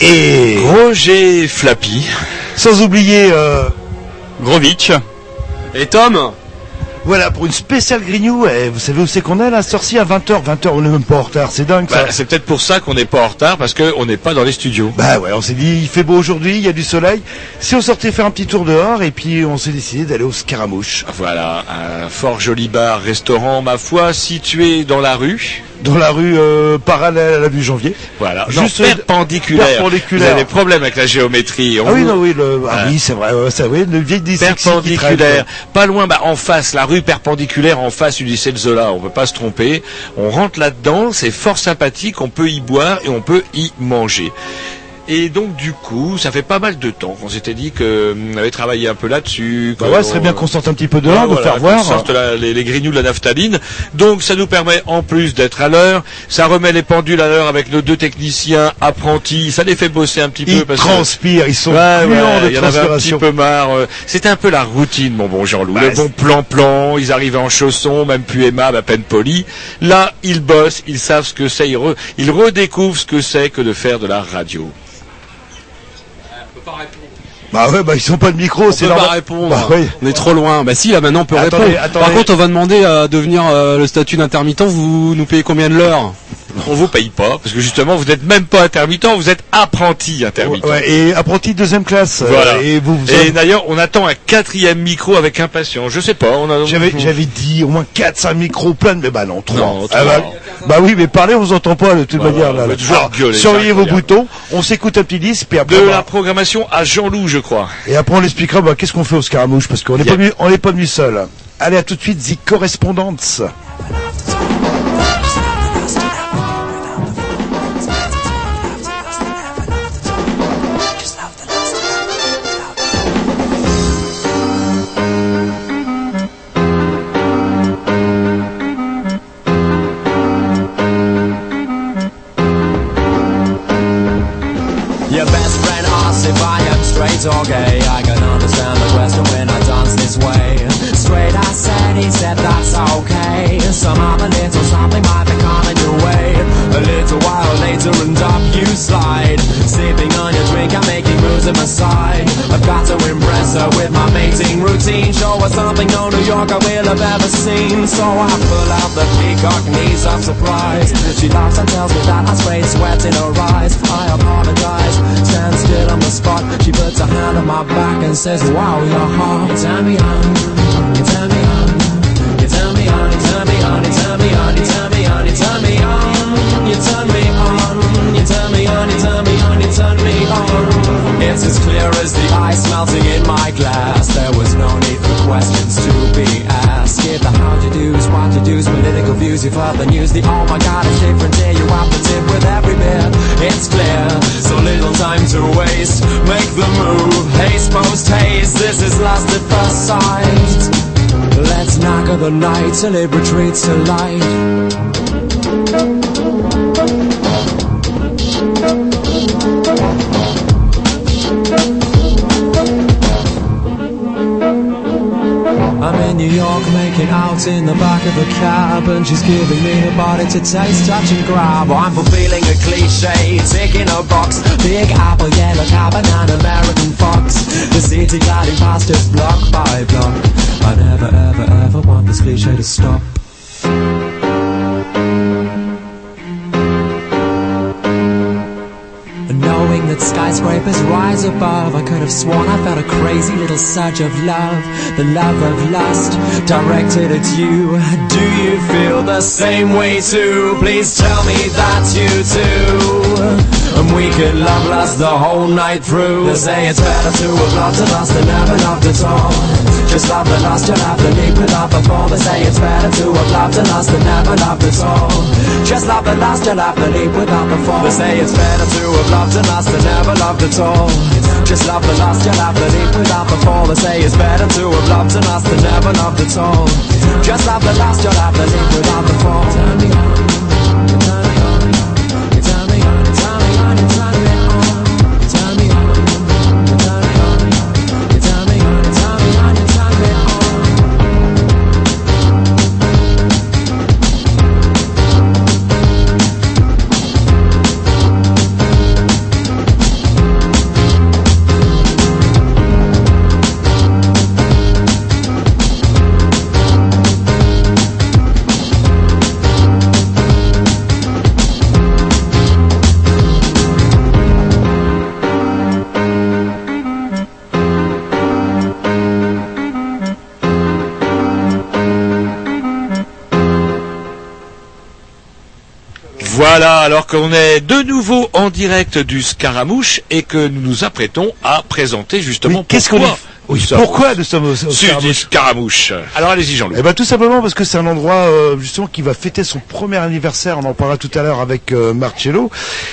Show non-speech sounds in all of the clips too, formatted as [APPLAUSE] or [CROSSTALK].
Et Roger Flappy, sans oublier euh, Grovitch et Tom. voilà pour une spéciale Grignou. Eh, vous savez où c'est qu'on est là, sorci à 20h, 20h on est même pas en retard, c'est dingue ça. Bah, c'est peut-être pour ça qu'on n'est pas en retard parce qu'on n'est pas dans les studios. Bah ouais, on s'est dit il fait beau aujourd'hui, il y a du soleil. Si on sortait faire un petit tour dehors et puis on s'est décidé d'aller au Scaramouche Voilà, un fort joli bar, restaurant, ma foi, situé dans la rue. Dans la rue euh, parallèle à la vue Janvier. Voilà, Juste non, perpendiculaire. perpendiculaire. Vous avez des problèmes avec la géométrie. On Ah oui vous- non oui le ah oui c'est vrai ça oui le vieil perpendiculaire, pas loin, bah en face, la rue perpendiculaire en face du lycée de Zola, on peut pas se tromper. On rentre là-dedans, c'est fort sympathique, on peut y boire et on peut y manger. Et donc du coup, ça fait pas mal de temps qu'on s'était dit qu'on avait travaillé un peu là-dessus. Bah ouais, ce serait bien qu'on sorte un petit peu dehors, Ouais, de voilà, faire voir. sorte la- les, les grignoux de la naphtaline. Donc ça nous permet en plus d'être à l'heure. Ça remet les pendules à l'heure avec nos deux techniciens apprentis. Ça les fait bosser un petit Ils peu parce que transpirent, ils sont Ouais, ouais, de il y en avait un petit peu marre. euh, C'était un peu la routine, mon bon Jean-Loup. Bah, le bon plan-plan, ils arrivaient en chaussons, même plus aimables, à peine polis. Là, ils bossent, ils savent ce que c'est, ils, re- ils redécouvrent ce que c'est que de faire de la radio. Bah ouais, bah ils sont pas de micro, c'est peut pas répondre. Bah oui. On est trop loin. Bah si, là maintenant on peut Attendez, répondre. attendez. Par contre, on va demander à devenir euh, le statut d'intermittent. Vous nous payez combien de l'heure? On vous paye pas, parce que justement, vous n'êtes même pas intermittent, vous êtes apprenti intermittent. Ouais, et apprenti de deuxième classe. Voilà. euh, Et vous, vous Et d'ailleurs, on attend un quatrième micro avec impatience. Je sais pas, on a. J'avais, j'avais dit au moins 4-5 micros pleins, mais bah non, 3. Non, bah, trois. bah oui, mais parler, on vous entend pas de toute manière. là, là. Alors, gueuler, surveillez vos boutons, on s'écoute un petit disque, puis après, de bah, la programmation à Jean-Loup, je crois. et après on expliquera bah, qu'est-ce qu'on fait au Scaramouche, parce qu'on n'est Yeah. pas venu, on n'est pas venu seul. Allez, à tout de suite, The Correspondance. And tells me that I spray sweat in her eyes. I apologize, stand still on the spot. She puts her hand on my back and says, Wow, you're hot. You turn me on, you turn me on. You turn me on, you turn me on, you turn me on, you turn me on, you turn me on. You turn me on, you turn me on, you turn me on, you turn me on. It's as clear as the ice melting in my glass. There confuse you for the news. The oh my god, it's different here. You have the tip with every bit. It's clear, so little time to waste. Make the move, haste post haste. This is last at first sight. Let's knock on the night till it retreats to light. In the back of a cab And she's giving me her body to taste, touch and grab. I'm fulfilling a cliche, ticking a box. Big apple, yellow cab and an American fox. The city gliding past us block by block. I never ever ever want this cliche to stop skyscrapers rise above, I could have sworn I felt a crazy little surge of love, the love of lust, directed at you. Do you feel the same way too? Please tell me that you do. And we could love lust the whole night through. They say it's better to have loved and lost than never loved at all. Just love the lust, you'll have to leave without before. They say it's better to have loved and lost than never loved at all. Just love the lust, you'll have to leave without before. They say it's better to have loved and lost than never loved at all. Just love the lust, you'll have to leave without before. They say it's better to have loved and lost than never loved at all. Just love the lust, you'll have to leave without before. Turn Voilà, alors qu'on est de nouveau en direct du Scaramouche et que nous nous apprêtons à présenter justement Oui, qu'est-ce qu'on pourquoi Oui, nous sommes pourquoi nous sommes au, au Scaramouche Scaramouche. Alors allez-y Jean-Loup. Eh ben tout simplement parce que c'est un endroit euh, justement qui va fêter son premier anniversaire. On en parlera tout à l'heure avec euh, Marcello.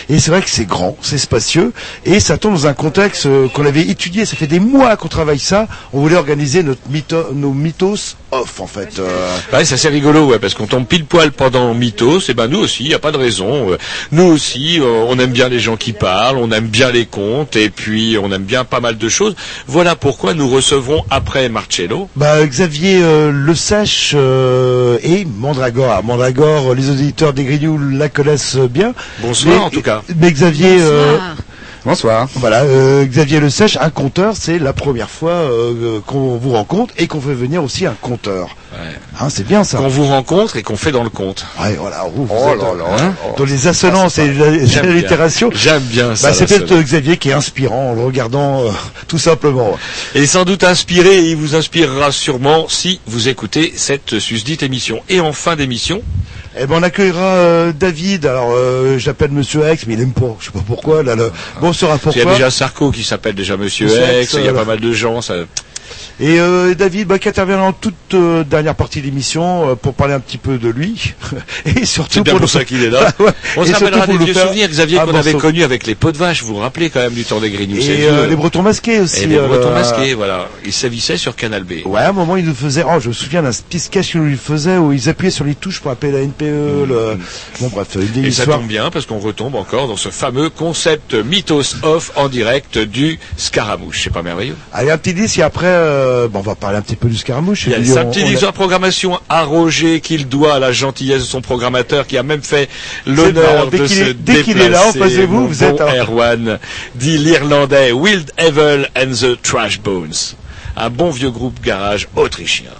Et c'est vrai que c'est grand, c'est spacieux et ça tombe dans un contexte euh, qu'on avait étudié. Ça fait des mois qu'on travaille ça. On voulait organiser notre mytho- nos mythos off en fait. Euh, Ouais, c'est assez rigolo, ouais, parce qu'on tombe pile poil pendant Mythos, et ben nous aussi, il n'y a pas de raison. Euh, Nous aussi, euh, on aime bien les gens qui parlent, on aime bien les contes, et puis on aime bien pas mal de choses. Voilà pourquoi nous recevrons après Marcello. Bah, Xavier euh, Le Sèche euh, et Mandragore. Alors, Mandragore, les auditeurs des Grignoux la connaissent bien. Bonsoir, Mais- en tout cas. Mais Xavier, euh, Bonsoir. voilà, euh, Xavier Le Sèche, un conteur, c'est la première fois euh, qu'on vous rencontre et qu'on fait venir aussi un conteur. Hein, c'est bien ça. Qu'on vous rencontre et qu'on fait dans le conte. Ouais, voilà, vous Oh êtes, là euh, là hein, là. dans les assonances et bien. l'allitération. J'aime bien ça. Bah, c'est la peut-être Xavier qui est inspirant en le regardant euh, tout simplement. Et sans doute inspiré, et il vous inspirera sûrement si vous écoutez cette susdite émission. Et en fin d'émission, Eh ben on accueillera euh, David. Alors euh, j'appelle Monsieur X, mais il aime pas. Je sais pas pourquoi. Là, le... Bon, on saura il y a pourquoi. déjà Sarko qui s'appelle déjà Monsieur Monsieur X, X, il y a pas mal de gens. Ça... Et euh, David, bah, qui interviendra en toute euh, dernière partie de l'émission euh, pour parler un petit peu de lui [LAUGHS] et surtout C'est bien pour ça qu'il est là. [LAUGHS] Ouais. On Et se rappellera des vieux faire souvenirs, Xavier, qu'on avait connus avec les pots de vache. Vous vous rappelez quand même du temps des Grignoux Et euh, les Bretons masqués aussi. Et les euh, Bretons masqués, voilà. Ils s'avissaient sur Canal B. Ouais, à un moment, ils nous faisaient. Oh, je me souviens d'un petit sketch qu'ils nous faisaient où ils appuyaient sur les touches pour appeler la NPE. Le... Bon, bref, une Mm. Et ça tombe bien parce qu'on retombe encore dans ce fameux concept Mythos Off en direct du Scaramouche. C'est pas merveilleux? Allez, un petit disque et après, euh, bon, on va parler un petit peu du scaramouche. Il y a sa petite histoire de programmation à Roger qu'il doit à la gentillesse de son programmateur qui a même fait l'honneur de se dès qu'il est là, en face de vous, vous êtes Erwan, dit l'Irlandais Wild Evil and the Trash Bones. Un bon vieux groupe garage autrichien.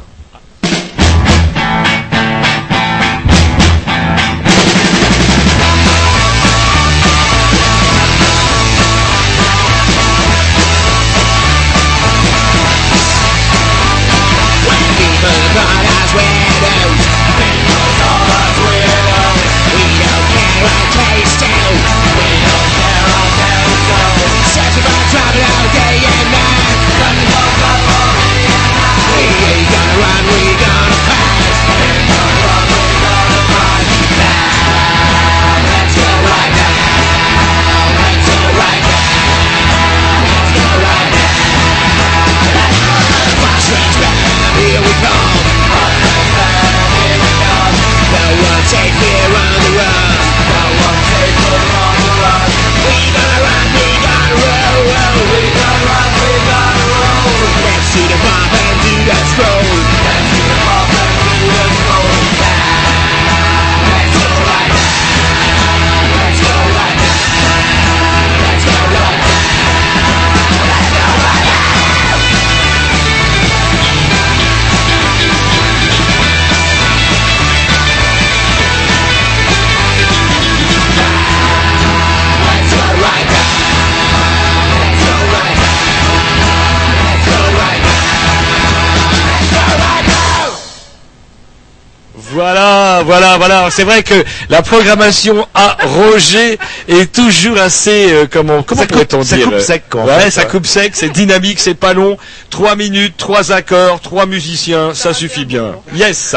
Voilà, voilà, voilà. C'est vrai que la programmation à Roger est toujours assez, euh, comment, comment Ça coupe- pourrait-on ça dire coupe sec, quoi, en Ouais, fait, ça ouais. coupe sec, c'est dynamique, c'est pas long. Trois minutes, trois accords, trois musiciens, ça suffit bien. Yes.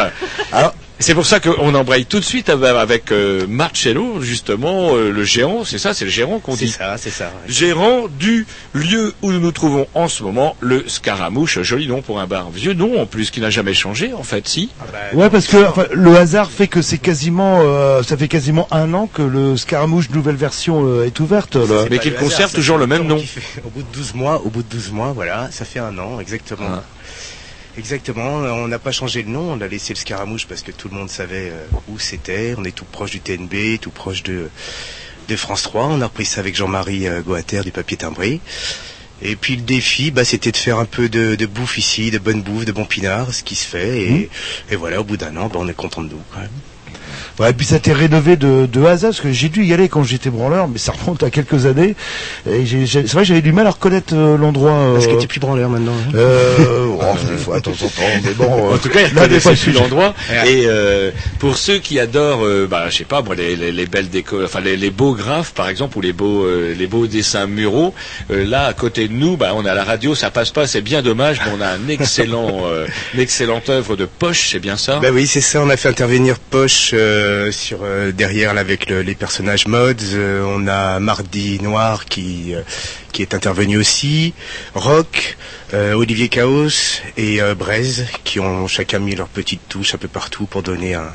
Alors- c'est pour ça qu'on embraye tout de suite avec, euh, Marcello, justement, euh, le géant, c'est ça, c'est le gérant qu'on C'est dit. ça, c'est ça. ouais. Gérant du lieu où nous nous trouvons en ce moment, le Scaramouche, joli nom pour un bar. Vieux nom en plus qui n'a jamais changé en fait, si. Ah bah, Ouais, parce que enfin, le hasard fait que c'est quasiment, euh, ça fait quasiment un an que le Scaramouche nouvelle version euh, est ouverte. là. c'est Mais qu'il hasard, conserve toujours le même nom. fait- Au bout de 12 mois, au bout de 12 mois, voilà, ça fait un an, exactement. Ah. Exactement, on n'a pas changé le nom, on a laissé le Scaramouche parce que tout le monde savait euh, où c'était, on est tout proche du TNB, tout proche de, de France 3, on a repris ça avec Jean-Marie euh, Goater du papier timbré. Et puis le défi, bah, c'était de faire un peu de, de bouffe ici, de bonne bouffe, de bon pinard, ce qui se fait. Et, et voilà, au bout d'un an, bah, on est content de nous quand même. Ouais, et puis ça a été rénové de, de hasard, parce que j'ai dû y aller quand j'étais branleur, mais ça remonte à quelques années. Et j'ai- j'ai- c'est vrai que j'avais du mal à reconnaître euh, l'endroit. euh, Parce que t'es plus branleur maintenant. hein. euh, oh, des fois, de temps en temps, mais bon. euh, En tout cas, il là, des fois, connaissait je suis plus l'endroit. Et euh, pour ceux qui adorent, euh, bah, je sais pas, moi, les, les, les belles déco, enfin les, les beaux graphes, par exemple, ou les beaux, euh, les beaux dessins muraux, euh, là, à côté de nous, bah, on a la radio, ça passe pas, c'est bien dommage, mais on a un excellent, euh, une excellente œuvre de poche, c'est bien ça? Bah oui, c'est ça. On a fait intervenir Poche euh, sur euh, derrière avec le- les personnages mods. Euh, on a Mardi Noir qui euh, qui est intervenu aussi, Rock, euh, Olivier Chaos et euh, Braise qui ont chacun mis leur petite touche un peu partout pour donner un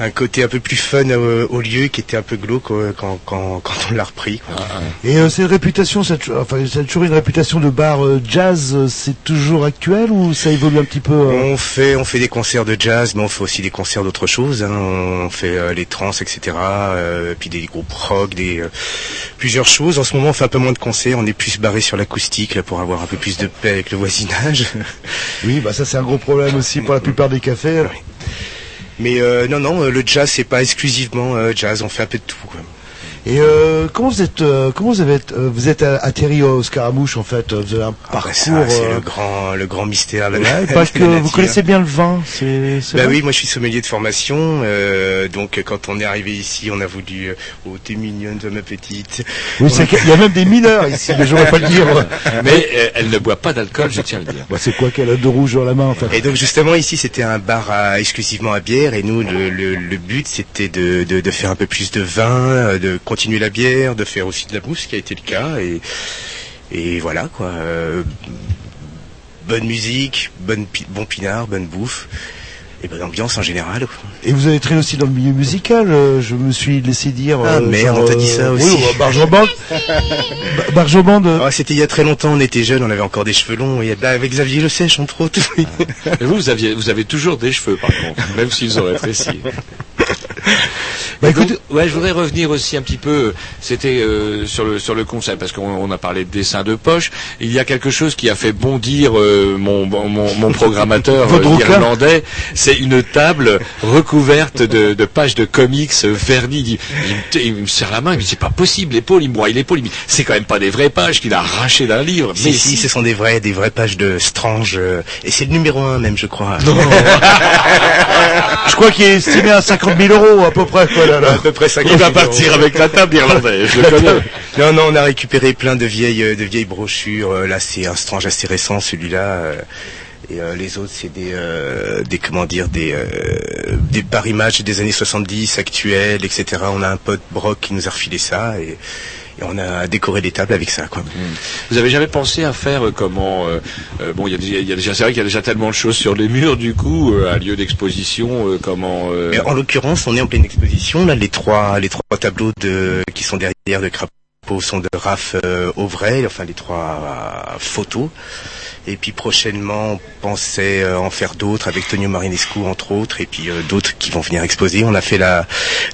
un côté un peu plus fun euh, au lieu qui était un peu glauque euh, quand, quand, quand on l'a repris. quoi. Et euh, c'est une réputation, cette, enfin, c'est toujours une réputation de bar euh, jazz, euh, c'est toujours actuel ou ça évolue un petit peu euh? On fait, on fait des concerts de jazz, mais on fait aussi des concerts d'autres choses. hein. On fait euh, les trans, etc. euh, puis des groupes rock, des euh, plusieurs choses. En ce moment, on fait un peu moins de concerts. On est plus barré sur l'acoustique là, pour avoir un peu plus de paix avec le voisinage. Oui, bah ça c'est un gros problème aussi pour la plupart des cafés. Mais euh, non, non, euh, le jazz c'est pas exclusivement euh, jazz. On fait un peu de tout. quoi. Et euh, comment vous êtes, euh, comment vous avez, euh, vous êtes atterri au Scaramouche en fait Vous avez un Ah, parcours. bah, ça, c'est euh, le grand, le grand mystère. La, ouais, [LAUGHS] la- parce que vous connaissez bien le vin, c'est. c'est Bah oui, moi je suis sommelier de formation, euh, donc quand on est arrivé ici, on a voulu, euh, oh t'es mignonne, toi ma petite. Oui, c'est qu'il y a même des mineurs ici, mais j'aurais pas le dire. [LAUGHS] Mais euh, elle ne boit pas d'alcool, je tiens à le dire. Bah, c'est quoi qu'elle a de rouge dans la main en fait Et donc justement ici c'était un bar à- exclusivement à bière et nous le, le, le but c'était de, de, de faire un peu plus de vin, euh, de continuer la bière, de faire aussi de la bouffe, ce qui a été le cas et, et voilà quoi. Euh, bonne musique, bonne, bon pinard, bonne bouffe et bonne ambiance en général. Et vous avez traîné aussi dans le milieu musical, euh, je me suis laissé dire. Ah, merde, on t'a dit ça aussi. Oui, Barjoband. Ba- [LAUGHS] Barjoband. euh, Ah, c'était il y a très longtemps, on était jeunes, on avait encore des cheveux longs et bah, avec Xavier Le Sèche entre autres. oui. Et vous, vous aviez, vous avez toujours des cheveux, par contre, même s'ils ont rétréci. [LAUGHS] Bah, donc, écoutez- ouais, je voudrais revenir aussi un petit peu. C'était euh, sur le sur le concept parce qu'on on a parlé de dessin de poche. Il y a quelque chose qui a fait bondir euh, mon, mon mon [LAUGHS] programmateur euh, irlandais. C'est une table recouverte de, de pages de comics euh, vernis. Il, il me, il me serre la main. Il me dit c'est pas possible. L'épaule, il me broie l'épaule. Il me dit c'est quand même pas des vraies pages qu'il a arrachées d'un livre. Si, si, ce sont des vrais, des vraies pages de Strange euh, et c'est le numéro un même, je crois. [LAUGHS] [LAUGHS] Je crois qu'il est estimé à 50 000 euros à peu près. Quoi, là, là. à peu près 50 il va 000 partir euros. avec la table irlandaise. Je le connais. [LAUGHS] Non, non, on a récupéré plein de vieilles, euh, de vieilles brochures. Euh, Là, c'est un Strange assez récent, celui-là. euh, Et euh, les autres, c'est des, euh, des comment dire, des, euh, des par images des années 70, actuelles, etc. On a un pote Brock qui nous a refilé ça et, et on a décoré les tables avec ça, quoi. Vous avez jamais pensé à faire euh, comment euh, euh, bon il y a, déjà- il y a déjà c'est vrai qu'il y a déjà tellement de choses sur les murs du coup euh, un lieu d'exposition euh, comment euh, en l'occurrence, on est en pleine exposition. Là, les trois, les trois tableaux de, qui sont derrière de Crapaud sont de Raph euh, enfin les trois euh, photos. Et puis prochainement, on pensait euh, en faire d'autres avec Tonio Marinescu entre autres, et puis euh, d'autres qui vont venir exposer. On a fait la,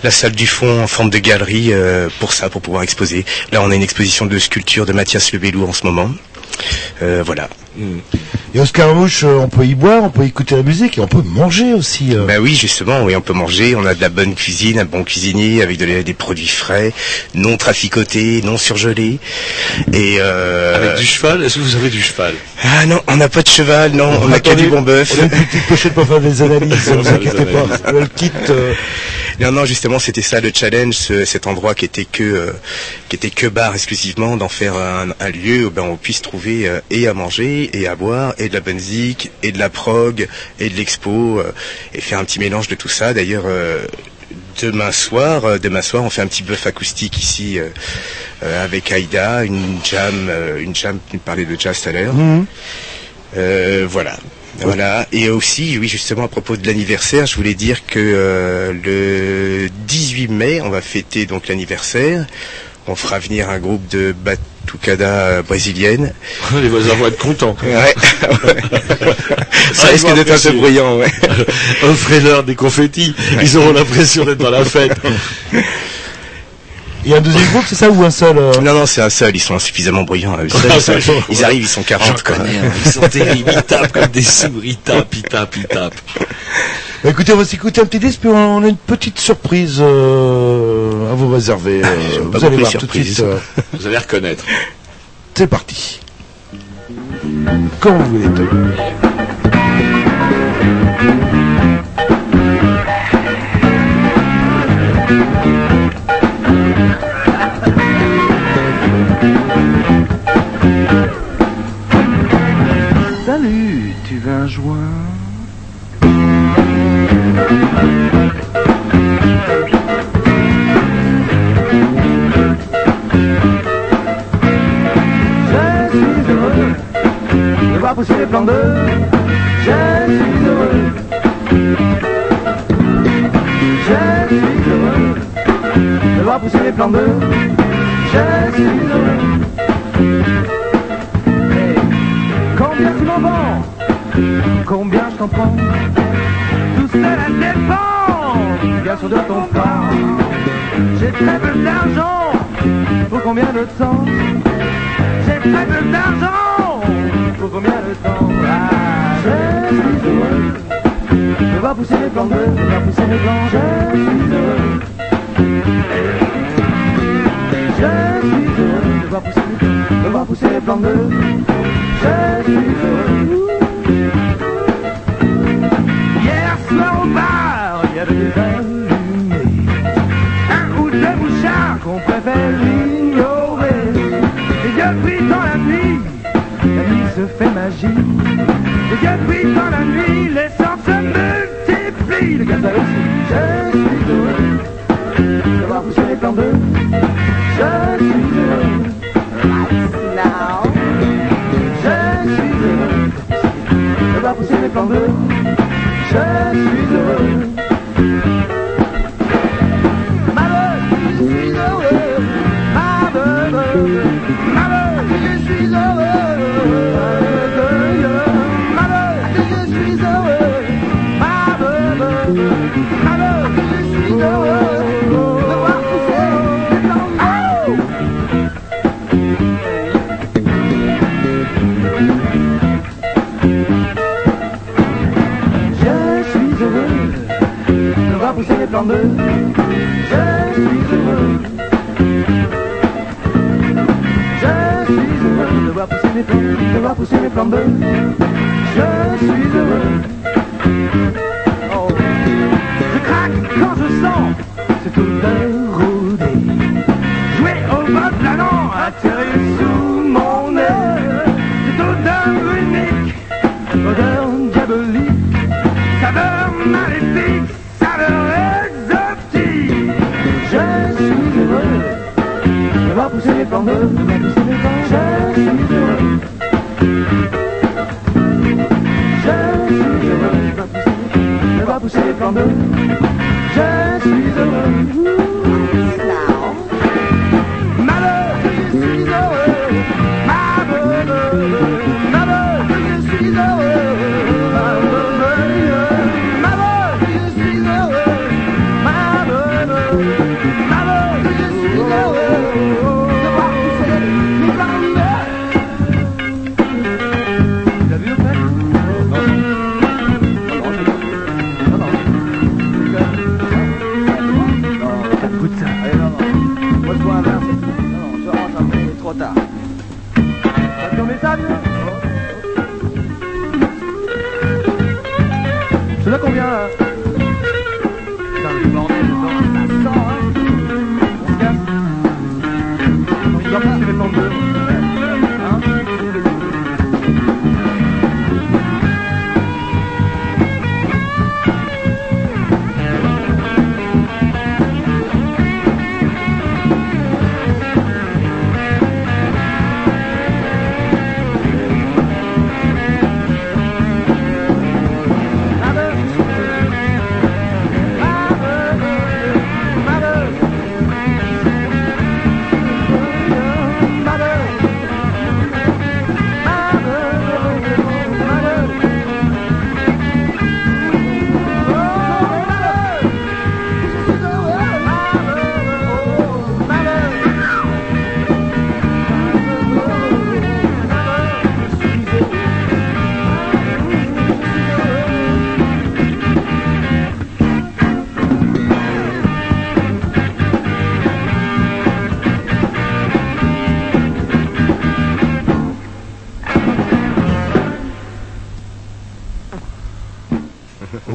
la salle du fond en forme de galerie pour ça, pour pouvoir exposer. Là, on a une exposition de sculpture de Mathias Lebelou en ce moment. Euh, voilà. Et au Scaramouche, euh, on peut y boire, on peut écouter la musique et on peut manger aussi. euh. Bah oui, justement, oui, on peut manger. On a de la bonne cuisine, un bon cuisinier avec de- des produits frais, non traficotés, non surgelés. Et euh, Avec du cheval, est-ce que vous avez du cheval? Ah non, on n'a pas de cheval, non, on n'a que Attendez, du bon bœuf. On a une petite pochette pour faire des analyses, ne vous inquiétez pas. Le kit, euh, Non, non, justement, c'était ça le challenge, ce- cet endroit qui était que euh, qui était que bar exclusivement, d'en faire un, un lieu où ben, on puisse trouver euh, et à manger et à boire et de la bonne zik et de la prog et de l'expo euh, et faire un petit mélange de tout ça. D'ailleurs. euh, Demain soir, euh, demain soir, on fait un petit bœuf acoustique ici euh, euh, avec Aïda, une jam, une jam. Tu me parlais de jazz tout à l'heure. Euh, voilà. Voilà. Et aussi, oui, justement, à propos de l'anniversaire, je voulais dire que le 18 mai, on va fêter donc l'anniversaire. On fera venir un groupe de batucada brésilienne. [LAUGHS] Les voisins vont être contents. Ouais. [LAUGHS] Ça Ah, risque d'être un peu bruyant, ouais. [LAUGHS] Offrez-leur des confettis. Ils auront l'impression d'être dans la fête. il y a un deuxième groupe, c'est ça, ou un seul euh Non, non, c'est un seul, ils sont suffisamment bruyants. Ah, Ils, sont- oui. ils arrivent, ils sont 40, quoi. Ils sont terribles. Ils tapent comme des souris. Ils tapent, ils tapent, ils tapent. Écoutez, on va s'écouter un petit disque, puis on a une petite surprise euh, à vous réserver. [LAUGHS] euh, vous allez voir tout de suite. euh, Vous allez reconnaître. c'est parti. Quand vous voulez. Je suis heureux de voir pousser les plans d'œufs. Je suis heureux. Je suis heureux de voir pousser les plans d'œufs. Je suis heureux. Combien tu m'en vends? Combien je t'en prends? Tout cela dépend Sûr de ton plan J'ai très peu d'argent. Pour combien de temps? J'ai très peu d'argent. Pour combien de temps? Ah, Je suis heureux. De voir pousser les plans bleus. De voir pousser les plans Je suis heureux. Je suis heureux. De voir pousser les plans De voir pousser les plans bleus. Je suis heureux. Multiplient. Le voir pousser les plans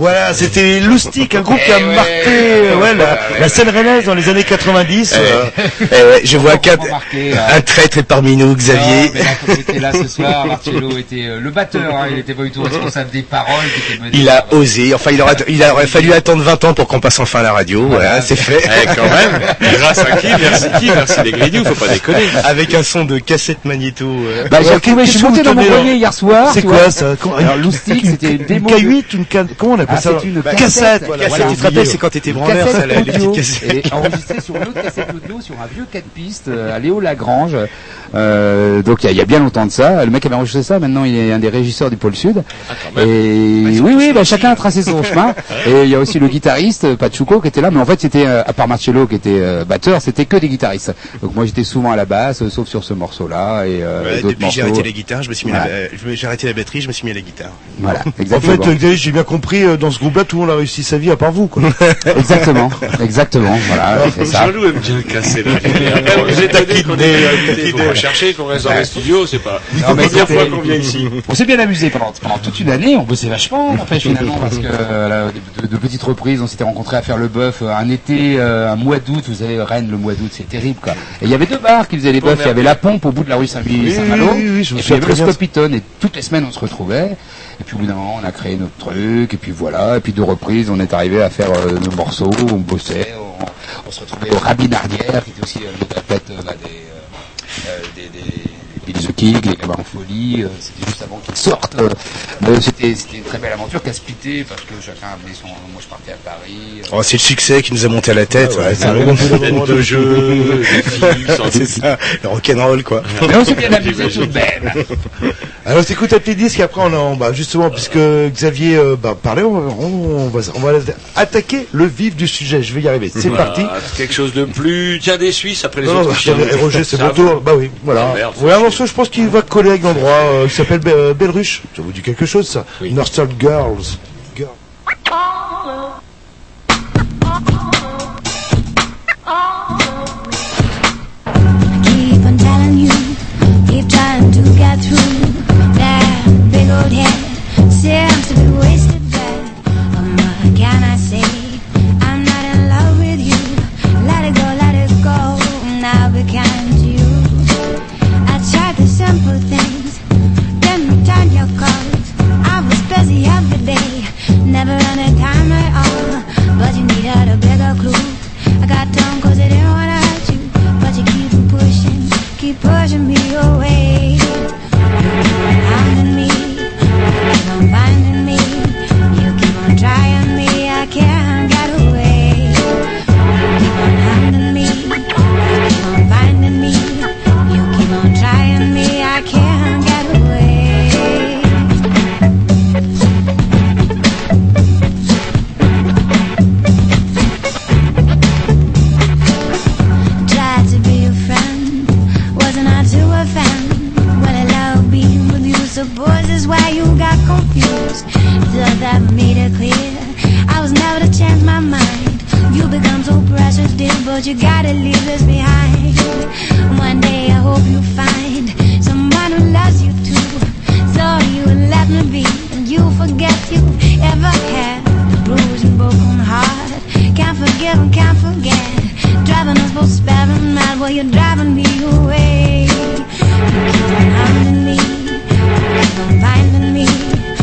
Voilà, c'était Loustic, un groupe qui a marqué euh, ouais, la, la scène rennaise dans les années 90. euh, Eh je vois qu'un euh, un traître est parmi nous, Xavier. Non, là, était là ce soir, Marcello était euh, le batteur, hein, il n'était pas du tout responsable des paroles qui étaient menées Il a osé. Enfin, il, aura, il aurait fallu attendre 20 ans pour qu'on passe enfin à la radio. Voilà, c'est fait. Eh, quand même. Grâce à qui Merci qui Merci les Grignoux, faut pas déconner. Avec un son de cassette magnéto. euh. Bah, j'ai je suis monté dans mon grenier hier soir. C'est quoi ça Loustic, c'était une démo. de- K8, une comment on appelle Ah, c'est une Bah, cassette. cassette, voilà. Cassette, voilà, tu te rappelles, c'est quand t'étais branleur, ça, les petites cassettes. et enregistrée sur une autre cassette audio sur un vieux 4 pistes euh, à Léo Lagrange. Euh, donc il y, a- il y a bien longtemps de ça. Le mec avait enregistré ça. Maintenant il est un des régisseurs du pôle Sud. même. et oui oui, bah, chacun a tracé son chemin. [LAUGHS] Et il y a aussi le guitariste Pachuco qui était là. Mais en fait c'était euh, à part Marcello qui était euh, batteur, c'était que des guitaristes. Donc moi j'étais souvent à la basse, euh, sauf sur ce morceau-là et euh, Ouais, depuis j'ai arrêté la guitare, je me suis mis à la- euh, j'ai arrêté la batterie, je me suis mis à la guitare. Voilà, En exactement. fait, euh, Xavier, j'ai bien compris, euh, dans ce groupe-là, tout le monde a réussi sa vie à part vous. Quoi. [LAUGHS] exactement, exactement. Voilà, c'est ça. Jean-Loup aime bien le casser là. Après, [LAUGHS] vous êtes qu'on pour rechercher, qu'on reste dans les studios, c'est pas la Non, mais première c'était- fois qu'on vient ici. On s'est bien amusé pendant, pendant toute une année, on bossait vachement en fait finalement parce que euh, là, de, de petites reprises, on s'était rencontrés à faire le bœuf euh, un été, euh, un mois d'août, vous savez Rennes le mois d'août c'est terrible quoi. Et il y avait deux bars qui faisaient les bœufs, il y avait la pompe au bout de la rue Saint-Malo Oui, Saint-Malo, oui, oui, je me et puis il y avait le. Scopiton et toutes les semaines on se retrouvait. Et puis au bout d'un moment on a créé notre truc et puis voilà, et puis deux reprises on est arrivé à faire euh, nos morceaux, on bossait, on, se retrouvait au Rabinardière qui était aussi euh, le tête euh, bah, euh, euh, des, des The King, les Cabas en folie, euh, c'était juste avant qu'ils sortent. euh, c'était c'était une très belle aventure qui a splitté parce que chacun amenait son. Moi je partais à Paris. euh, Oh, c'est le succès qui nous a monté à la tête. ouais, c'est un ouais, bon- Tête de jeu, [LAUGHS] c'est ça, le rock'n'roll quoi. Mais on s'est bien amusé tout de même. [LAUGHS] Alors, t'écoutes un petit disque, après, on en, bah, justement, puisque Xavier euh, bah, parlait, on, va- on, va, on va attaquer le vif du sujet. Je vais y arriver. C'est parti. Ah, quelque chose de plus. Tiens, des Suisses après les Non, non, autres. bah, et Roger, c'est mon tour. Bah oui, voilà. Ah, merde, ouais, un morceau, je pense qu'il va coller avec l'endroit, euh, qui s'appelle Be- euh, Belruche. Ça vous dit quelque chose, ça Oui. Northern Girls. Girl. keep on telling you, keep trying to get through. That big old head never any time at all. But you needed a bigger clue. I got down cause I didn't wanna hurt you. But you keep pushing, keep pushing me away. Is why you got confused. Thought that made it clear, I was never to change my mind. You become so precious, dear, but you gotta leave this behind. One day I hope you find someone who loves you too. So you let me be, and you forget you ever had a bruised and broken heart. Can't forgive and can't forget. Driving us both sparing mad while you're driving me away. You keep on me, you keep on finding me,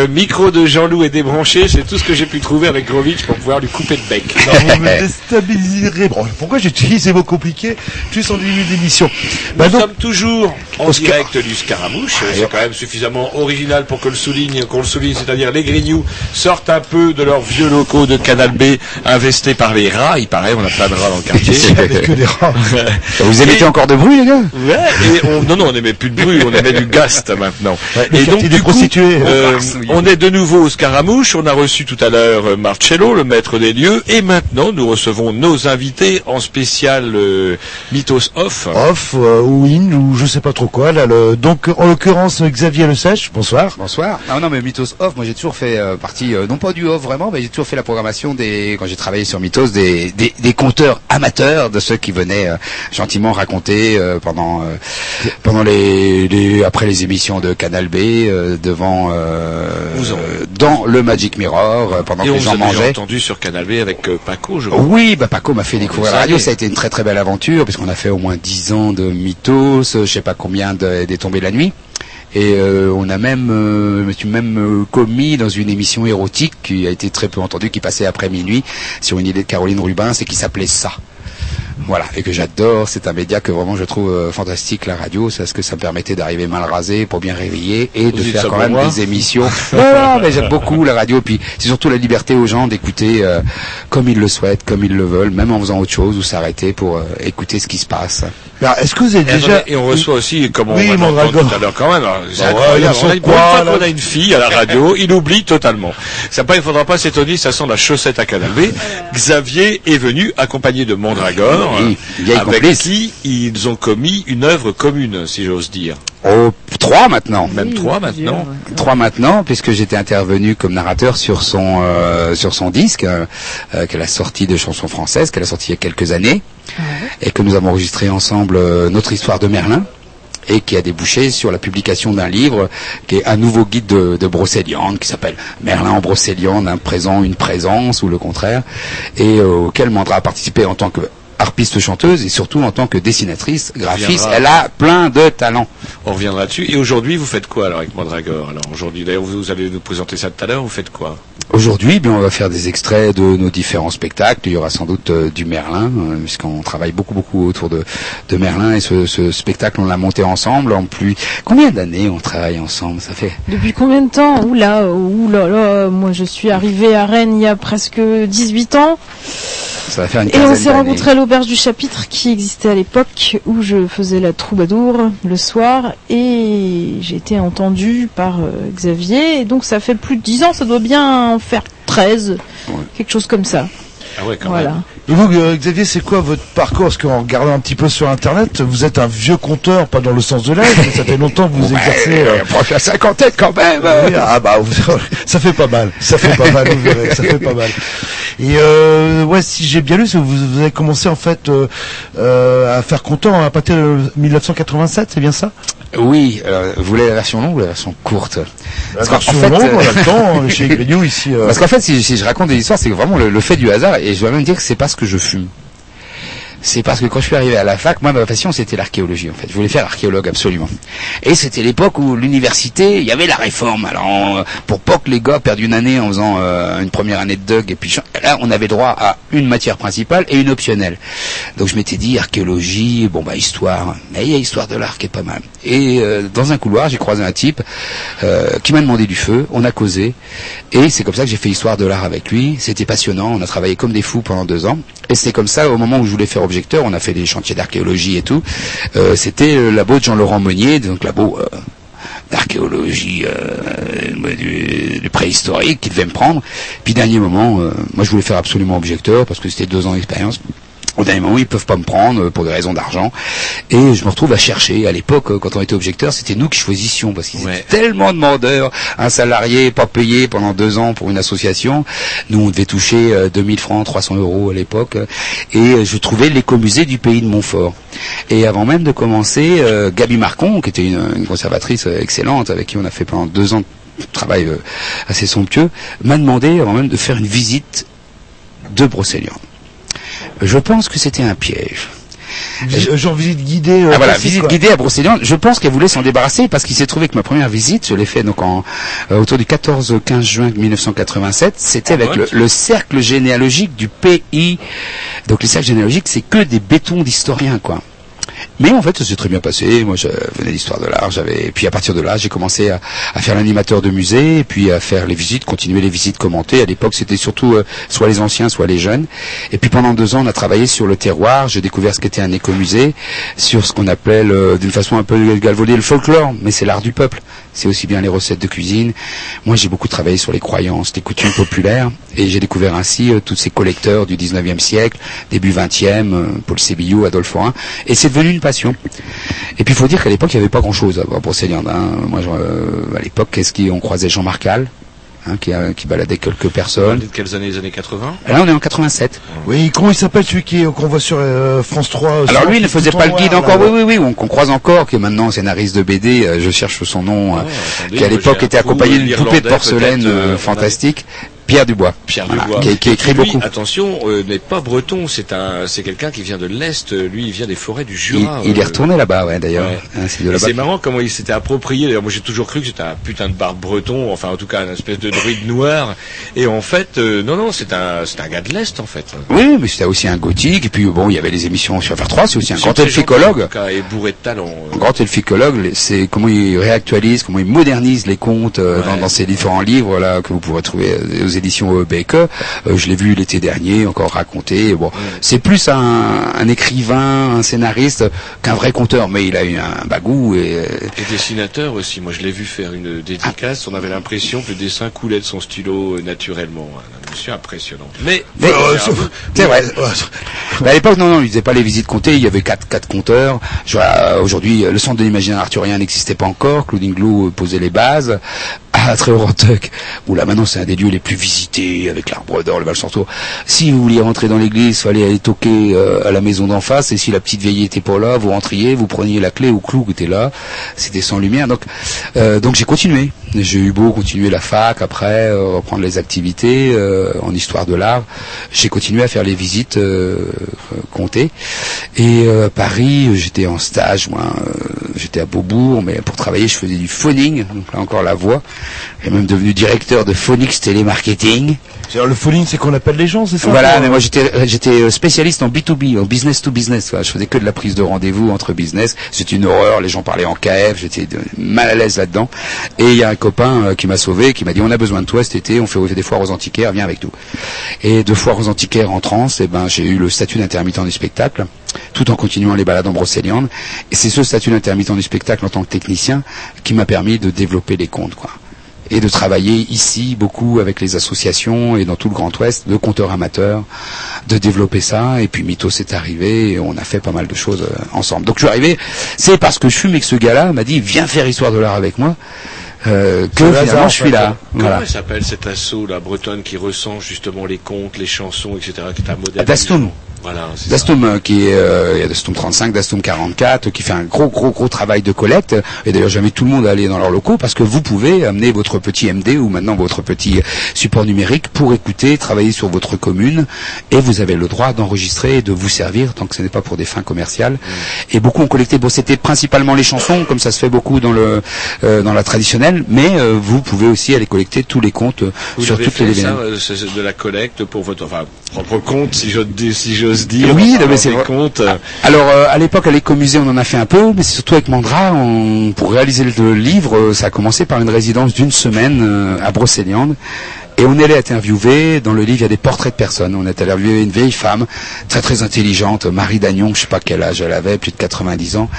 le micro de Jean-Loup est débranché, c'est tout ce que j'ai pu trouver avec Grovitch pour pouvoir lui couper le bec. Non, [LAUGHS] vous me déstabiliserez. Bon, pourquoi j'utilise ces mots compliqués? Plus en début d'émission. Bah Nous donc, sommes toujours en Oscar. direct du Scaramouche. C'est quand même suffisamment original pour que le souligne, qu'on le souligne, c'est-à-dire les Grignoux sortent un peu de leurs vieux locaux de Canal B investés par les rats. Il paraît, on a plein de rats dans le quartier. [LAUGHS] que des rats. [LAUGHS] Vous émettez Et- encore de bruit, les gars? Ouais, et on, non, non, on n'aimait plus de bruit, on aimait du gast [LAUGHS] maintenant. et donc, du coup, euh, on est de nouveau au Scaramouche, on a reçu tout à l'heure euh, Marcello, le maître des lieux, et maintenant nous recevons nos invités en spécial euh, Mythos Off. Off euh, ou in ou je sais pas trop quoi. Là, le... Donc, en l'occurrence, Xavier Le Sèche, bonsoir. Bonsoir. Non, non, mais Mythos Off, moi j'ai toujours fait euh, partie, euh, non pas du off vraiment, mais j'ai toujours fait la programmation des, quand j'ai travaillé sur Mythos, des, des, des conteurs amateurs, de ceux qui venaient euh, gentiment raconter euh, pendant, euh, pendant les, les, après les émissions de Canal B, euh, devant, euh, euh, dans le Magic Mirror, euh, pendant Et que on les gens déjà mangeaient. entendu sur Canal B avec euh, Paco, je crois. Oui, bah Paco m'a fait découvrir la radio. Ça a été une très très belle aventure puisqu'on a fait au moins 10 ans de mythos, euh, je sais pas combien de- des tombées la nuit. Et euh, on a même, euh, je me suis même euh, commis dans une émission érotique qui a été très peu entendue, qui passait après minuit sur une idée de Caroline Rubin, c'est qui s'appelait ça. Voilà, et que j'adore. C'est un média que vraiment je trouve euh, fantastique, la radio, c'est parce que ça me permettait d'arriver mal rasé pour bien réveiller et de faire quand même moi des émissions. [LAUGHS] mais j'aime beaucoup la radio. Puis c'est surtout la liberté aux gens d'écouter comme ils le souhaitent, comme ils le veulent, même en faisant autre chose ou s'arrêter pour écouter ce qui se passe. Alors, Est-ce que vous Et, déjà... attendez, et on reçoit aussi, comme on Oui, va l'entendre tout à l'heure quand même, alors, c'est Bah ouais, on a une quoi, bonne fois là qu'on a une fille à la radio, il oublie totalement. Ça pas, il faudra pas s'étonner, ça sent la chaussette à Canal B. Xavier est venu accompagné de Mondragor, Oui, vieille avec complice. qui ils ont commis une œuvre commune, si j'ose dire. Oh, trois maintenant. Même trois maintenant. Trois maintenant, puisque j'étais intervenu comme narrateur sur son euh, sur son disque euh, euh, qu'elle a sorti de chansons françaises, qu'elle a sorti il y a quelques années, et que nous avons enregistré ensemble euh, notre histoire de Merlin et qui a débouché sur la publication d'un livre qui est un nouveau guide de, de qui s'appelle Merlin en Brocéliande, un présent, une présence ou le contraire, et euh, auquel Mandra a participé en tant que harpiste chanteuse et surtout en tant que dessinatrice, graphiste. Elle a plein de talents. On reviendra dessus. Et aujourd'hui, vous faites quoi alors avec Mondragor Alors aujourd'hui, d'ailleurs, vous, vous allez nous présenter ça tout à l'heure. Vous faites quoi? Aujourd'hui, bien, on va faire des extraits de nos différents spectacles. Il y aura sans doute euh, du Merlin, euh, puisqu'on travaille beaucoup, beaucoup autour de, de Merlin. Et ce, ce spectacle, on l'a monté ensemble. En plus, combien d'années on travaille ensemble? Ça fait Depuis combien de temps? Oula, oula, là, moi je suis arrivée à Rennes il y a presque 18 ans. ça va faire une Et on s'est rencontrés à l'auberge du chapitre qui existait à l'époque où je faisais la troubadour le soir et j'ai été entendue par euh, Xavier et donc ça fait plus de 10 ans, ça doit bien en faire 13, quelque chose comme ça. Ah ouais, quand Voilà. même. Et vous, euh, Xavier, c'est quoi votre parcours? Parce qu'en regardant un petit peu sur Internet, vous êtes un vieux conteur, pas dans le sens de l'âge, mais ça fait longtemps que vous exercez... euh, proche à cinquantaine quand même. oui, ah bah vous- ça fait pas mal, ça fait pas mal, vous verrez, ça fait pas mal. Et euh, ouais, si j'ai bien lu, vous, vous avez commencé en fait euh, à faire conteur à partir de 1987, c'est bien ça? Oui, euh, vous voulez la version longue ou la version courte? La qu'en version fait, longue, on a le temps, hein, [LAUGHS] chez Grignou ici. euh, Parce qu'en fait, si, si je raconte des histoires, c'est vraiment le, le fait du hasard, et je dois même dire que c'est parce que je fume. C'est parce que quand je suis arrivé à la fac, moi ma passion c'était l'archéologie en fait. Je voulais faire archéologue absolument. Et c'était l'époque où l'université, il y avait la réforme. Alors pour pas que les gars perdent une année en faisant euh, une première année de Doug et puis là on avait droit à une matière principale et une optionnelle. Donc je m'étais dit archéologie, bon bah histoire, mais il y a histoire de l'art qui est pas mal. Et euh, dans un couloir, j'ai croisé un type euh, qui m'a demandé du feu, on a causé et c'est comme ça que j'ai fait histoire de l'art avec lui. C'était passionnant, on a travaillé comme des fous pendant deux ans. Et c'est comme ça, au moment où je voulais faire on a fait des chantiers d'archéologie et tout. Euh, C'était le labo de Jean-Laurent Monnier, donc labo euh, d'archéologie euh, préhistorique qui devait me prendre. Puis dernier moment, euh, moi je voulais faire absolument objecteur parce que c'était deux ans d'expérience. Au dernier moment, ils peuvent pas me prendre euh, pour des raisons d'argent. Et je me retrouve à chercher. À l'époque, euh, quand on était objecteur, c'était nous qui choisissions parce qu'ils étaient tellement demandeurs. Un salarié pas payé pendant deux ans pour une association. Nous, on devait toucher euh, 2000 francs, 300 euros à l'époque. Et euh, je trouvais l'écomusée du pays de Montfort. Et avant même de commencer, euh, Gabi Marcon, qui était une, une conservatrice euh, excellente, avec qui on a fait pendant deux ans de travail euh, assez somptueux, m'a demandé avant même de faire une visite de Brocéliande. Je pense que c'était un piège. Visi- Genre visite guidée. euh, Ah voilà, visite quoi. guidée à Brocéliande. Je pense qu'elle voulait s'en débarrasser parce qu'il s'est trouvé que ma première visite, je l'ai fait donc en euh, autour du 14-15 juin 1987. C'était avec le, le cercle généalogique du pays. Donc le cercle généalogique, c'est que des bétons d'historiens, quoi. Mais en fait, ça s'est très bien passé. Moi, je venais d'histoire de l'art. J'avais, et puis à partir de là, j'ai commencé à, faire l'animateur de musée, puis à faire les visites, continuer les visites commentées. À l'époque, c'était surtout euh, soit les anciens, soit les jeunes. Et puis pendant deux ans, on a travaillé sur le terroir. J'ai découvert ce qu'était un écomusée, sur ce qu'on appelait le- d'une façon un peu galvaudée le folklore, mais c'est l'art du peuple. C'est aussi bien les recettes de cuisine. Moi, j'ai beaucoup travaillé sur les croyances, les coutumes populaires, et j'ai découvert ainsi euh, tous ces collecteurs du 19e siècle, début 20e, euh, Paul Sébillot, Adolphe Horin, et c'est devenu une passion. Et puis, il faut dire qu'à l'époque, il n'y avait pas grand-chose à Brocéliande. Hein. Moi, je- euh, à l'époque, qu'est-ce qu'on croisait Jean Marcal, hein, qui, a- qui baladait quelques personnes. De quelles années Les années 80 Là, on est en 87. Oui, comment il s'appelle celui qui qu'on voit sur euh, France 3 euh, Alors lui, il ne faisait pas le guide noir, encore, là, oui, oui, oui, on- qu'on croise encore, qui est maintenant scénariste de BD, euh, je cherche son nom, euh, attendez, qui à l'époque était accompagné euh, d'une poupée de porcelaine euh, euh, fantastique, Pierre Dubois, Pierre Voilà, Dubois. qui, écrit Lui, beaucoup. Attention, euh, n'est pas breton, c'est un, c'est quelqu'un qui vient de l'est. Lui, il vient des forêts du Jura. il est euh, retourné là-bas, ouais, d'ailleurs. Ouais. Hein, c'est marrant comment il s'était approprié. D'ailleurs, moi j'ai toujours cru que c'était un putain de barbe breton, enfin en tout cas une espèce de druide noir. Et en fait, euh, non, non, c'est un, c'est un gars de l'est en fait. Oui, mais c'était aussi un gothique, et puis bon, il y avait les émissions sur FR3, c'est aussi un grand elficologue. Et bourré de talent. euh. Grand elficologue, c'est comment il réactualise, comment il modernise les contes euh, dans, dans ses différents livres là que vous pourrez trouver euh, aux éditions Beke. Euh, je l'ai vu l'été dernier, encore raconté. Bon, c'est plus un, un écrivain, un scénariste qu'un vrai conteur, mais il a eu un bagou et euh, Et dessinateur aussi. Moi, je l'ai vu faire une dédicace. On avait l'impression que le dessin coulait de son stylo euh, naturellement. Un monsieur impressionnant. Mais, euh, c'est vrai. Mais à l'époque, non, non, ils faisaient pas les visites comptées. Il y avait quatre, quatre compteurs. Euh, Aujourd'hui, le centre de l'imaginaire arthurien n'existait pas encore. Claudine Glou posait les bases. À Tréorantuc, où là maintenant c'est un des lieux les plus visités avec l'arbre d'or, le val. Si vous vouliez rentrer dans l'église, fallait aller toquer euh, à la maison d'en face. Et si la petite vieille était pas là, vous rentriez, vous preniez la clé au clou qui était là. C'était sans lumière. Donc, euh, donc j'ai continué. J'ai eu beau continuer la fac après, euh, reprendre les activités en histoire de l'art. J'ai continué à faire les visites comptées. Et à Paris, j'étais en stage, moi, j'étais à Beaubourg, mais pour travailler, je faisais du phoning, donc là encore la voix. J'ai même devenu directeur de Phonix Télémarketing. Le phoning, c'est qu'on appelle les gens, c'est ça Voilà, mais moi j'étais j'étais euh, spécialiste en B2B, en business to business. Je faisais que de la prise de rendez-vous entre business. C'était une horreur, les gens parlaient en KF, j'étais mal à l'aise là-dedans. Et il y a un copain euh, qui m'a sauvé, qui m'a dit on a besoin de toi cet été, on fait des foires aux antiquaires, viens avec nous. Et de foires aux antiquaires en trans, eh ben j'ai eu le statut d'intermittent du spectacle, tout en continuant les balades en Brocéliande. Et c'est ce statut d'intermittent du spectacle en tant que technicien qui m'a permis de développer les comptes, quoi et de travailler ici beaucoup avec les associations et dans tout le Grand Ouest, de compteurs amateurs, de développer ça. Et puis Mythos est arrivé et on a fait pas mal de choses euh, ensemble. Donc je suis arrivé, c'est parce que je fume avec ce gars-là, m'a dit viens faire histoire de l'art avec moi, euh, que finalement hasard, je en suis fait. là. Comment Voilà. s'appelle cet assaut, la bretonne, qui recense justement les contes, les chansons, etc., qui est un modèle. Dastum. Voilà, ça. Dastum qui est euh, il y a Dastum 35, Dastum 44 euh, qui fait un gros gros gros travail de collecte et d'ailleurs j'invite tout le monde à aller dans leurs locaux parce que vous pouvez amener votre petit MD ou maintenant votre petit support numérique pour écouter, travailler sur votre commune et vous avez le droit d'enregistrer et de vous servir tant que ce n'est pas pour des fins commerciales. Et beaucoup ont collecté bon c'était principalement les chansons comme ça se fait beaucoup dans le euh, dans la traditionnelle mais euh, vous pouvez aussi aller collecter tous les comptes euh, Vous sur avez toutes les fait ça, c'est- c'est de la collecte pour votre enfin, propre compte, si. Si j'ose dire Oui, mais c'est vrai. comptes. Alors euh, à l'époque à l'écomusée on en a fait un peu, mais c'est surtout avec Mandra, on- pour réaliser le, livre, euh, ça a commencé par une résidence d'une semaine euh, à Brocéliande. Et on est allé interviewer, dans le livre il y a des portraits de personnes, on est allé interviewer une vieille femme, très très intelligente, Marie Dagnon, je sais pas quel âge elle avait, plus de 90 ans,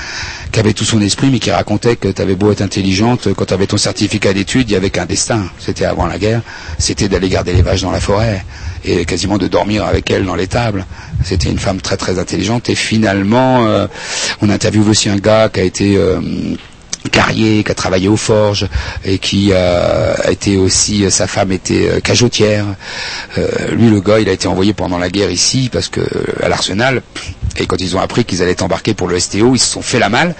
qui avait tout son esprit, mais qui racontait que tu avais beau être intelligente, quand tu avais ton certificat d'études, il y avait qu'un destin, c'était avant la guerre, c'était d'aller garder les vaches dans la forêt, et quasiment de dormir avec elle dans l'étable. C'était une femme très très intelligente, et finalement, euh, on interviewe aussi un gars qui a été... euh, carrier, qui a travaillé aux forges et qui euh, a été aussi, sa femme était euh, cajotière. Euh, lui, le gars, il a été envoyé pendant la guerre ici parce que à l'Arsenal. Et quand ils ont appris qu'ils allaient embarquer pour le STO, ils se sont fait la malle.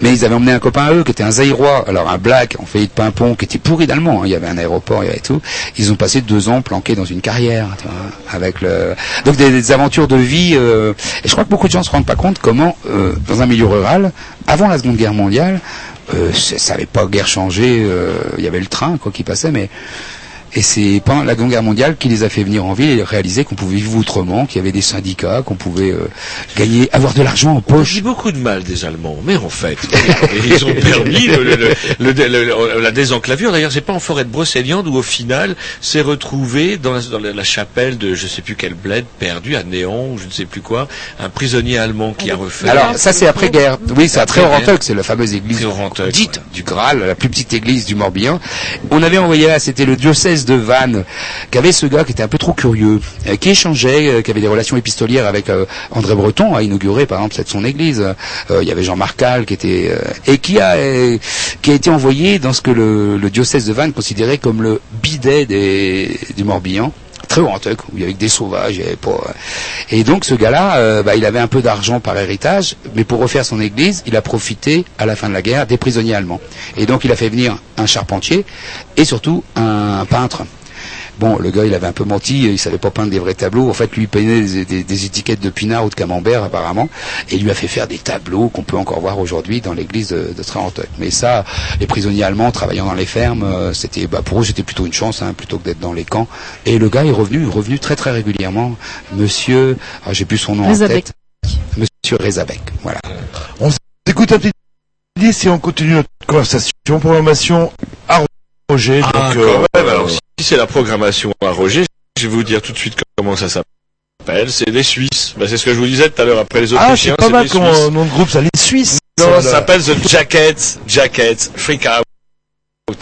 Mais ils avaient emmené un copain à eux qui était un Zaïrois, alors un black en fait de Pimpon qui était pourri d'allemand. hein. Il y avait un aéroport, il y avait tout. Ils ont passé deux ans planqués dans une carrière, tu vois, avec le. Donc des, aventures de vie. euh, Et je crois que beaucoup de gens se rendent pas compte comment, euh, dans un milieu rural, avant la Seconde Guerre mondiale, euh, ça n'avait pas guère changé. Il y avait le train quoi qui passait, mais et c'est pendant la Seconde Guerre mondiale qui les a fait venir en ville et réaliser qu'on pouvait vivre autrement, qu'il y avait des syndicats, qu'on pouvait euh, gagner, avoir de l'argent en poche. dit beaucoup de mal des Allemands, mais en fait, ils ont permis le- le- le- le- le- la désenclavure. D'ailleurs, c'est pas en forêt de Brocéliande où, au final, s'est retrouvé dans la, dans la- chapelle de je sais plus quel bled perdu à néant ou je ne sais plus quoi, un prisonnier allemand qui a refait. Alors ça c'est après guerre. Oui, c'est à Après Tréoranteuil, c'est la fameuse église dite du Graal, la plus petite église du Morbihan. On avait envoyé là, c'était le diocèse de Vannes, qu'avait ce gars qui était un peu trop curieux, euh, qui échangeait, euh, qui avait des relations épistolières avec euh, André Breton, a inauguré par exemple son église. Il y avait Jean-Marc Cal qui était et qui a été envoyé dans ce que le, diocèse de Vannes considérait comme le bidet du Morbihan. Très haut où il y avait des sauvages, euh. Et donc ce gars-là, euh, bah, il avait un peu d'argent par héritage, mais pour refaire son église, il a profité à la fin de la guerre des prisonniers allemands. Et donc il a fait venir un charpentier et surtout un peintre. Bon, le gars, il avait un peu menti, il savait pas peindre des vrais tableaux. En fait, lui, il peignait des, des- des étiquettes de pinard ou de camembert, apparemment, et il lui a fait faire des tableaux qu'on peut encore voir aujourd'hui dans l'église de, de. Mais ça, les prisonniers allemands travaillant dans les fermes, euh, c'était, bah, pour eux, c'était plutôt une chance, hein, plutôt que d'être dans les camps. Et le gars est revenu, est revenu très très régulièrement. Monsieur, ah, j'ai plus son nom Rezabek. en tête. Monsieur Rezabek, voilà. On écoute un petit et on continue notre conversation. Programmation à Roger. Ah, donc, euh, même. Alors, si c'est la programmation à Roger, je vais vous dire tout de suite comment ça s'appelle. C'est les Suisses. Ben, c'est ce que je vous disais tout à l'heure après les Ah, Autrichiens. c'est pas mal euh, nom de groupe, ça, les Suisses. Non, Ça, s'appelle The Jackets, Jackets, Freak Out.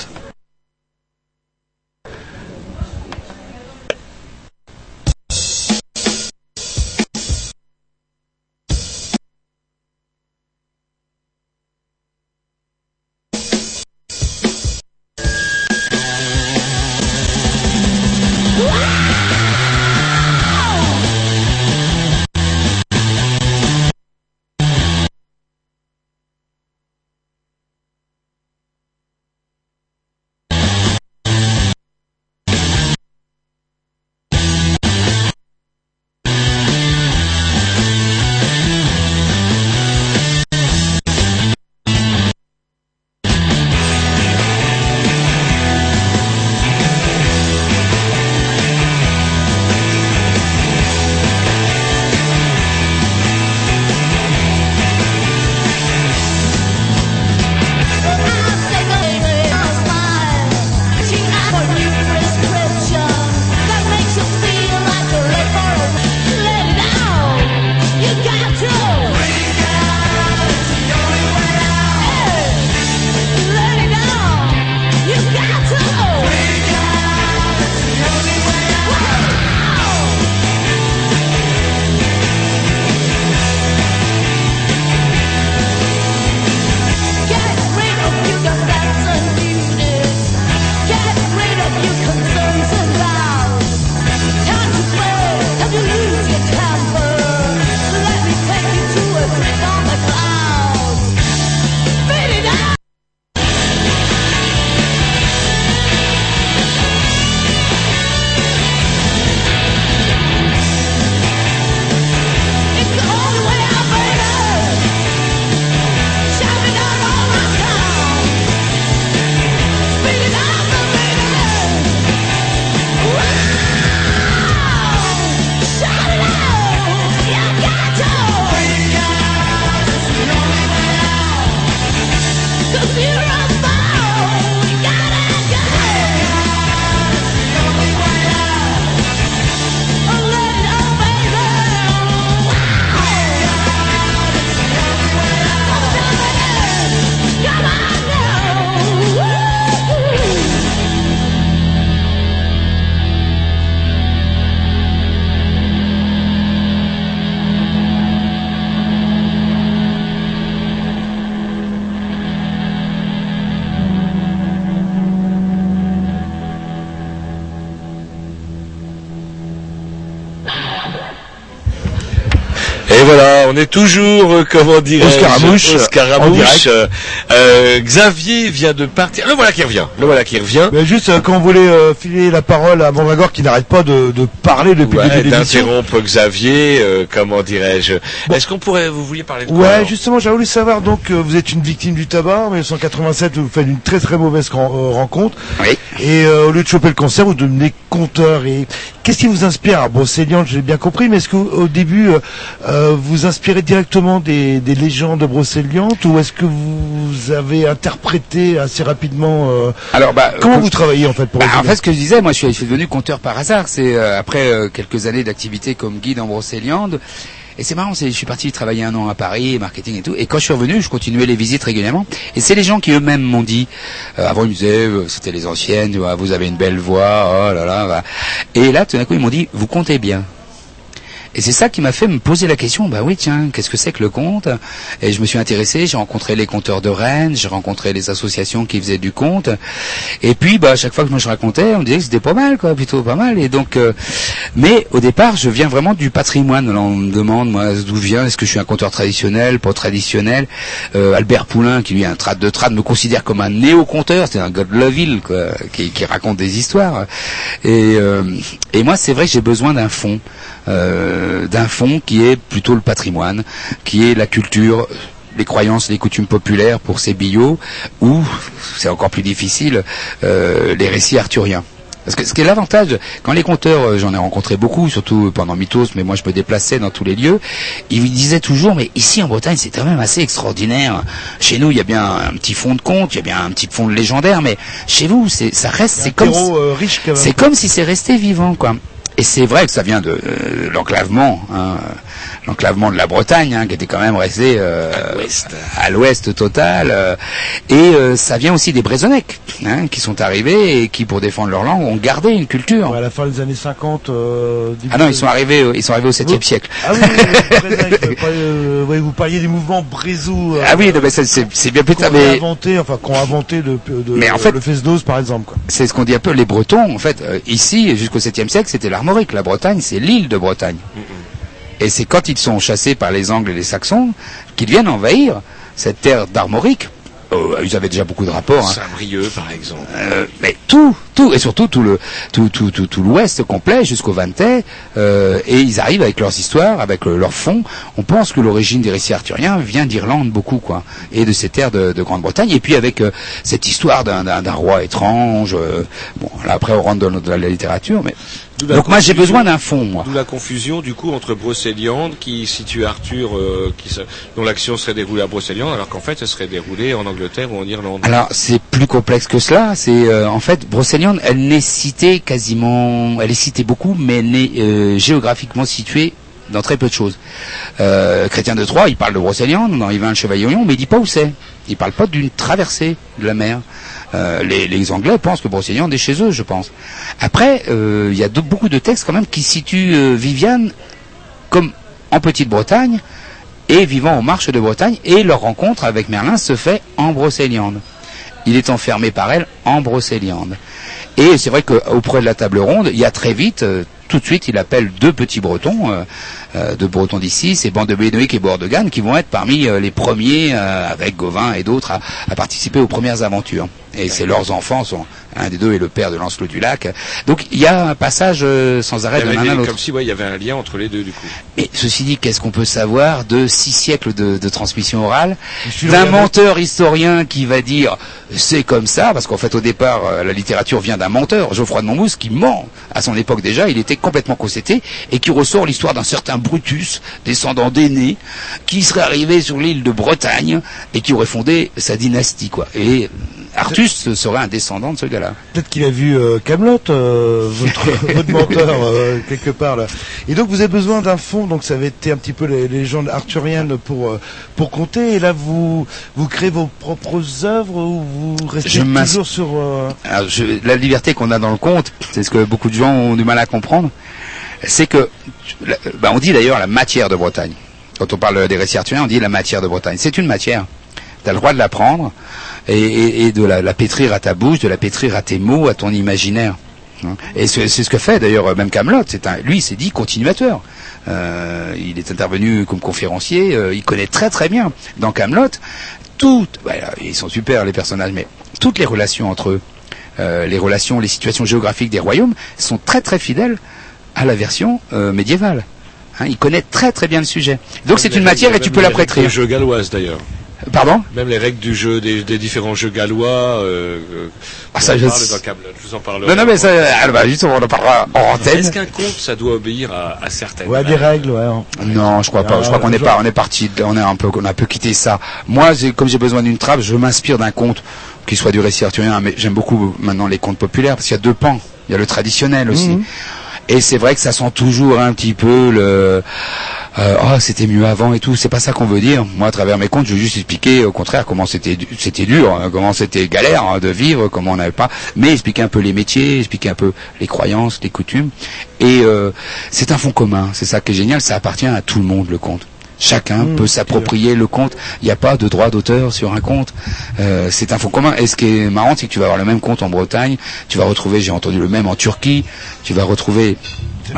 Est toujours, euh, comment dire, en direct. Euh, euh, Xavier vient de partir. Le voilà qui revient. Le voilà qui revient. Mais juste euh, quand vous voulez euh, filer la parole à Mandragore qui n'arrête pas de, de parler depuis le Ouais, début de l'émission. d'interrompre Xavier, euh, comment dirais-je Est-ce qu'on pourrait, vous vouliez parler de quoi Ouais, justement, j'ai voulu savoir, donc, euh, vous êtes une victime du tabac, en 1987, vous faites une très très mauvaise ren- rencontre, et euh, au lieu de choper le cancer, vous devenez conteur, et qu'est-ce qui vous inspire à Brocéliande, j'ai bien compris, mais est-ce qu'au au début, euh, euh, vous inspirez directement des, des légendes de Brocéliande, ou est-ce que vous avez interprété assez rapidement, euh, Alors, bah, comment comme- vous travaillez, en fait, pour Bah, en fait, ce que je disais, moi, je suis, je suis devenu conteur par hasard. C'est euh, après euh, quelques années d'activité comme guide en Brocéliande. Et c'est marrant, je suis parti travailler un an à Paris, marketing et tout. Et quand je suis revenu, je continuais les visites régulièrement. Et c'est les gens qui eux-mêmes m'ont dit. euh, avant, ils me disaient, euh, c'était les anciennes, vous avez une belle voix, oh là là. voilà. Et là, tout d'un coup, ils m'ont dit, vous comptez bien. Et c'est ça qui m'a fait me poser la question, bah oui, tiens, qu'est-ce que c'est que le conte? Et je me suis intéressé, j'ai rencontré les conteurs de Rennes, j'ai rencontré les associations qui faisaient du conte. Et puis, bah, à chaque fois que moi je racontais, on me disait que c'était pas mal, quoi, plutôt pas mal. Et donc, euh, mais au départ, je viens vraiment du patrimoine. Alors, on me demande, moi, d'où je viens, est-ce que je suis un conteur traditionnel, pas traditionnel? Euh, Albert Poulain, qui lui est un trad de trad, me considère comme un néo-conteur, c'est un gars de la ville, quoi, qui, qui raconte des histoires. Et, euh, et moi, c'est vrai que j'ai besoin d'un fond euh, d'un fond qui est plutôt le patrimoine, qui est la culture, les croyances, les coutumes populaires pour ces billots, ou, c'est encore plus difficile, euh, les récits arthuriens. Parce que ce qui est l'avantage, quand les conteurs, euh, j'en ai rencontré beaucoup, surtout pendant Mythos, mais moi je me déplaçais dans tous les lieux, ils me disaient toujours, mais ici en Bretagne c'est quand même assez extraordinaire. Chez nous il y a bien un petit fond de conte, il y a bien un petit fond de légendaire, mais chez vous c'est ça reste, c'est comme, euh, c'est comme si c'est resté vivant, quoi. Et c'est vrai que ça vient de euh, l'enclavement, hein, l'enclavement de la Bretagne, hein, qui était quand même resté euh, à l'ouest total. euh, et euh, ça vient aussi des Brésonnec, hein, qui sont arrivés et qui, pour défendre leur langue, ont gardé une culture. à la fin des années 50, euh, début Ah non, ils sont arrivés, euh, ils sont arrivés au 7e Vous- siècle. Ah oui, oui, oui, [LAUGHS] euh, euh, vous parliez des mouvements brésous. euh, Ah oui, non, mais c'est c'est bien plus qu'on tard, mais inventé, enfin qu'on a inventé de, de Mais en fait- le fesse-dose par exemple. Quoi. c'est ce qu'on dit un peu les Bretons. En fait, euh, ici, jusqu'au 7e siècle, c'était l'Armorique. La Bretagne, c'est l'île de Bretagne. Et c'est quand ils sont chassés par les Angles et les Saxons qu'ils viennent envahir cette terre d'Armorique. Euh, ils avaient déjà beaucoup de rapports. hein. Saint-Brieuc, par exemple. Euh, mais tout, tout, et surtout tout le, tout, tout, tout, tout l'Ouest complet jusqu'au Vantais, euh, et ils arrivent avec leurs histoires, avec le- leurs fonds. On pense que l'origine des récits arthuriens vient d'Irlande beaucoup, quoi, et de ces terres de, de Grande-Bretagne. Et puis avec euh, cette histoire d'un, d'un, d'un roi étrange. euh, bon, là après on rentre dans, dans la littérature, mais donc moi j'ai besoin d'un fond, moi. D'où la confusion du coup entre Brocéliande qui situe Arthur, euh, qui dont l'action serait déroulée à Brocéliande, alors qu'en fait elle serait déroulée en Angleterre ou en Irlande. Alors c'est plus complexe que cela. C'est euh, en fait Brocéliande, elle n'est citée quasiment, elle est citée beaucoup, mais elle n'est euh, géographiquement située dans très peu de choses. Euh, Chrétien de Troyes, il parle de Brocéliande dans Yvain le Chevalier Oignon, mais il dit pas où c'est. Il parle pas d'une traversée de la mer. Euh, les, Anglais pensent que Brocéliande est chez eux, je pense. Après, euh, il y a beaucoup de textes quand même qui situent euh, Viviane comme en Petite-Bretagne et vivant aux marches de Bretagne, et leur rencontre avec Merlin se fait en Brocéliande. Il est enfermé par elle en Brocéliande. Et c'est vrai qu'auprès de la table ronde, il y a très vite, tout de suite, il appelle deux petits Bretons, deux Bretons d'ici, c'est Bande de et Bordegan, qui vont être parmi les premiers, avec Gauvin et d'autres, à participer aux premières aventures. Et c'est leurs enfants, sont, un des deux est le père de Lancelot du Lac. Donc il y a un passage euh, sans arrêt des- à l'autre. comme si ouais, il y avait un lien entre les deux du coup. Mais ceci dit, qu'est-ce qu'on peut savoir de six siècles de, de transmission orale d'un menteur historien qui va dire c'est comme ça, parce qu'en fait au départ euh, la littérature vient d'un menteur, Geoffroy de Monmouth, qui ment à son époque déjà, il était complètement concété, et qui ressort l'histoire d'un certain Brutus, descendant d'Aîné, qui serait arrivé sur l'île de Bretagne et qui aurait fondé sa dynastie, quoi. Et euh, Artus serait un descendant de ce Peut-être qu'il a vu euh, Camelot, votre, [LAUGHS] votre menteur euh, quelque part là. Et donc vous avez besoin d'un fond, donc ça avait été un petit peu les, légendes arthuriennes pour euh, pour compter. Et là vous vous créez vos propres œuvres ou vous restez Je toujours sur. euh, Alors, je- la liberté qu'on a dans le conte, c'est ce que beaucoup de gens ont du mal à comprendre, c'est que, bah, on dit d'ailleurs la matière de Bretagne. Quand on parle des récits arthuriens, on dit la matière de Bretagne. C'est une matière. Tu as le droit de la prendre et, et- et de la, la pétrir à ta bouche, de la pétrir à tes mots, à ton imaginaire. Hein. Et c'est ce que fait d'ailleurs même Camelot. Lui, s'est dit continuateur. Euh, il est intervenu comme conférencier. euh, il connaît très très bien dans Camelot toutes. voilà, ils sont super les personnages, mais toutes les relations entre eux, euh, les relations, les situations géographiques des royaumes sont très très fidèles à la version euh, médiévale. Hein, il connaît très très bien le sujet. Donc c'est une matière et tu peux la prêter. des jeux galloises d'ailleurs. Pardon Même les règles du jeu, des, des différents jeux gallois. Euh, euh, Ah, ça, je- parle dans Camelot, je vous en parlerai. Non, non, mais ça, ah, bah, justement, on en parlera en antenne. Est-ce qu'un conte, ça doit obéir à, à certaines Ouais, des règles, ouais. hein. Non, je crois pas. Je crois qu'on est pas, on est parti, de- on est un peu, on a un peu quitté ça. Moi, j'ai- comme j'ai besoin d'une trappe, je m'inspire d'un conte qui soit du récit arthurien, mais j'aime beaucoup maintenant les contes populaires parce qu'il y a deux pans. Il y a le traditionnel aussi. Mhm. Et c'est vrai que ça sent toujours un petit peu le euh, oh c'était mieux avant et tout. C'est pas ça qu'on veut dire. Moi, à travers mes contes, je veux juste expliquer au contraire comment c'était du- c'était dur, hein, comment c'était galère hein, de vivre, comment on n'avait pas, mais expliquer un peu les métiers, expliquer un peu les croyances, les coutumes. Et euh, c'est un fond commun. C'est ça qui est génial. Ça appartient à tout le monde le conte. Chacun Mmh, peut s'approprier le conte. Il n'y a pas de droit d'auteur sur un conte. Euh, c'est un fond commun. Et ce qui est marrant, c'est que tu vas avoir le même conte en Bretagne. Tu vas retrouver, j'ai entendu le même en Turquie. Tu vas retrouver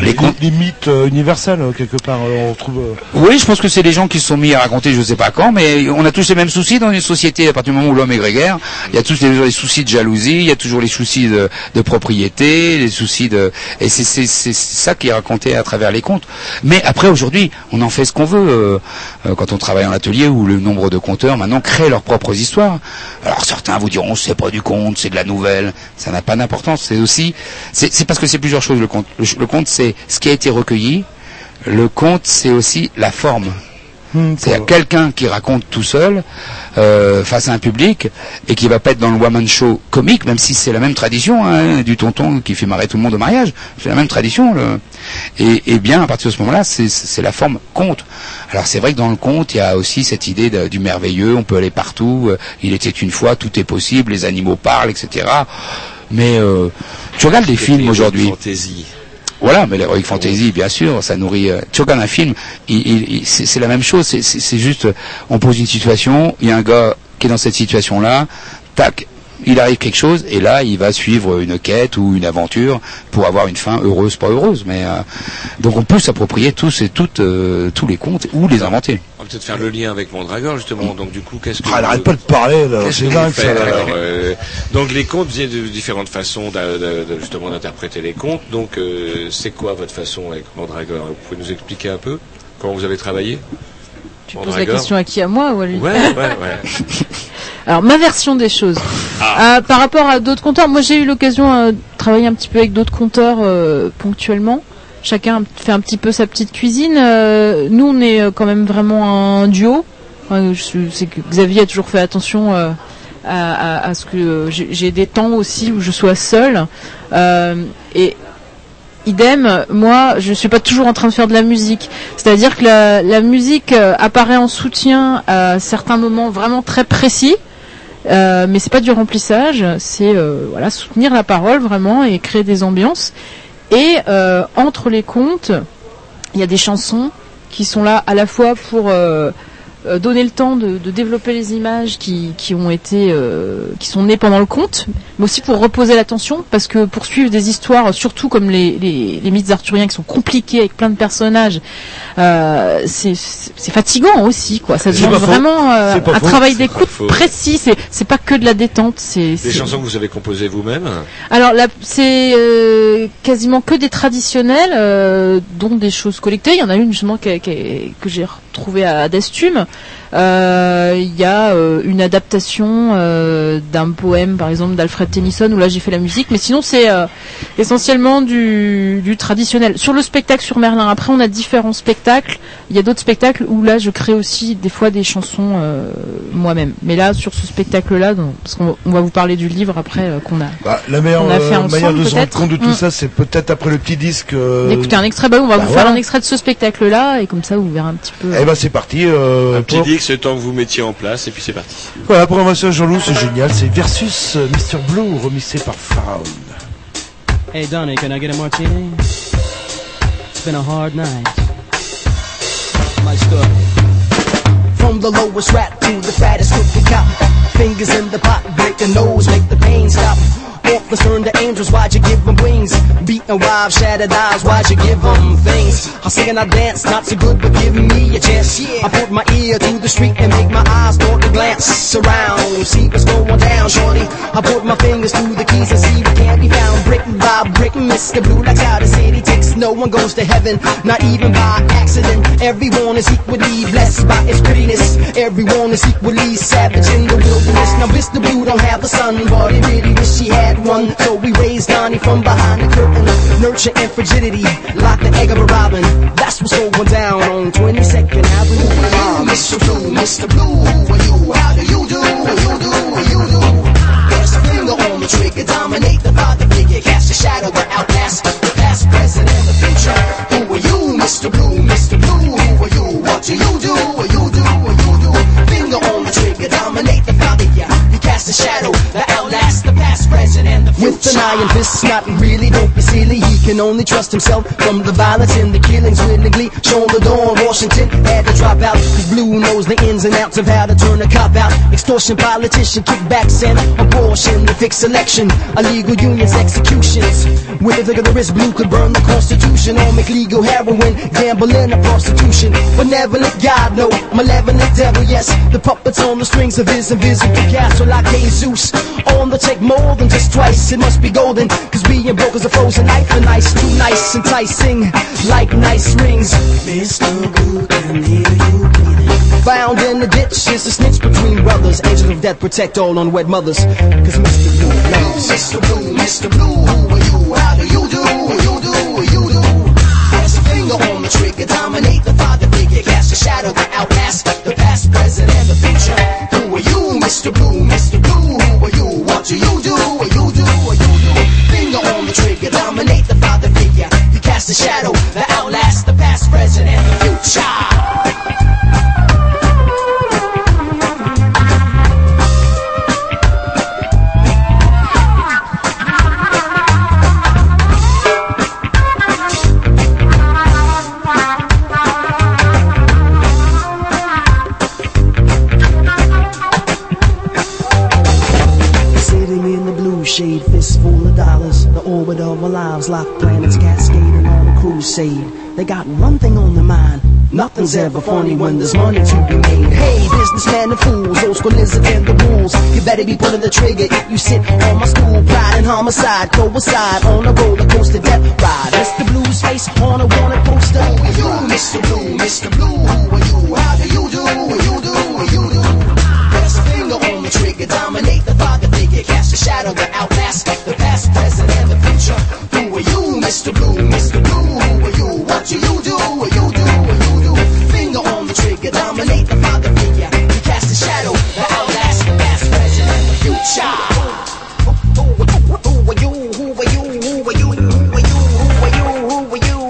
les Les, mythes euh, universels, euh, quelque part, euh, on retrouve... Oui, je pense que c'est les gens qui se sont mis à raconter, je sais pas quand, mais on a tous les mêmes soucis dans une société à partir du moment où l'homme est grégaire. Il y a tous les, les soucis de jalousie, il y a toujours les soucis de, de propriété, les soucis de, et c'est ça qui est raconté à travers les contes. Mais après aujourd'hui, on en fait ce qu'on veut. euh, quand on travaille en atelier où le nombre de conteurs maintenant créent leurs propres histoires. Alors certains vous diront c'est pas du conte, c'est de la nouvelle. Ça n'a pas d'importance. C'est aussi, c'est c'est parce que c'est plusieurs choses le conte. Le, le conte c'est ce qui a été recueilli. Le conte, c'est aussi la forme. hmm, C'est-à-dire quelqu'un qui raconte tout seul euh, face à un public et qui va pas être dans le one-man show comique, même si c'est la même tradition hein, du tonton qui fait marrer tout le monde au mariage. C'est la même tradition. Le... Et, et bien, à partir de ce moment-là, c'est- c'est la forme conte. Alors c'est vrai que dans le conte, il y a aussi cette idée de- du merveilleux. On peut aller partout. euh, il était une fois, tout est possible. Les animaux parlent, etc. Mais euh, tu regardes des films aujourd'hui. Voilà, mais l'heroic fantasy, bien sûr, ça nourrit. euh, tu regardes un film, il, il- il- c'est la même chose. C'est- juste, on pose une situation, il y a un gars qui est dans cette situation-là, tac, il arrive quelque chose, et là, il va suivre une quête ou une aventure pour avoir une fin heureuse, pas heureuse. Mais euh, donc, on peut s'approprier tous et toutes euh, tous les contes ou les inventer. On va peut-être faire le lien avec Mondragor justement. Donc du coup, qu'est-ce que Ah, elle vous- arrête pas de parler, là. C'est que vous dingue, ça. alors, euh, donc les contes viennent de différentes façons justement d'interpréter les contes. Donc euh, c'est quoi votre façon avec Mondragor Vous pouvez nous expliquer un peu comment vous avez travaillé? Tu poses la question à qui? À moi ou à lui? Ouais, ouais, ouais. [LAUGHS] Alors ma version des choses. Ah. Euh, par rapport à d'autres compteurs, moi j'ai eu l'occasion euh, de travailler un petit peu avec d'autres compteurs euh, ponctuellement. Chacun fait un petit peu sa petite cuisine. Nous on est quand même vraiment un duo. Euh, je sais que Xavier a toujours fait attention à, à- à ce que j'ai des temps aussi où je sois seule. Et idem, moi, je suis pas toujours en train de faire de la musique. C'est-à-dire que la, la musique euh, apparaît en soutien à certains moments vraiment très précis. Euh, mais c'est pas du remplissage, c'est euh, voilà soutenir la parole vraiment et créer des ambiances. Et euh, entre les contes, il y a des chansons qui sont là à la fois pour euh, donner le temps de, de développer les images qui, qui ont été euh, qui sont nées pendant le conte, mais aussi pour reposer l'attention parce que pour suivre des histoires, surtout comme les, les, les mythes arthuriens qui sont compliqués avec plein de personnages, euh, c'est fatigant aussi quoi. Ça demande vraiment euh, un faux. travail d'écoute précis. C'est c'est pas que de la détente. C'est Des chansons que vous avez composées vous-même alors là, c'est euh, quasiment que des traditionnels, euh, dont des choses collectées. Il y en a une justement qui- qui- que j'ai retrouvée à Destume. Euh, Il y a euh, une adaptation euh, d'un poème, par exemple, d'Alfred Tennyson, où là j'ai fait la musique. Mais sinon, c'est euh, essentiellement du, du traditionnel. Sur le spectacle sur Merlin, après, on a différents spectacles. Il y a d'autres spectacles où là, je crée aussi des fois des chansons euh, moi-même. Mais là, sur ce spectacle-là, donc, parce qu'on on va vous parler du livre après euh, qu'on a Bah, la meilleure On a fait manière de se rendre peut-être compte de tout Mm. ça, c'est peut-être après le petit disque. euh, Écoutez un extrait, bah oui, on va bah vous faire un extrait de ce spectacle-là, et comme ça vous verrez un petit peu. Eh ben c'est parti. Euh, Un petit pour- dix, le temps que vous mettiez en place, et puis c'est parti. Voilà, programmation Jean-Loup, c'est génial. C'est Versus euh, Mr. Blue, remixé par Pharaon. Hey Donnie, can I get a martini? It's been a hard night. My story. From the lowest rat to the fattest cookie cop. Fingers in the pot, break the nose, make the pain stop. The stern, the angels, why'd you give them wings? and wives, shattered eyes, why'd you give them things? I sing and I dance, not so good, but give me a chance. I put my ear to the street and make my eyes start to glance around, see what's going down, shorty. I put my fingers through the keys and see what can't be found. Brick by brick, Mr. Blue, that's how the city ticks. No one goes to heaven, not even by accident. Everyone is equally blessed by its prettiness. Everyone is equally savage in the wilderness. Now, Mr. Blue don't have a son, but he really wish he had one. So we raised Donnie from behind the curtain. Nurture and frigidity, like the egg of a robin. That's what's going down on 22nd Avenue. Ah, Mr. Blue, Mr. Blue, who are you? How do you do? What you do? What you do? There's a finger on the trigger, dominate the father figure, cast a shadow that outlasts the past, present, and the future. Who are you, Mr. Blue, Mr. Blue? Who are you? What do you do? What you do? What you do? Finger on the trigger, dominate cast a shadow that outlasts the past, present, and the future. With an iron fist, not really, don't be silly. He can only trust himself from the violence and the killings. Willingly shown the door in Washington, had to drop out. Cause Blue knows the ins and outs of how to turn a cop out. Extortion, politician, kickbacks, and abortion. The fixed election, illegal unions, executions. With a of the wrist, Blue could burn the Constitution or make legal heroin, gambling, and prostitution. Benevolent God, no, malevolent devil, yes. The puppets on the strings of his invisible castle, like Jesus. On the take more than just twice, it must be golden. Cause being broke is a frozen knife, and ice too nice, enticing, like nice rings. Mr. Blue can hear you breathing. Found in the ditch is a snitch between brothers. Angels of death protect all unwed mothers. Cause Mr. Blue loves. Mr. Blue, Mr. Blue, who are you? How do you do? You do? You do? Press a finger on the trigger, dominate the father figure, cast a shadow that outlasts the past, present, and the future. Who are you, Mr. Blue, Mr. You? What do you do? What you do? What you do? Finger on the trigger, dominate the father figure. You cast a shadow that outlasts the past, present, and the future. Shade, fistful of dollars. The orbit of our lives, like planets cascading on a crusade. They got one thing on their mind. Nothing's ever funny when there's money to be made. Hey, businessmen and fools, old school lizards and the rules. You better be pulling the trigger if you sit on my stool. Pride and homicide, coincide on a roller coaster death ride. Mr. Blue's face on a wanted poster. Who are you, Mr. Blue, Mr. Blue? Who are you? How do you do? What you do? What you do? A finger on the trigger, dominate cast a shadow that outlasts the past, present, and the future. Who are you, Mr. Blue, Mr. Blue? Who are you? What do you do? What you do? What you do? Finger on the trigger, dominate the father figure, you cast a shadow that outlasts the past, present, and the future. Who are you? Who are you? Who are you? Who are you? Who are you? Who are you?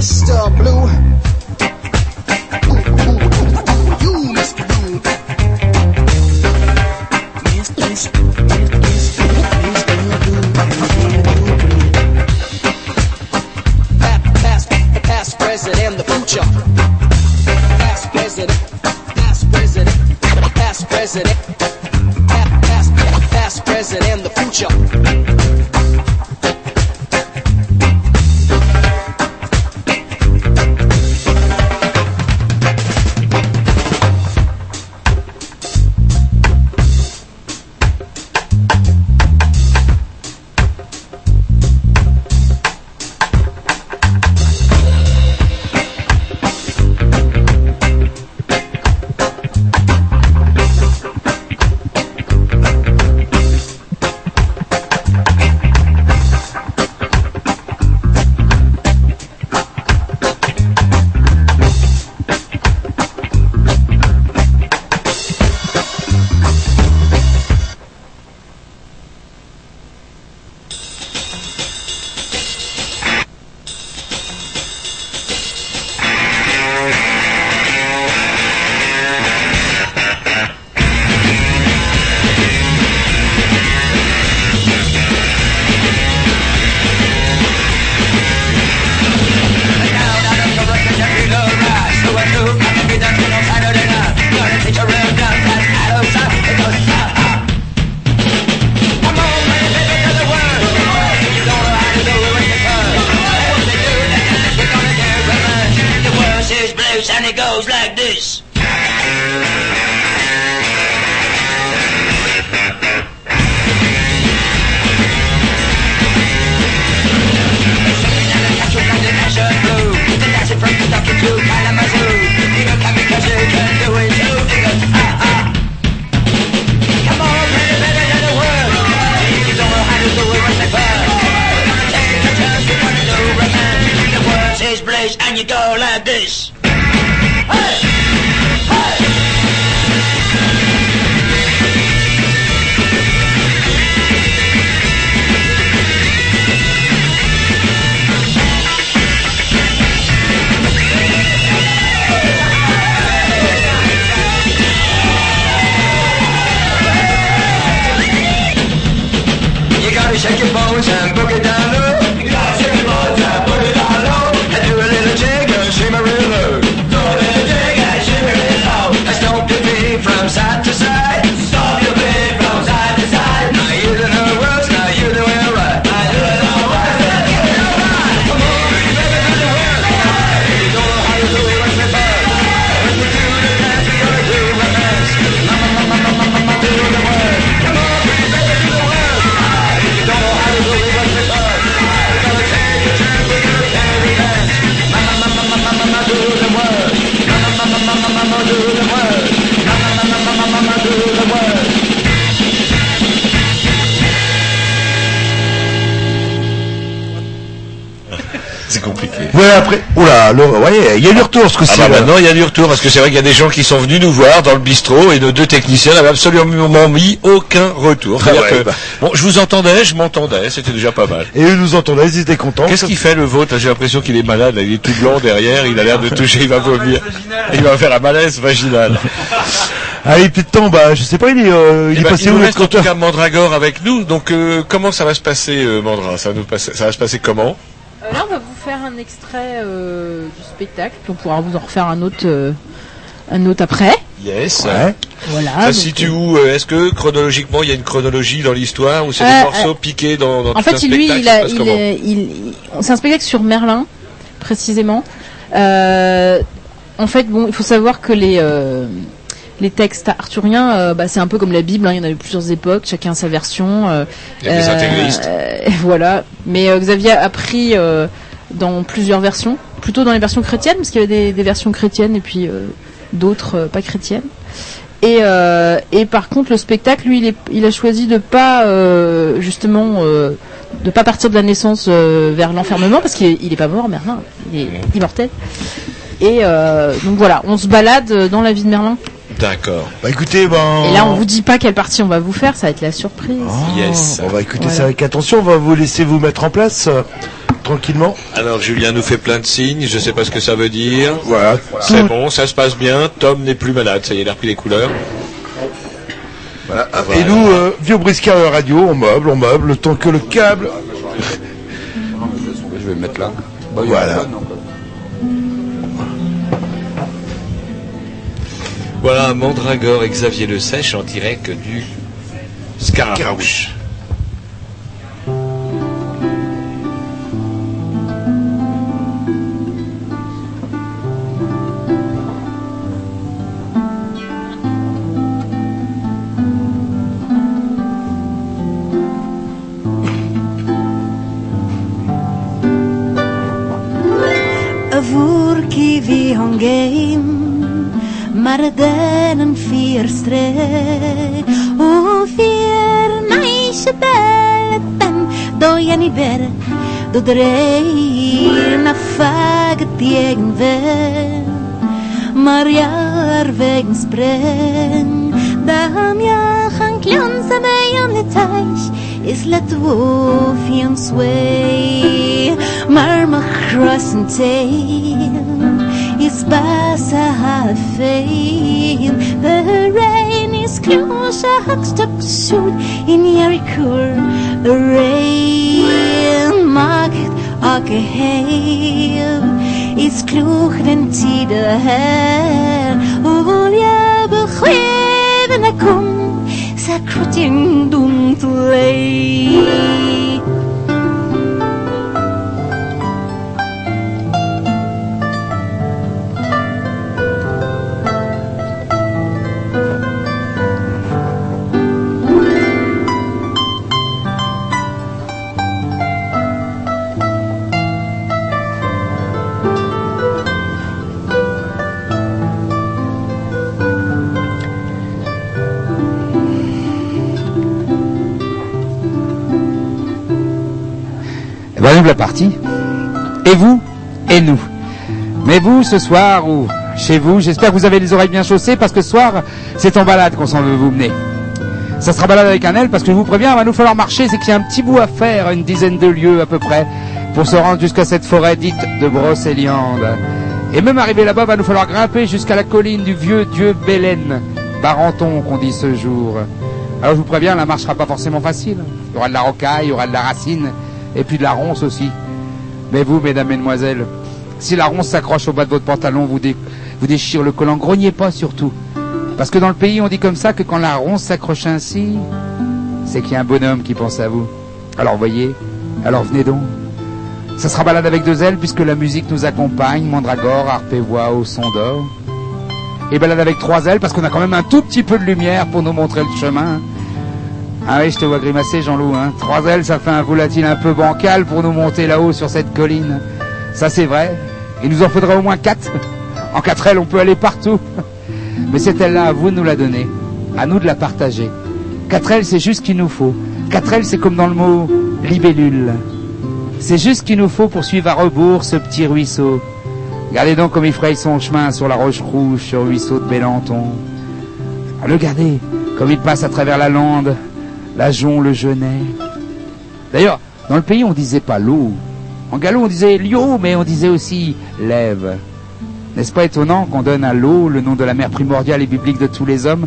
Mr. Blue. Voilà, après, oula, le, ouais, il y a du retour ce coup-ci. Ah bah là. maintenant il y a du retour parce que c'est vrai qu'il y a des gens qui sont venus nous voir dans le bistrot et nos deux techniciens n'avaient absolument mis aucun retour. Ah ouais, que, bah. Bon, je vous entendais, je m'entendais, c'était déjà pas mal. Et eux nous entendaient, ils étaient contents. Qu'est-ce qu'il fait le vôtre? J'ai l'impression qu'il est malade, là, il est tout blanc derrière, il a l'air de toucher, il va vomir. Il va faire un malaise vaginal. Allez, de temps, bah, je sais pas, il est, euh, il Eh est ben, passé il où reste en tout cas Mandragore avec nous, donc euh, comment ça va se passer euh, Mandra? Ça va, nous passer, ça va se passer comment? Euh, là, on va extrait euh, du spectacle, puis on pourra vous en refaire un autre, euh, un autre après. Yes. Voilà. Ça donc, se situe où euh, Est-ce que chronologiquement il y a une chronologie dans l'histoire ou c'est Euh, des morceaux euh, piqués dans, dans En tout un fait, lui, spectacle il a, passe il comment est- il- il- c'est un spectacle sur Merlin, précisément. Euh, en fait, bon, il faut savoir que les euh, les textes arthuriens, euh, bah, c'est un peu comme la Bible. hein, il y en a eu plusieurs époques, chacun sa version. euh, Il y a des intégristes. euh, [LAUGHS] voilà. Mais euh, Xavier a pris euh, dans plusieurs versions, plutôt dans les versions chrétiennes, parce qu'il y avait des, des versions chrétiennes et puis euh, d'autres euh, pas chrétiennes. Et, euh, et par contre, le spectacle, lui, il, est, il a choisi de pas euh, justement euh, de pas partir de la naissance euh, vers l'enfermement parce qu'il est, il est pas mort, Merlin, il est immortel. Et euh, donc voilà, on se balade dans la vie de Merlin. D'accord. Bah écoutez, ben. Et là, on vous dit pas quelle partie on va vous faire, ça va être la surprise. Yes. On va écouter Voilà. ça avec attention, on va vous laisser vous mettre en place euh, tranquillement. Alors Julien nous fait plein de signes, je sais pas ce que ça veut dire. Voilà. C'est bon, ça se passe bien. Tom n'est plus malade, ça y est, il a repris les couleurs. Voilà. Voilà. Et nous, euh, vieux briscard radio, on meuble, on meuble, le temps que le câble. Je vais me mettre là. Bah, Voilà. Voilà Mandragore et Xavier Le Sèche en direct du Scaramouche. hangeim mar denen vier streit u vier meische beten do ja ni ber do dreir na fag tiegen we mar ja er wegen spren da ham ja han klon sa be an de tais is let wo fiem sway. Mar ma crossen tail is basa hafein. The rain is close, a huckstuck suit in Jericho. A rain maakt ake heil. Is kloeg den tide her. Ol ja begreven a kom. Sakrutin dum to lay. La partie. Et vous, et nous. Mais vous, ce soir, ou chez vous, j'espère que vous avez les oreilles bien chaussées, parce que ce soir, c'est en balade qu'on s'en veut vous mener. Ça sera balade avec un L, parce que je vous préviens, il va nous falloir marcher, c'est qu'il y a un petit bout à faire, une dizaine de lieues à peu près, pour se rendre jusqu'à cette forêt dite de Brocéliande. Et même arrivé là-bas, va nous falloir grimper jusqu'à la colline du vieux dieu Bélène, Barenton qu'on dit ce jour. Alors je vous préviens, la marche sera pas forcément facile. Il y aura de la rocaille, il y aura de la racine, et puis de la ronce aussi. Mais vous, mesdames, mesdemoiselles, si la ronce s'accroche au bas de votre pantalon, vous, vous déchire le collant, grognez pas surtout. Parce que dans le pays, on dit comme ça que quand la ronce s'accroche ainsi, c'est qu'il y a un bonhomme qui pense à vous. Alors voyez, alors venez donc. Ça sera balade avec deux ailes puisque la musique nous accompagne, mandragore, voix au son d'or. Et balade avec trois ailes parce qu'on a quand même un tout petit peu de lumière pour nous montrer le chemin. Ah oui, je te vois grimacer, Jean-Loup. Hein. Trois ailes, ça fait un volatile un peu bancal pour nous monter là-haut sur cette colline. Ça, c'est vrai. Il nous en faudrait au moins quatre. En quatre ailes, on peut aller partout. [LAUGHS] Mais cette aile-là, à vous de nous la donner. À nous de la partager. Quatre ailes, c'est juste ce qu'il nous faut. Quatre ailes, c'est comme dans le mot libellule. C'est juste ce qu'il nous faut pour suivre à rebours ce petit ruisseau. Regardez donc comme il fraye son chemin sur la roche rouge, sur le ruisseau de Bélenton. Ah, Regardez comme il passe à travers la lande, la jonc, le genêt. D'ailleurs, dans le pays, on disait pas l'eau. En gallo, on disait l'eau, mais on disait aussi lève. N'est-ce pas étonnant qu'on donne à l'eau le nom de la mère primordiale et biblique de tous les hommes?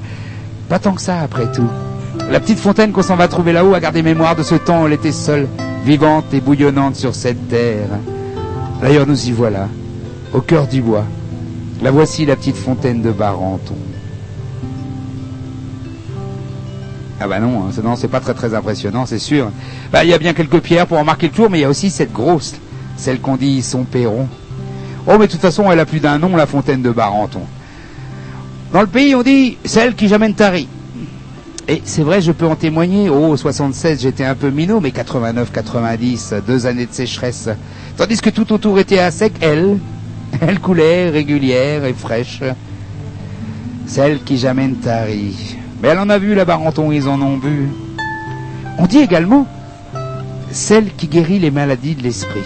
Pas tant que ça, après tout. La petite fontaine qu'on s'en va trouver là-haut a gardé mémoire de ce temps où elle était seule, vivante et bouillonnante sur cette terre. D'ailleurs, nous y voilà, au cœur du bois. La voici, la petite fontaine de Barenton. Ah bah non, hein, non, c'est pas très très impressionnant, c'est sûr. Bah, il y a bien quelques pierres pour en marquer le tour, mais il y a aussi cette grosse, celle qu'on dit son perron. Oh, mais de toute façon, elle a plus d'un nom, la fontaine de Barenton. Dans le pays, on dit celle qui jamais ne tarit. Et c'est vrai, je peux en témoigner. Oh, 76, j'étais un peu minot, mais 89, 90, deux années de sécheresse. Tandis que tout autour était à sec, elle, [LAUGHS] elle coulait régulière et fraîche. Celle qui jamais ne tarit. Mais elle en a vu la Barenton, ils en ont bu. On dit également celle qui guérit les maladies de l'esprit.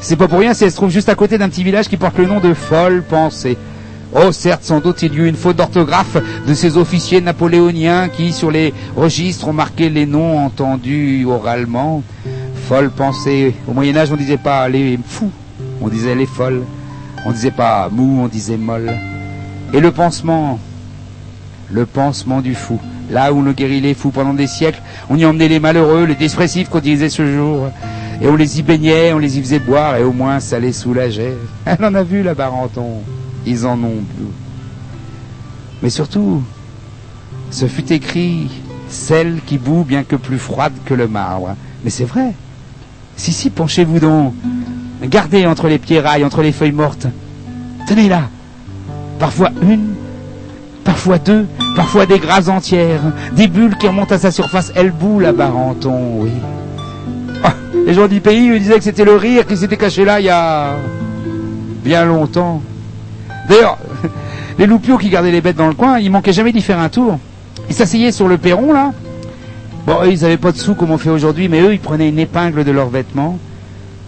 C'est pas pour rien si elle se trouve juste à côté d'un petit village qui porte le nom de Folle Pensée. Oh, certes, sans doute il y eut une faute d'orthographe de ces officiers napoléoniens qui, sur les registres, ont marqué les noms entendus oralement. Folle Pensée. Au Moyen-Âge, on disait pas les fous, on disait les folles. On disait pas mou, on disait molle. Et le pansement, le pansement du fou. Là où on guérit les fous pendant des siècles, on y emmenait les malheureux, les dépressifs qu'on disait ce jour. Et on les y baignait, on les y faisait boire, et au moins ça les soulageait. [LAUGHS] Elle en a vu la Barenton. Ils en ont bu. Mais surtout, ce fut écrit celle qui bout bien que plus froide que le marbre. Mais c'est vrai. Si, si, penchez-vous donc. Gardez entre les pierrailles, entre les feuilles mortes. Tenez là. Parfois une, parfois deux, parfois des grâces entières, des bulles qui remontent à sa surface. Elle bout la Barenton, oui. Ah, les gens du pays eux, disaient que c'était le rire qui s'était caché là il y a bien longtemps. D'ailleurs, [LAUGHS] les loupiaux qui gardaient les bêtes dans le coin, ils manquaient jamais d'y faire un tour. Ils s'asseyaient sur le perron là. Bon, eux, ils n'avaient pas de sous comme on fait aujourd'hui, mais eux, ils prenaient une épingle de leurs vêtements,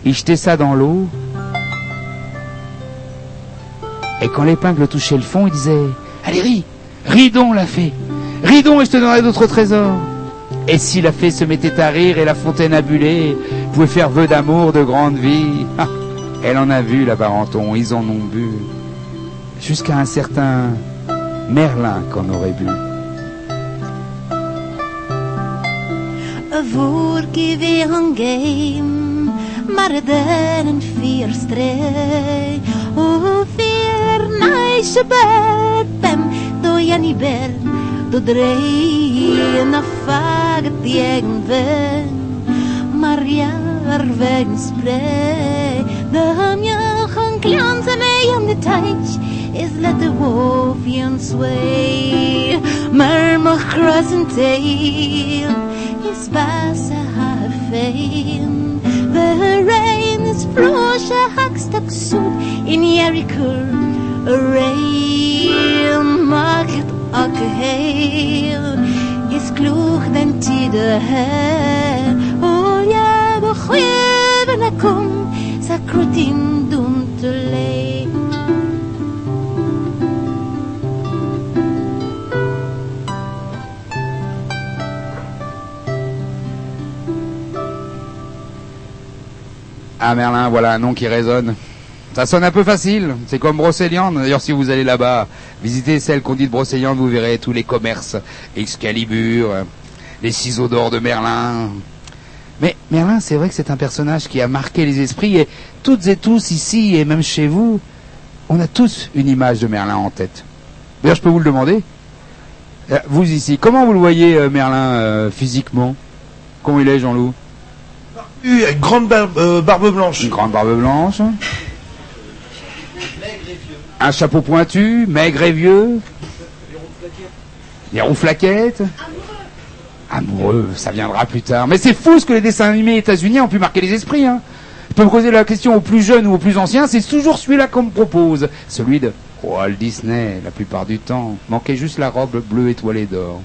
ils jetaient ça dans l'eau. Et quand l'épingle touchait le fond, ils disaient Allez, ris, ris donc, la fée, ris donc et je te donnerai d'autres trésors? Et si la fée se mettait à rire et la fontaine à buller, pouvait faire vœu d'amour, de grande vie, ah, elle en a vu la Barenton, ils en ont bu. Jusqu'à un certain Merlin qu'en aurait bu. Game, maar een vier שבעצם דויין maria דודרי נפגת יגנבן, מריאר וגנספרי, דם יחן קליון צמאיים נטייץ', is let the wolf in sway. Merma crescent tail is basa fame. The rain is frosha hackstack soup in Yerikur Rain market ak heil is kloeg den tide her Oh ja, begeven na kom Sakrutin Duntele. Ah Merlin, voilà un nom qui résonne. Ça sonne un peu facile, c'est comme Brocéliande. D'ailleurs, si vous allez là-bas, visitez celle qu'on dit de Brocéliande, vous verrez tous les commerces, Excalibur, les ciseaux d'or de Merlin. Mais Merlin, c'est vrai que c'est un personnage qui a marqué les esprits, et toutes et tous ici, et même chez vous, on a tous une image de Merlin en tête. D'ailleurs, je peux vous le demander Euh, Vous ici, comment vous le voyez, euh, Merlin, euh, physiquement? Comment il est, Jean-Loup? Une grande barbe, euh, barbe blanche. Une grande barbe blanche. Un chapeau pointu, maigre et vieux. Les roues flaquettes. Amoureux, ça viendra plus tard. Mais c'est fou ce que les dessins animés états-unis ont pu marquer les esprits. Hein. Je peux me poser la question aux plus jeunes ou aux plus anciens, c'est toujours celui-là qu'on me propose. Celui de Walt Disney, la plupart du temps. Manquait juste la robe bleue étoilée d'or.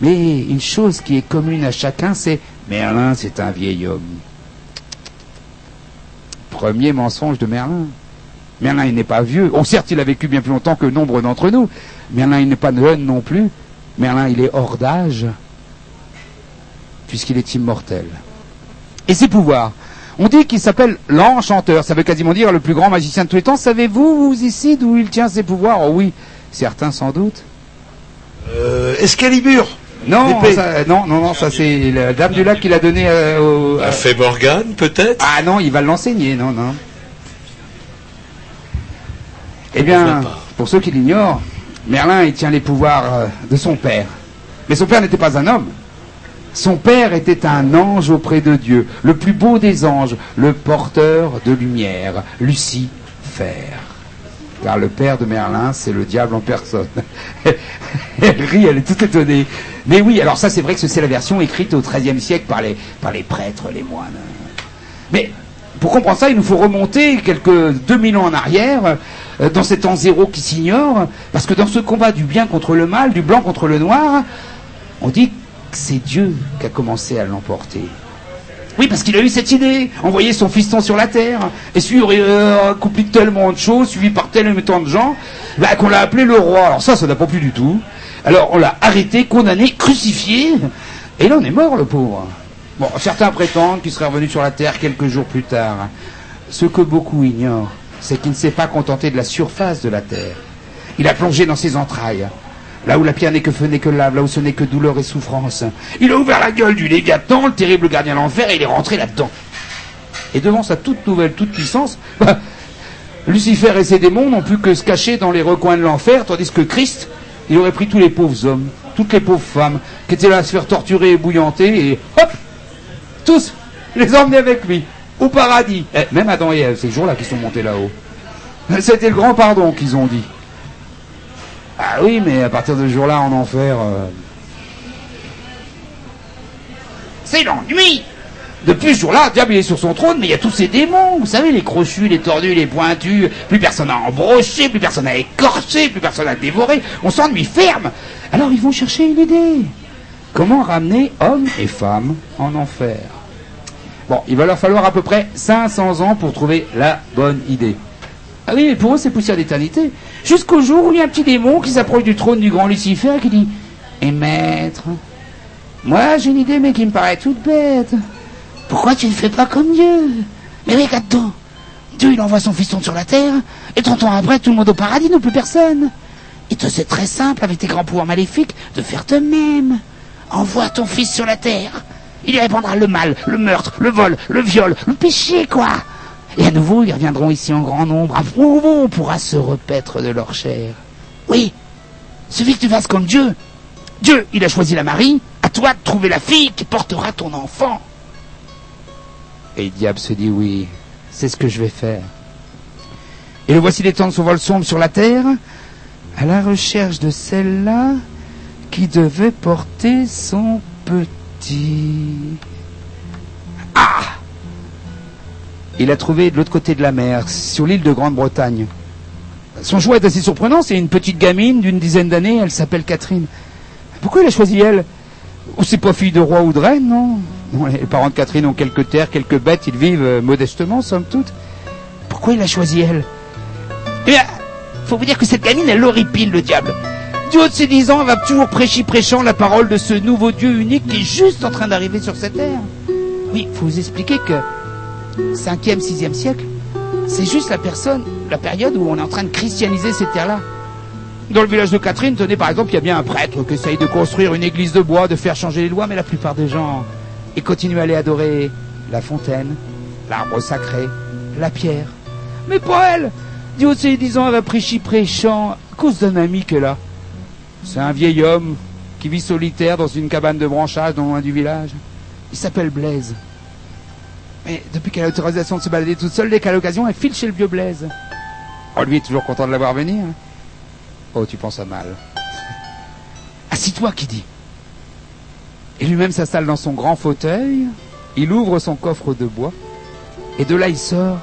Mais une chose qui est commune à chacun, c'est Merlin, c'est un vieil homme. Premier mensonge de Merlin. Merlin, il n'est pas vieux. Oh, certes, il a vécu bien plus longtemps que nombre d'entre nous. Merlin, il n'est pas jeune non plus. Merlin, il est hors d'âge, puisqu'il est immortel. Et ses pouvoirs On dit qu'il s'appelle l'enchanteur. Ça veut quasiment dire le plus grand magicien de tous les temps. Savez-vous, vous ici, d'où il tient ses pouvoirs? Oh oui, certains sans doute. Euh, Excalibur. Non, ça- non, non, non, ça c'est la dame du lac qui l'a donné euh, au... A fait Morgane, peut-être? Ah non, il va l'enseigner, non, non. Eh bien, pour ceux qui l'ignorent, Merlin, il tient les pouvoirs euh, de son père. Mais son père n'était pas un homme. Son père était un ange auprès de Dieu, le plus beau des anges, le porteur de lumière, Lucifer. Car le père de Merlin, c'est le diable en personne. [LAUGHS] elle rit, elle est toute étonnée. Mais oui, alors ça c'est vrai que c'est la version écrite au XIIIe siècle par les, par les prêtres, les moines. Mais pour comprendre ça, il nous faut remonter quelques 2000 ans en arrière, euh, dans ces temps zéro qui s'ignorent, parce que dans ce combat du bien contre le mal, du blanc contre le noir, on dit que c'est Dieu qui a commencé à l'emporter. Oui, parce qu'il a eu cette idée, envoyer son fiston sur la terre, et suivre euh, accompli tellement de choses, suivi par tellement de gens, bah, qu'on l'a appelé le roi. Alors ça, ça n'a pas plu du tout. Alors on l'a arrêté, condamné, crucifié, et là on est mort, le pauvre. Bon, certains prétendent qu'il serait revenu sur la terre quelques jours plus tard. Ce que beaucoup ignorent, c'est qu'il ne s'est pas contenté de la surface de la terre. Il a plongé dans ses entrailles. Là où la pierre n'est que feu, n'est que lave, là où ce n'est que douleur et souffrance. Il a ouvert la gueule du Léviathan, le terrible gardien de l'enfer, et il est rentré là-dedans. Et devant sa toute nouvelle, toute puissance, bah, Lucifer et ses démons n'ont pu que se cacher dans les recoins de l'enfer, tandis que Christ, il aurait pris tous les pauvres hommes, toutes les pauvres femmes, qui étaient là à se faire torturer et bouillanter, et hop, tous, les emmener avec lui, au paradis. Eh, même Adam et Ève, ces jours-là qui sont montés là-haut. C'était le grand pardon qu'ils ont dit. Ah oui, mais à partir de ce jour-là, en enfer... euh, C'est l'ennui Depuis ce jour-là, le diable il est sur son trône, mais il y a tous ces démons, vous savez, les crochus, les tordus, les pointus, plus personne à embrocher, plus personne à écorcher, plus personne à dévorer, on s'ennuie ferme Alors ils vont chercher une idée. Comment ramener hommes et femmes en enfer? Bon, il va leur falloir à peu près 500 ans pour trouver la bonne idée. Ah oui, mais pour eux, c'est poussière d'éternité. Jusqu'au jour où il y a un petit démon qui s'approche du trône du grand Lucifer qui dit Et maître, moi j'ai une idée, mais qui me paraît toute bête. Pourquoi tu ne fais pas comme Dieu? Mais regarde-toi Dieu, il envoie son fiston sur la terre, et 30 ans après, tout le monde au paradis, non plus personne. Et c'est très simple, avec tes grands pouvoirs maléfiques, de faire de même. Envoie ton fils sur la terre. Il y répandra le mal, le meurtre, le vol, le viol, le péché, quoi. Et à nouveau, ils reviendront ici en grand nombre. À on pourra se repaître de leur chair. Oui, suffit que tu fasses comme Dieu. Dieu, il a choisi la Marie. À toi de trouver la fille qui portera ton enfant. Et le diable se dit oui, c'est ce que je vais faire. Et le voici d'étendre son vol sombre sur la terre, à la recherche de celle-là qui devait porter son petit. Ah Il a trouvé de l'autre côté de la mer, sur l'île de Grande-Bretagne. Son choix est assez surprenant, c'est une petite gamine d'une dizaine d'années, elle s'appelle Catherine. Pourquoi il a choisi elle? Oh, C'est pas fille de roi ou de reine, non? Les parents de Catherine ont quelques terres, quelques bêtes, ils vivent euh, modestement, somme toute. Pourquoi il a choisi elle? Eh bien, faut vous dire que cette gamine, elle l'horripile, le diable. Haut de ses dix ans, va toujours prêcher prêchant la parole de ce nouveau Dieu unique qui est juste en train d'arriver sur cette terre. Oui, faut vous expliquer que 5e, 6e siècle, c'est juste la personne, la période où on est en train de christianiser ces terres-là. Dans le village de Catherine, tenez par exemple, il y a bien un prêtre qui essaye de construire une église de bois, de faire changer les lois, mais la plupart des gens, ils continuent à aller adorer la fontaine, l'arbre sacré, la pierre. Mais pas elle ses dix ans, elle va prêcher prêchant à cause d'un ami qu'elle a. C'est un vieil homme qui vit solitaire dans une cabane de branchage non loin du village. Il s'appelle Blaise. Mais depuis qu'elle a l'autorisation de se balader toute seule, dès qu'à l'occasion, elle file chez le vieux Blaise. Oh, lui est toujours content de la voir venir. Oh, tu penses à mal. [LAUGHS] Assis-toi, qui dit. Et lui-même s'installe dans son grand fauteuil, il ouvre son coffre de bois, et de là il sort.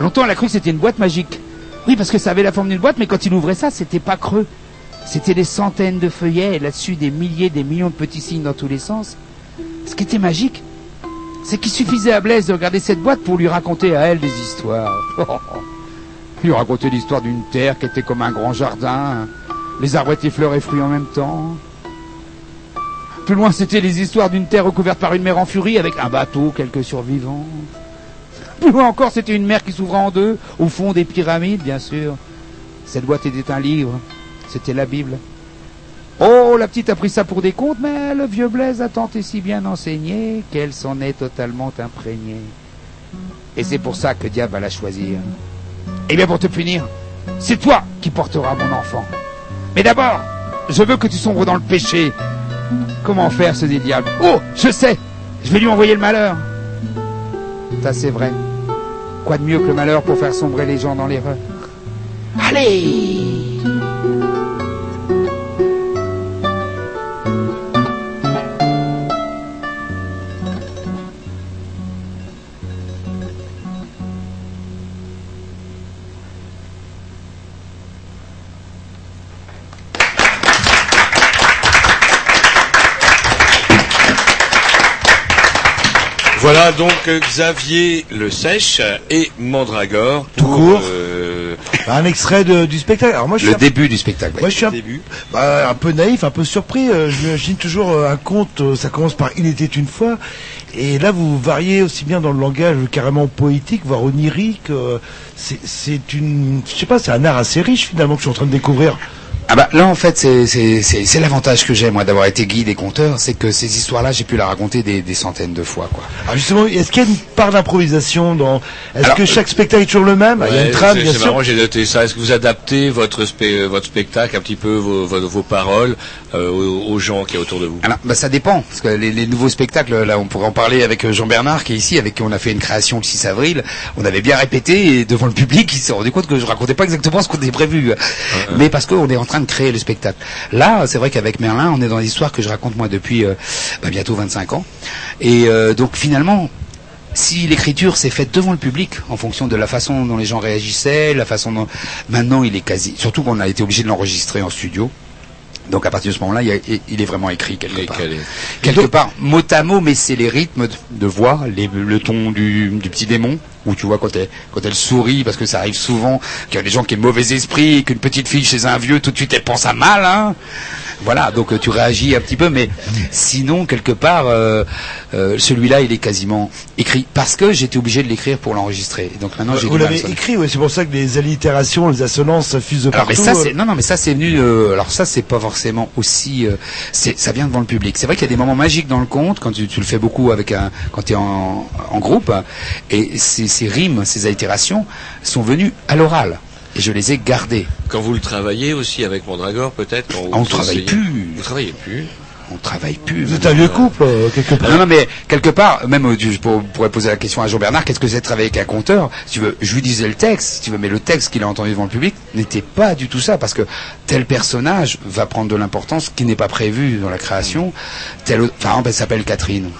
Longtemps, elle a cru que c'était une boîte magique. Oui, parce que ça avait la forme d'une boîte, mais quand il ouvrait ça, c'était pas creux. C'était des centaines de feuillets, et là-dessus des milliers, des millions de petits signes dans tous les sens. Ce qui était magique, c'est qu'il suffisait à Blaise de regarder cette boîte pour lui raconter à elle des histoires. [LAUGHS] Lui racontait l'histoire d'une terre qui était comme un grand jardin. Les arbres étaient fleurs et fruits en même temps. Plus loin, c'était les histoires d'une terre recouverte par une mer en furie avec un bateau, quelques survivants. Plus loin encore, c'était une mer qui s'ouvrait en deux, au fond des pyramides, bien sûr. Cette boîte était un livre. C'était la Bible. Oh, la petite a pris ça pour des contes, mais le vieux Blaise a tant et si bien enseigné qu'elle s'en est totalement imprégnée. Et c'est pour ça que diable va la choisir. Eh bien, pour te punir, c'est toi qui porteras mon enfant. Mais d'abord, je veux que tu sombres dans le péché. Comment faire, se dit le diable Oh, je sais Je vais lui envoyer le malheur. Ça, c'est vrai. Quoi de mieux que le malheur pour faire sombrer les gens dans l'erreur Allez Voilà donc Xavier Le Sèche et Mandragore. Tout pour, court. euh, Un extrait de- du spectacle. Alors moi, je Le suis un- début du spectacle. Moi, je suis un, bah, un peu naïf, un peu surpris. Euh, je m'imagine toujours euh, un conte, ça commence par Il était une fois. Et là, vous variez aussi bien dans le langage carrément poétique, voire onirique. c'est- c'est une, je sais pas, c'est un art assez riche finalement que je suis en train de découvrir. Ah bah là en fait c'est c'est c'est c'est l'avantage que j'ai moi d'avoir été guide et conteur, c'est que ces histoires-là j'ai pu la raconter des, des centaines de fois quoi. Alors justement, est-ce qu'il y a une part d'improvisation dans Est-ce Alors, que chaque spectacle est toujours le même? Il y a une trame, bien c'est sûr. marrant, j'ai noté ça. Est-ce que vous adaptez votre, euh, votre spectacle un petit peu, vos, vos, vos paroles euh, aux, aux gens qui est autour de vous? Alors, bah, ça dépend, parce que les, les nouveaux spectacles, là, on pourrait en parler avec euh, Jean-Bernard, qui est ici, avec qui on a fait une création le 6 avril. On avait bien répété, et devant le public, il s'est rendu compte que je racontais pas exactement ce qu'on avait prévu. Mais parce qu'on est en train de créer le spectacle. Là, c'est vrai qu'avec Merlin, on est dans l'histoire que je raconte moi depuis euh, bah, bientôt 25 ans. Et euh, donc, finalement, si l'écriture s'est faite devant le public, en fonction de la façon dont les gens réagissaient, la façon dont... Maintenant, il est quasi... Surtout qu'on a été obligé de l'enregistrer en studio. Donc à partir de ce moment-là, il, est vraiment écrit quelque part. Quelque part, mot à mot, mais c'est les rythmes de, de voix, les- le ton du, du petit démon, où tu vois quand elle, sourit, parce que ça arrive souvent qu'il y a des gens qui ont mauvais esprit, qu'une petite fille chez un vieux, tout de suite elle pense à mal. Hein voilà, donc euh, tu réagis un petit peu, mais sinon, quelque part, euh, euh, celui-là, il est quasiment écrit, parce que j'étais obligé de l'écrire pour l'enregistrer. Donc maintenant, j'ai Vous l'avez écrit, ouais, c'est pour ça que les allitérations, les assonances fusent de alors partout. mais ça c'est non non mais ça c'est venu euh, alors ça c'est pas forcément aussi ça vient devant le public. C'est vrai qu'il y a des moments magiques dans le conte quand tu, tu le fais beaucoup avec un quand tu es en, en groupe et ces, ces rimes, ces allitérations sont venues à l'oral et je les ai gardées. Quand vous le travaillez aussi avec Mandragore, peut-être quand On vous ne travaille plus. Vous travaillez plus. On travaille plus. Vous êtes un vieux couple, euh, quelque part. Non, non, mais quelque part, même euh, tu- je pour- pourrais poser la question à Jean-Bernard, qu'est-ce que c'est de travailler avec un conteur? Si tu veux, je lui disais le texte, si tu veux, mais le texte qu'il a entendu devant le public n'était pas du tout ça, parce que tel personnage va prendre de l'importance qui n'est pas prévu dans la création. Tel autre, par exemple, elle s'appelle Catherine.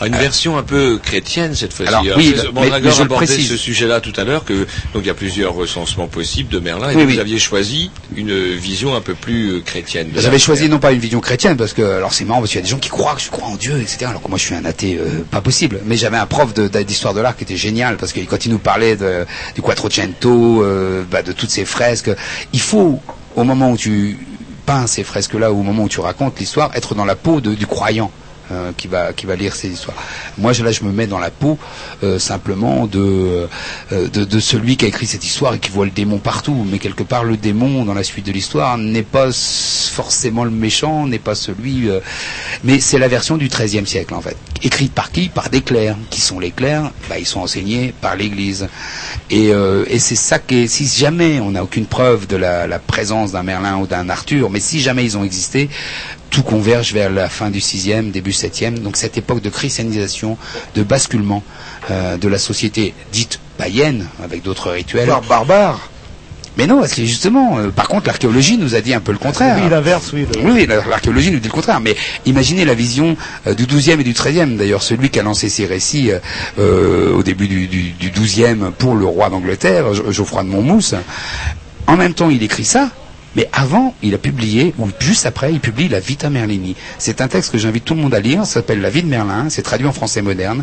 Ah, une version un peu chrétienne cette fois-ci. Alors, oui, bon, mais- je abordait ce sujet-là tout à l'heure que donc il y a plusieurs recensements possibles de Merlin et Oui, vous oui. aviez choisi une vision un peu plus euh, chrétienne. J'avais choisi non pas une vision chrétienne parce que alors c'est marrant parce qu'il y a des gens qui croient que je crois en Dieu etc alors que moi je suis un athée euh, pas possible mais j'avais un prof de- d'histoire de l'art qui était génial parce que quand il nous parlait de, du Quattrocento euh, bah, de toutes ces fresques il faut au moment où tu peins ces fresques là ou au moment où tu racontes l'histoire être dans la peau de- du croyant euh, qui va qui va lire ces histoires. Moi, là, je me mets dans la peau euh, simplement de, euh, de de celui qui a écrit cette histoire et qui voit le démon partout. Mais quelque part, le démon dans la suite de l'histoire n'est pas forcément le méchant, n'est pas celui. mais c'est la version du XIIIe siècle en fait, écrite par qui? Par des clercs. Qui sont les clercs? Bah, ils sont enseignés par l'Église. Et, et c'est ça qui est. Si jamais on n'a aucune preuve de la présence d'un Merlin ou d'un Arthur, mais si jamais ils ont existé, tout converge vers la fin du sixième, début septième, donc cette époque de christianisation, de basculement euh, de la société dite païenne, avec d'autres rituels. Voire barbare. Mais non, parce que justement, euh, par contre, l'archéologie nous a dit un peu le contraire. Oui, l'inverse, oui. le- Oui, la- l'archéologie nous dit le contraire. Mais imaginez la vision euh, du 12e et du 13e. D'ailleurs, celui qui a lancé ces récits euh, au début du, du, du 12e pour le roi d'Angleterre, Geoffroy de Monmouth, en même temps, il écrit ça. Mais avant, il a publié, ou juste après, il publie La Vita Merlini. C'est un texte que j'invite tout le monde à lire. Ça s'appelle La vie de Merlin. C'est traduit en français moderne.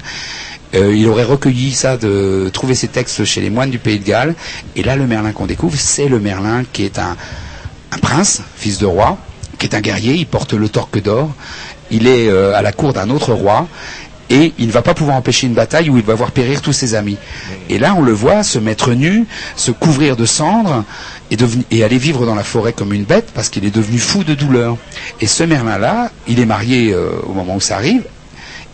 Euh, il aurait recueilli ça, de trouver ces textes chez les moines du Pays de Galles. Et là, le Merlin qu'on découvre, c'est le Merlin qui est un, prince, fils de roi, qui est un guerrier, il porte le torque d'or, il est euh, à la cour d'un autre roi, et il ne va pas pouvoir empêcher une bataille où il va voir périr tous ses amis. Et là, on le voit se mettre nu, se couvrir de cendres, et, aller vivre dans la forêt comme une bête, parce qu'il est devenu fou de douleur. Et ce Merlin-là, il est marié euh, au moment où ça arrive,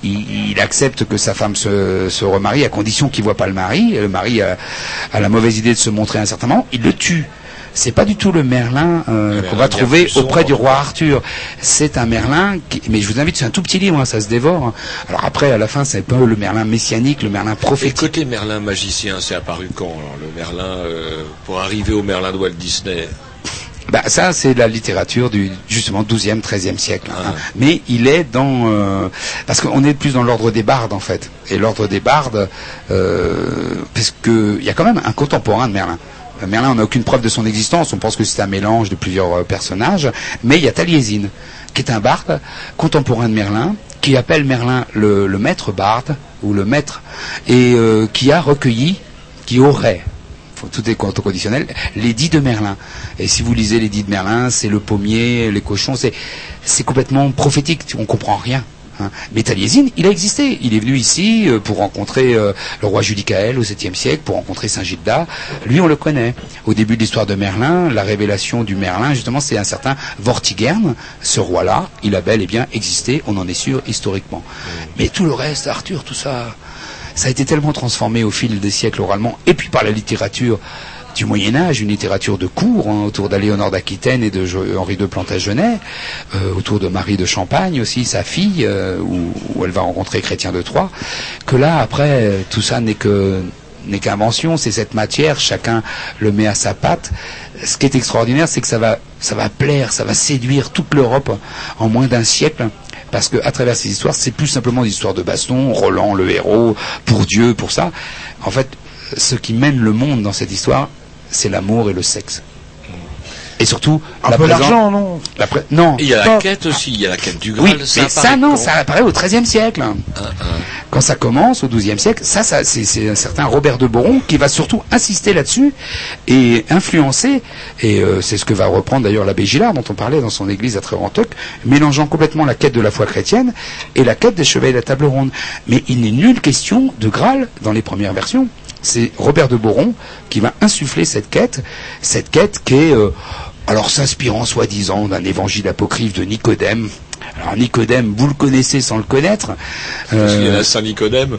il, il accepte que sa femme se, se remarie à condition qu'il voit pas le mari. Et Le mari a, a la mauvaise idée de se montrer à un certain moment. Il le tue. C'est pas du tout le Merlin euh, qu'on va trouver auprès sombre. du roi Arthur. C'est un Merlin, qui, mais je vous invite, c'est un tout petit livre, hein, ça se dévore. hein. Alors après, à la fin, c'est un peu le Merlin messianique, le Merlin Et prophétique. côté Merlin magicien, c'est apparu quand alors, le Merlin euh, pour arriver au Merlin de Walt Disney? Bah, ça, c'est la littérature du justement 12e, 13e siècle. hein. Ah. Mais il est dans euh, parce qu'on est plus dans l'ordre des bardes en fait. Et l'ordre des bardes, euh, parce que il y a quand même un contemporain de Merlin. Euh, Merlin, on n'a aucune preuve de son existence. On pense que c'est un mélange de plusieurs euh, personnages. Mais il y a Taliesin, qui est un barde contemporain de Merlin, qui appelle Merlin le, maître barde ou le maître, et euh, qui a recueilli, qui aurait tout est co- conditionnel, l'édit de Merlin. Et si vous lisez l'édit de Merlin, c'est le pommier, les cochons, c'est, c'est complètement prophétique, on comprend rien. Hein. Mais il a existé. Il est venu ici euh, pour rencontrer euh, le roi Judicaël au 7e siècle, pour rencontrer Saint Gilda. Lui, on le connaît. Au début de l'histoire de Merlin, la révélation du Merlin, justement, c'est un certain Vortigern. Ce roi-là, il a bel et bien existé, on en est sûr historiquement. Mais tout le reste, Arthur, tout ça, ça a été tellement transformé au fil des siècles oralement, et puis par la littérature du Moyen Âge, une littérature de cour hein, autour d'Aléonore d'Aquitaine et de Henri de Plantagenet, euh, autour de Marie de Champagne aussi, sa fille, euh, où, où elle va rencontrer Chrétien de Troyes, que là après euh, tout ça n'est que n'est qu'invention, c'est cette matière, chacun le met à sa patte. Ce qui est extraordinaire, c'est que ça va, ça va plaire, ça va séduire toute l'Europe en moins d'un siècle. Parce que à travers ces histoires, c'est plus simplement des histoires de baston, Roland le héros, pour Dieu, pour ça. En fait, ce qui mène le monde dans cette histoire, c'est l'amour et le sexe. Et surtout, Un la peu l'argent, non la pré- Non. Il y a la pas- quête aussi, il y a la quête du Graal. Oui, mais ça, non, quand ça apparaît au XIIIe siècle. Quand ça commence au XIIe siècle, ça, ça c'est, un certain Robert de Boron qui va surtout insister là-dessus et influencer. Et euh, c'est ce que va reprendre d'ailleurs l'abbé Gillard, dont on parlait dans son église à Trérentoc, mélangeant complètement la quête de la foi chrétienne et la quête des chevaliers de la table ronde. Mais il n'est nulle question de Graal dans les premières versions. C'est Robert de Boron qui va insuffler cette quête, cette quête qui est euh, alors s'inspirant soi-disant d'un évangile apocryphe de Nicodème. Alors Nicodème, vous le connaissez sans le connaître. Parce qu'il y a Euh, la Saint-Nicodème.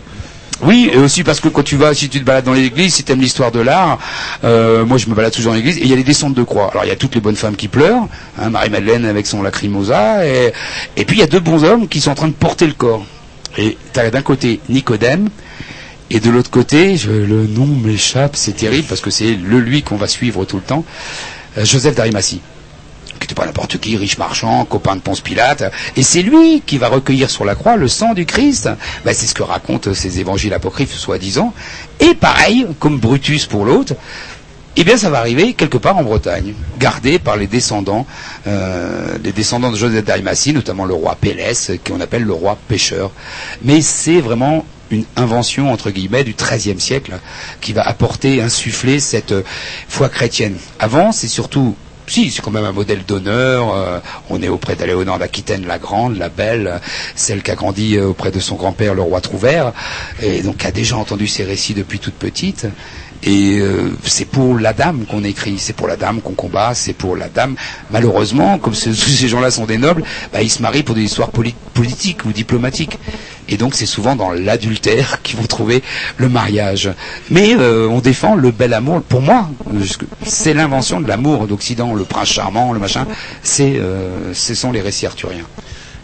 oui, et aussi parce que quand tu vas, si tu te balades dans l'église, si tu aimes l'histoire de l'art, euh, moi je me balade toujours dans l'église, et il y a les descentes de croix. Alors il y a toutes les bonnes femmes qui pleurent, hein, Marie-Madeleine avec son lacrymosa, et, et puis il y a deux bons hommes qui sont en train de porter le corps. Et tu as d'un côté Nicodème, et de l'autre côté, le nom m'échappe, c'est terrible, parce que c'est le lui qu'on va suivre tout le temps, euh, Joseph d'Arimathie qui n'était pas n'importe qui, riche marchand, copain de Ponce Pilate, et c'est lui qui va recueillir sur la croix le sang du Christ. Ben, c'est ce que racontent ces évangiles apocryphes, soi-disant. Et pareil, comme Brutus pour l'autre, eh bien, ça va arriver quelque part en Bretagne, gardé par les descendants, euh, descendants de Joseph d'Arimathie, notamment le roi Pélès, qu'on appelle le roi pêcheur. Mais c'est vraiment une invention entre guillemets du XIIIe siècle qui va apporter, insuffler cette euh, foi chrétienne. Avant, c'est surtout si, c'est quand même un modèle d'honneur. euh, on est auprès d'Aléonore d'Aquitaine la Grande, la Belle, celle qui a grandi euh, auprès de son grand-père, le roi Trouvert, et donc qui a déjà entendu ces récits depuis toute petite. Et euh, c'est pour la dame qu'on écrit, c'est pour la dame qu'on combat, c'est pour la dame. Malheureusement, comme ce- ces gens-là sont des nobles, bah, ils se marient pour des histoires poli- politiques ou diplomatiques. Et donc c'est souvent dans l'adultère [LAUGHS] qu'ils vont trouver le mariage. Mais euh, on défend le bel amour. Pour moi, c'est l'invention de l'amour d'Occident, le prince charmant, le machin. C'est, euh, ce sont les récits arthuriens.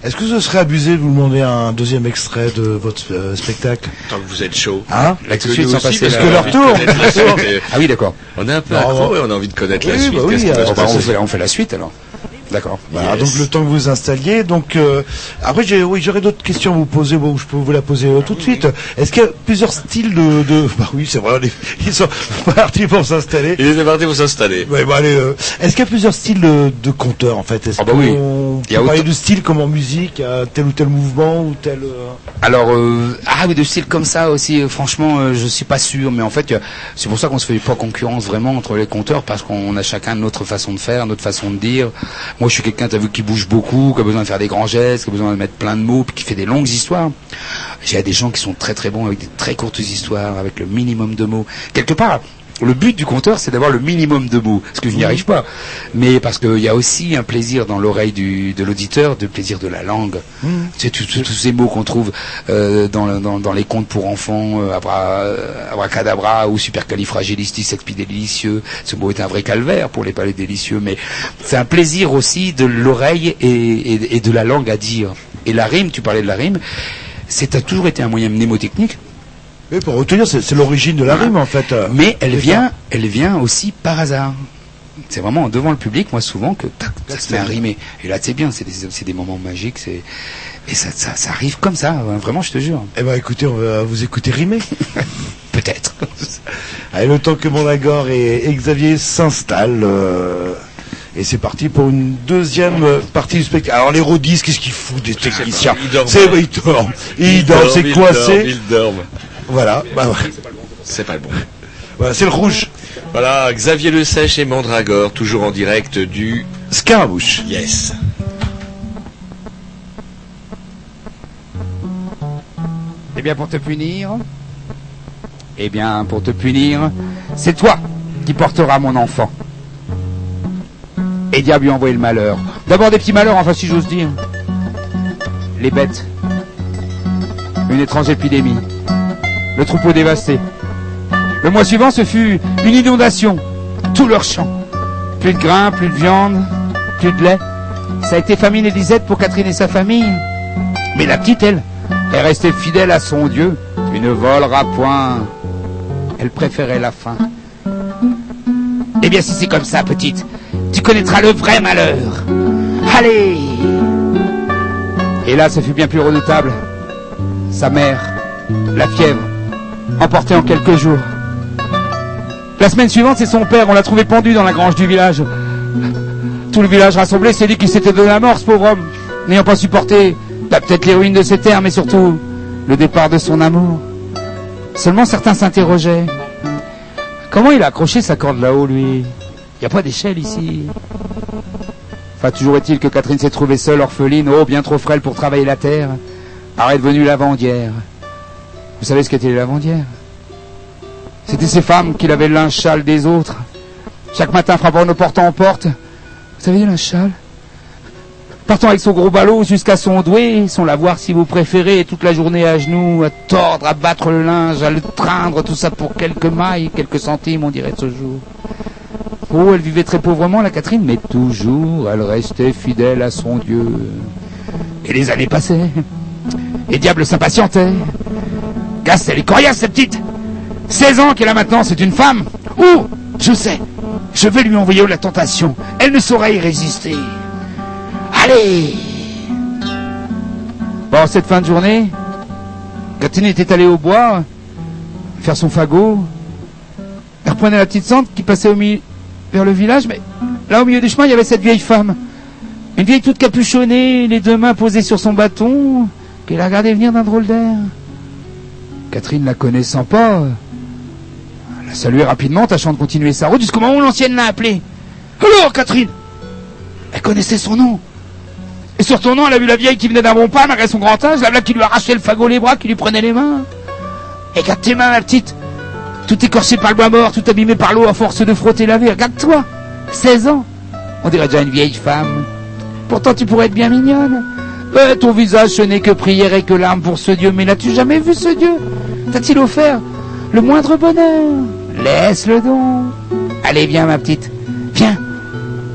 Est-ce que ce serait abusé de vous demander un deuxième extrait de votre euh, spectacle Tant que vous êtes chaud. Hein Là, tout de suite, sans aussi, passer parce que leur tour. [LAUGHS] Ah oui, d'accord. On est un peu Non, accro on- et on a envie de connaître la suite. bah oui, euh, bah, fait, on fait la suite alors. D'accord. Yes. donc le temps que vous vous installiez. Donc euh, après, j'ai, oui, j'aurais d'autres questions à vous poser. Bon, je peux vous la poser euh, tout de suite. Est-ce qu'il y a plusieurs styles de, de... [LAUGHS] bah oui, c'est vrai, les- [LAUGHS] ils sont partis pour s'installer. Il était parti pour s'installer. Ouais, bon, allez, euh, est-ce qu'il y a plusieurs styles de, de conteurs en fait? Est-ce Ah bah oui. qu'on Il y a peut parler autant- de style comme en musique, à tel ou tel mouvement ou tel. euh, Alors, euh, ah oui, de style comme ça aussi, franchement, je suis pas sûr, mais en fait, c'est pour ça qu'on se fait pas concurrence vraiment entre les compteurs, parce qu'on a chacun notre façon de faire, notre façon de dire. Moi, je suis quelqu'un, t'as vu, qui bouge beaucoup, qui a besoin de faire des grands gestes, qui a besoin de mettre plein de mots, puis qui fait des longues histoires. J'ai des gens qui sont très très bons avec des très courtes histoires, avec le minimum de mots. Quelque part, le but du conteur, c'est d'avoir le minimum de mots, parce que je n'y arrive pas. Mais parce qu'il y a aussi un plaisir dans l'oreille du, de l'auditeur, de plaisir de la langue. Tu sais, tous- ces mots qu'on trouve euh, dans, dans, dans les contes pour enfants, euh, abra, euh, abracadabra ou supercalifragilisticexpialidocieux. Ce mot est un vrai calvaire pour les palais délicieux, mais c'est un plaisir aussi de l'oreille et, et, et de la langue à dire. Et la rime, tu parlais de la rime, c'est a toujours été un moyen mnémotechnique. Oui, pour retenir, c'est, l'origine de la Voilà. rime en fait. Mais elle vient, elle vient aussi par hasard. C'est vraiment devant le public, moi souvent, que tac, ça se met à rimer. Et là, c'est bien, c'est des, moments magiques, c'est et ça, ça, ça arrive comme ça, hein, vraiment, je te jure. Eh ben écoutez, on va vous écouter rimer. [LAUGHS] Peut-être. [LAUGHS] Allez, le temps que Monagor et, et Xavier s'installent. euh, et c'est parti pour une deuxième partie du spectacle. Alors les rodistes, qu'est-ce qu'ils foutent des techniciens Ils dorment. C'est ils dorment. Ils dorment, c'est Ils coincé. Ils dorment. Voilà, bah ouais. C'est pas le bon. Voilà, c'est le rouge. Voilà, Xavier Le Sèche et Mandragore, toujours en direct du Scaramouche. Yes. Eh bien, pour te punir, eh bien, pour te punir, c'est toi qui porteras mon enfant. Et diable lui a envoyé le malheur. D'abord des petits malheurs, enfin si j'ose dire. Les bêtes. Une étrange épidémie. Le troupeau dévasté. Le mois suivant, ce fut une inondation. Tout leur champ. Plus de grains, plus de viande, plus de lait. Ça a été famine et disette pour Catherine et sa famille. Mais la petite, elle, est restée fidèle à son Dieu. Tu ne voleras point. Elle préférait la faim. Eh bien, si c'est comme ça, petite, tu connaîtras le vrai malheur. Allez Et là, ce fut bien plus redoutable. Sa mère, la fièvre, emportée en quelques jours. La semaine suivante, c'est son père, on l'a trouvé pendu dans la grange du village. Tout le village rassemblé s'est dit qu'il s'était donné la mort, ce pauvre homme, n'ayant pas supporté bah, peut-être les ruines de ses terres, mais surtout le départ de son amour. Seulement certains s'interrogeaient. Comment il a accroché sa corde là-haut, lui? Il n'y a pas d'échelle ici. Enfin, toujours est-il que Catherine s'est trouvée seule, orpheline, oh, bien trop frêle pour travailler la terre. Alors est devenue lavandière. Vous savez ce qu'étaient les lavandières C'était ces femmes qui lavaient linge châle des autres. Chaque matin frappant nos portes en porte. Vous savez, le châle Partant avec son gros ballot jusqu'à son doué, son lavoir si vous préférez, toute la journée à genoux, à tordre, à battre le linge, à le traindre, tout ça pour quelques mailles, quelques centimes, on dirait de ce jour. Oh, elle vivait très pauvrement, la Catherine, mais toujours, elle restait fidèle à son Dieu. Et les années passaient. Et diable s'impatientait. Gasse, elle est coriace, cette petite. 16 ans qu'elle a maintenant, c'est une femme. Ouh, je sais. Je vais lui envoyer la tentation. Elle ne saura y résister. Allez Bon, cette fin de journée, Catherine était allée au bois faire son fagot. Elle reprenait la petite sente qui passait au milieu, vers le village, mais là au milieu du chemin, il y avait cette vieille femme. Une vieille toute capuchonnée, les deux mains posées sur son bâton, qu'elle la regardait venir d'un drôle d'air. Catherine, la connaissant pas, la saluait rapidement, tâchant de continuer sa route jusqu'au moment où l'ancienne l'a appelée. Alors, Catherine Elle connaissait son nom. Et sur ton nom, elle a vu la vieille qui venait d'un bon pas, malgré son grand âge, la blague qui lui arrachait le fagot les bras, qui lui prenait les mains. Et regarde tes mains, ma petite. Tout écorché par le bois mort, tout abîmé par l'eau à force de frotter la vie. Regarde-toi. 16 ans. On dirait déjà une vieille femme. Pourtant, tu pourrais être bien mignonne. Euh, ton visage, ce n'est que prière et que larmes pour ce Dieu. Mais n'as-tu jamais vu ce Dieu? T'a-t-il offert le moindre bonheur? Laisse-le donc. Allez, viens, ma petite. Viens.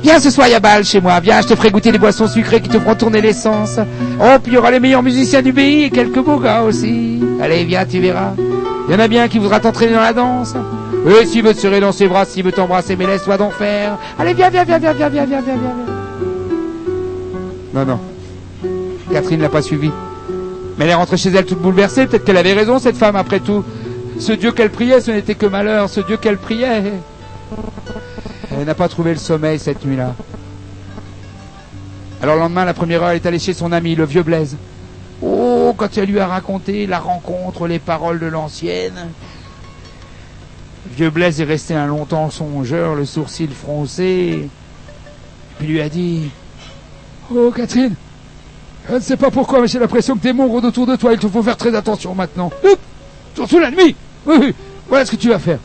Viens ce soir, Yabal, chez moi. Viens, je te ferai goûter des boissons sucrées qui te feront tourner l'essence. Oh, puis il y aura les meilleurs musiciens du pays et quelques beaux gars aussi. Allez, viens, tu verras. Il y en a bien qui voudra t'entraîner dans la danse. Et s'il veut te serrer dans ses bras, s'il veut t'embrasser, mais laisse-toi donc faire. Allez, viens, viens, viens, viens, viens, viens, viens, viens, viens. Non, non. Catherine l'a pas suivi. Mais elle est rentrée chez elle toute bouleversée. Peut-être qu'elle avait raison, cette femme, après tout. Ce Dieu qu'elle priait, ce n'était que malheur. Ce Dieu qu'elle priait. Elle n'a pas trouvé le sommeil cette nuit-là. Alors le lendemain, la première heure, elle est allée chez son ami, le vieux Blaise. Oh, quand elle lui a raconté la rencontre, les paroles de l'ancienne. Vieux Blaise est resté un longtemps songeur, le sourcil froncé. Puis lui a dit Oh, Catherine, je ne sais pas pourquoi, mais j'ai l'impression que des monstres rôdent autour de toi. Il te faut faire très attention maintenant. Surtout la nuit. Oui, oui. Voilà ce que tu vas faire.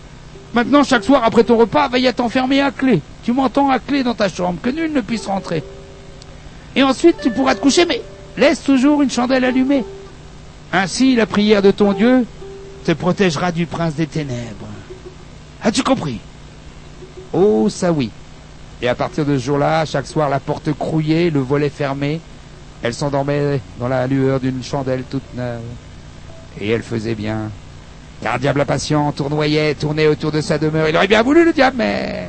Maintenant, chaque soir, après ton repas, veille à t'enfermer à clé. Tu m'entends à clé dans ta chambre, que nul ne puisse rentrer. Et ensuite, tu pourras te coucher, mais laisse toujours une chandelle allumée. Ainsi, la prière de ton Dieu te protégera du prince des ténèbres. As-tu compris? Oh, ça oui. Et à partir de ce jour-là, chaque soir, la porte crouillée, le volet fermé, elle s'endormait dans la lueur d'une chandelle toute neuve. Et elle faisait bien. Car le diable impatient tournoyait, tournait autour de sa demeure. Il aurait bien voulu le diable, mais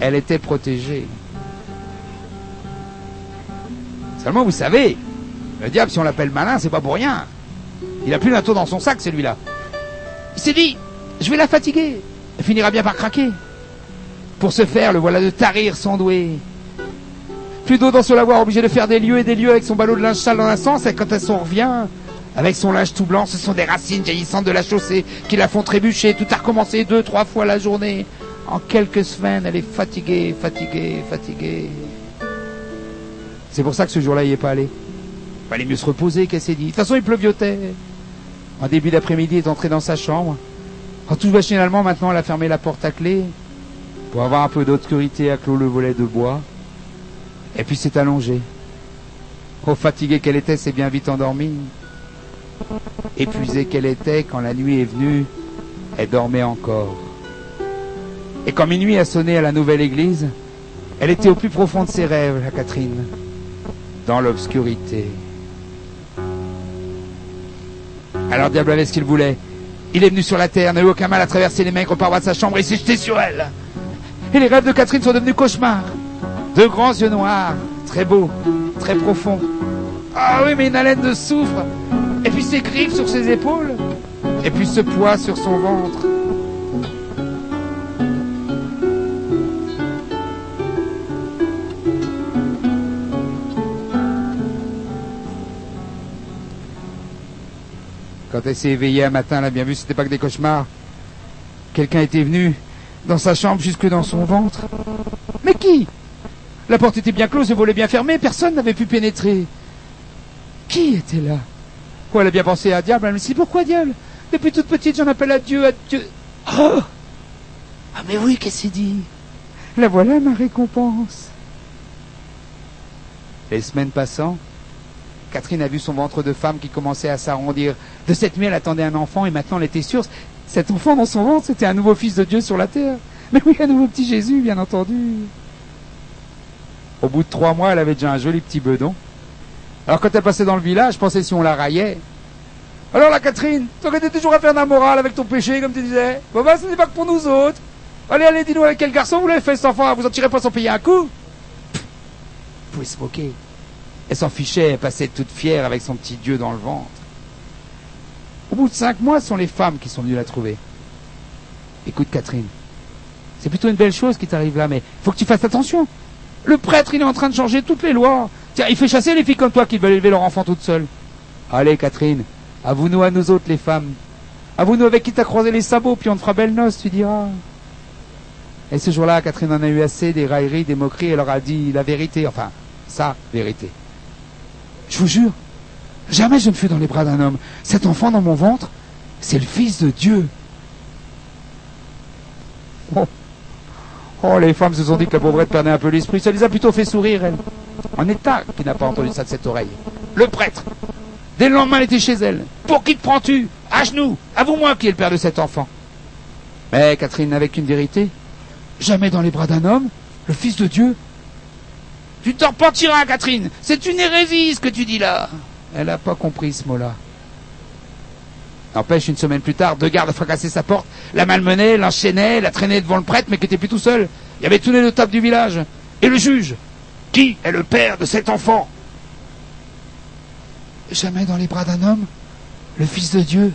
elle était protégée. Seulement, vous savez, le diable, si on l'appelle malin, c'est pas pour rien. Il a plus d'un tour dans son sac, celui-là. Il s'est dit, je vais la fatiguer. Elle finira bien par craquer. Pour ce faire, le voilà de tarir son doué. Plus d'eau dans son lavoir, obligé de faire des lieux et des lieux avec son ballot de linge sale dans un sens, et quand elle s'en revient, avec son linge tout blanc, ce sont des racines jaillissantes de la chaussée qui la font trébucher. Tout a recommencé deux, trois fois la journée. En quelques semaines, elle est fatiguée, fatiguée, fatiguée. C'est pour ça que ce jour-là, il n'est pas allé. Fallait mieux se reposer, qu'elle s'est dit. De toute façon, il pleuviotait. En début d'après-midi, elle est entrée dans sa chambre. En tout machinalement, maintenant, elle a fermé la porte à clé. Pour avoir un peu d'obscurité, a clos le volet de bois. Et puis s'est allongée. Oh, fatiguée qu'elle était, s'est bien vite endormie. Épuisée qu'elle était, quand la nuit est venue, elle dormait encore. Et quand minuit a sonné à la nouvelle église, elle était au plus profond de ses rêves, la Catherine, dans l'obscurité. Alors diable avait ce qu'il voulait. Il est venu sur la terre, n'a eu aucun mal à traverser les maigres parois de sa chambre et s'est jeté sur elle. Et les rêves de Catherine sont devenus cauchemars. Deux grands yeux noirs, très beaux, très profonds. Ah oui, mais une haleine de soufre. Et puis ses griffes sur ses épaules. Et puis ce poids sur son ventre. Quand elle s'est éveillée un matin, elle a bien vu, c'était pas que des cauchemars. Quelqu'un était venu dans sa chambre jusque dans son ventre. Mais qui? La porte était bien close, le volet bien fermé, personne n'avait pu pénétrer. Qui était là? Oh, elle a bien pensé à diable, elle me dit pourquoi diable? Depuis toute petite, j'en appelle à Dieu, à Dieu. Oh Ah mais oui, qu'est-ce qu'il dit? La voilà ma récompense. Les semaines passant, Catherine a vu son ventre de femme qui commençait à s'arrondir. De cette nuit, elle attendait un enfant et maintenant elle était sûre. Cet enfant dans son ventre, c'était un nouveau fils de Dieu sur la terre. Mais oui, un nouveau petit Jésus, bien entendu. Au bout de trois mois, elle avait déjà un joli petit bedon. Alors quand elle passait dans le village, je pensais si on la raillait. Alors la Catherine, étais toujours à faire de la morale avec ton péché, comme tu disais. Bon bah ce n'est pas que pour nous autres. Allez, allez, dis-nous avec quel garçon vous l'avez fait cet enfant Vous en tirez pas sans payer un coup Vous pouvez se moquer. Elle s'en fichait, elle passait toute fière avec son petit dieu dans le ventre. Au bout de cinq mois, ce sont les femmes qui sont venues la trouver. Écoute, Catherine, c'est plutôt une belle chose qui t'arrive là, mais faut que tu fasses attention. Le prêtre, il est en train de changer toutes les lois. Tiens, il fait chasser les filles comme toi qui veulent élever leur enfant toutes seules. Allez, Catherine, avoue-nous à nous autres, les femmes. Avoue-nous avec qui t'as croisé les sabots, puis on te fera belle noce, tu diras. Et ce jour-là, Catherine en a eu assez des railleries, des moqueries, elle leur a dit la vérité, enfin, sa vérité. Je vous jure, jamais je ne fus dans les bras d'un homme. Cet enfant dans mon ventre, c'est le Fils de Dieu. Oh. Oh, les femmes se sont dit que la pauvrette perdait un peu l'esprit. Ça les a plutôt fait sourire, elle. En état qui n'a pas entendu ça de cette oreille. Le prêtre. Dès le lendemain, elle était chez elle. Pour qui te prends-tu? À genoux. Avoue-moi qui est le père de cet enfant. Mais Catherine n'avait qu'une vérité. Jamais dans les bras d'un homme, le Fils de Dieu. Tu t'en repentiras, Catherine. C'est une hérésie, ce que tu dis là. Elle n'a pas compris ce mot-là. N'empêche, une semaine plus tard, deux gardes fracassaient sa porte, la malmenaient, l'enchaînaient, la traînaient devant le prêtre, mais qui était plus tout seul. Il y avait tous les notables du village. Et le juge. Qui est le père de cet enfant Jamais dans les bras d'un homme, le Fils de Dieu.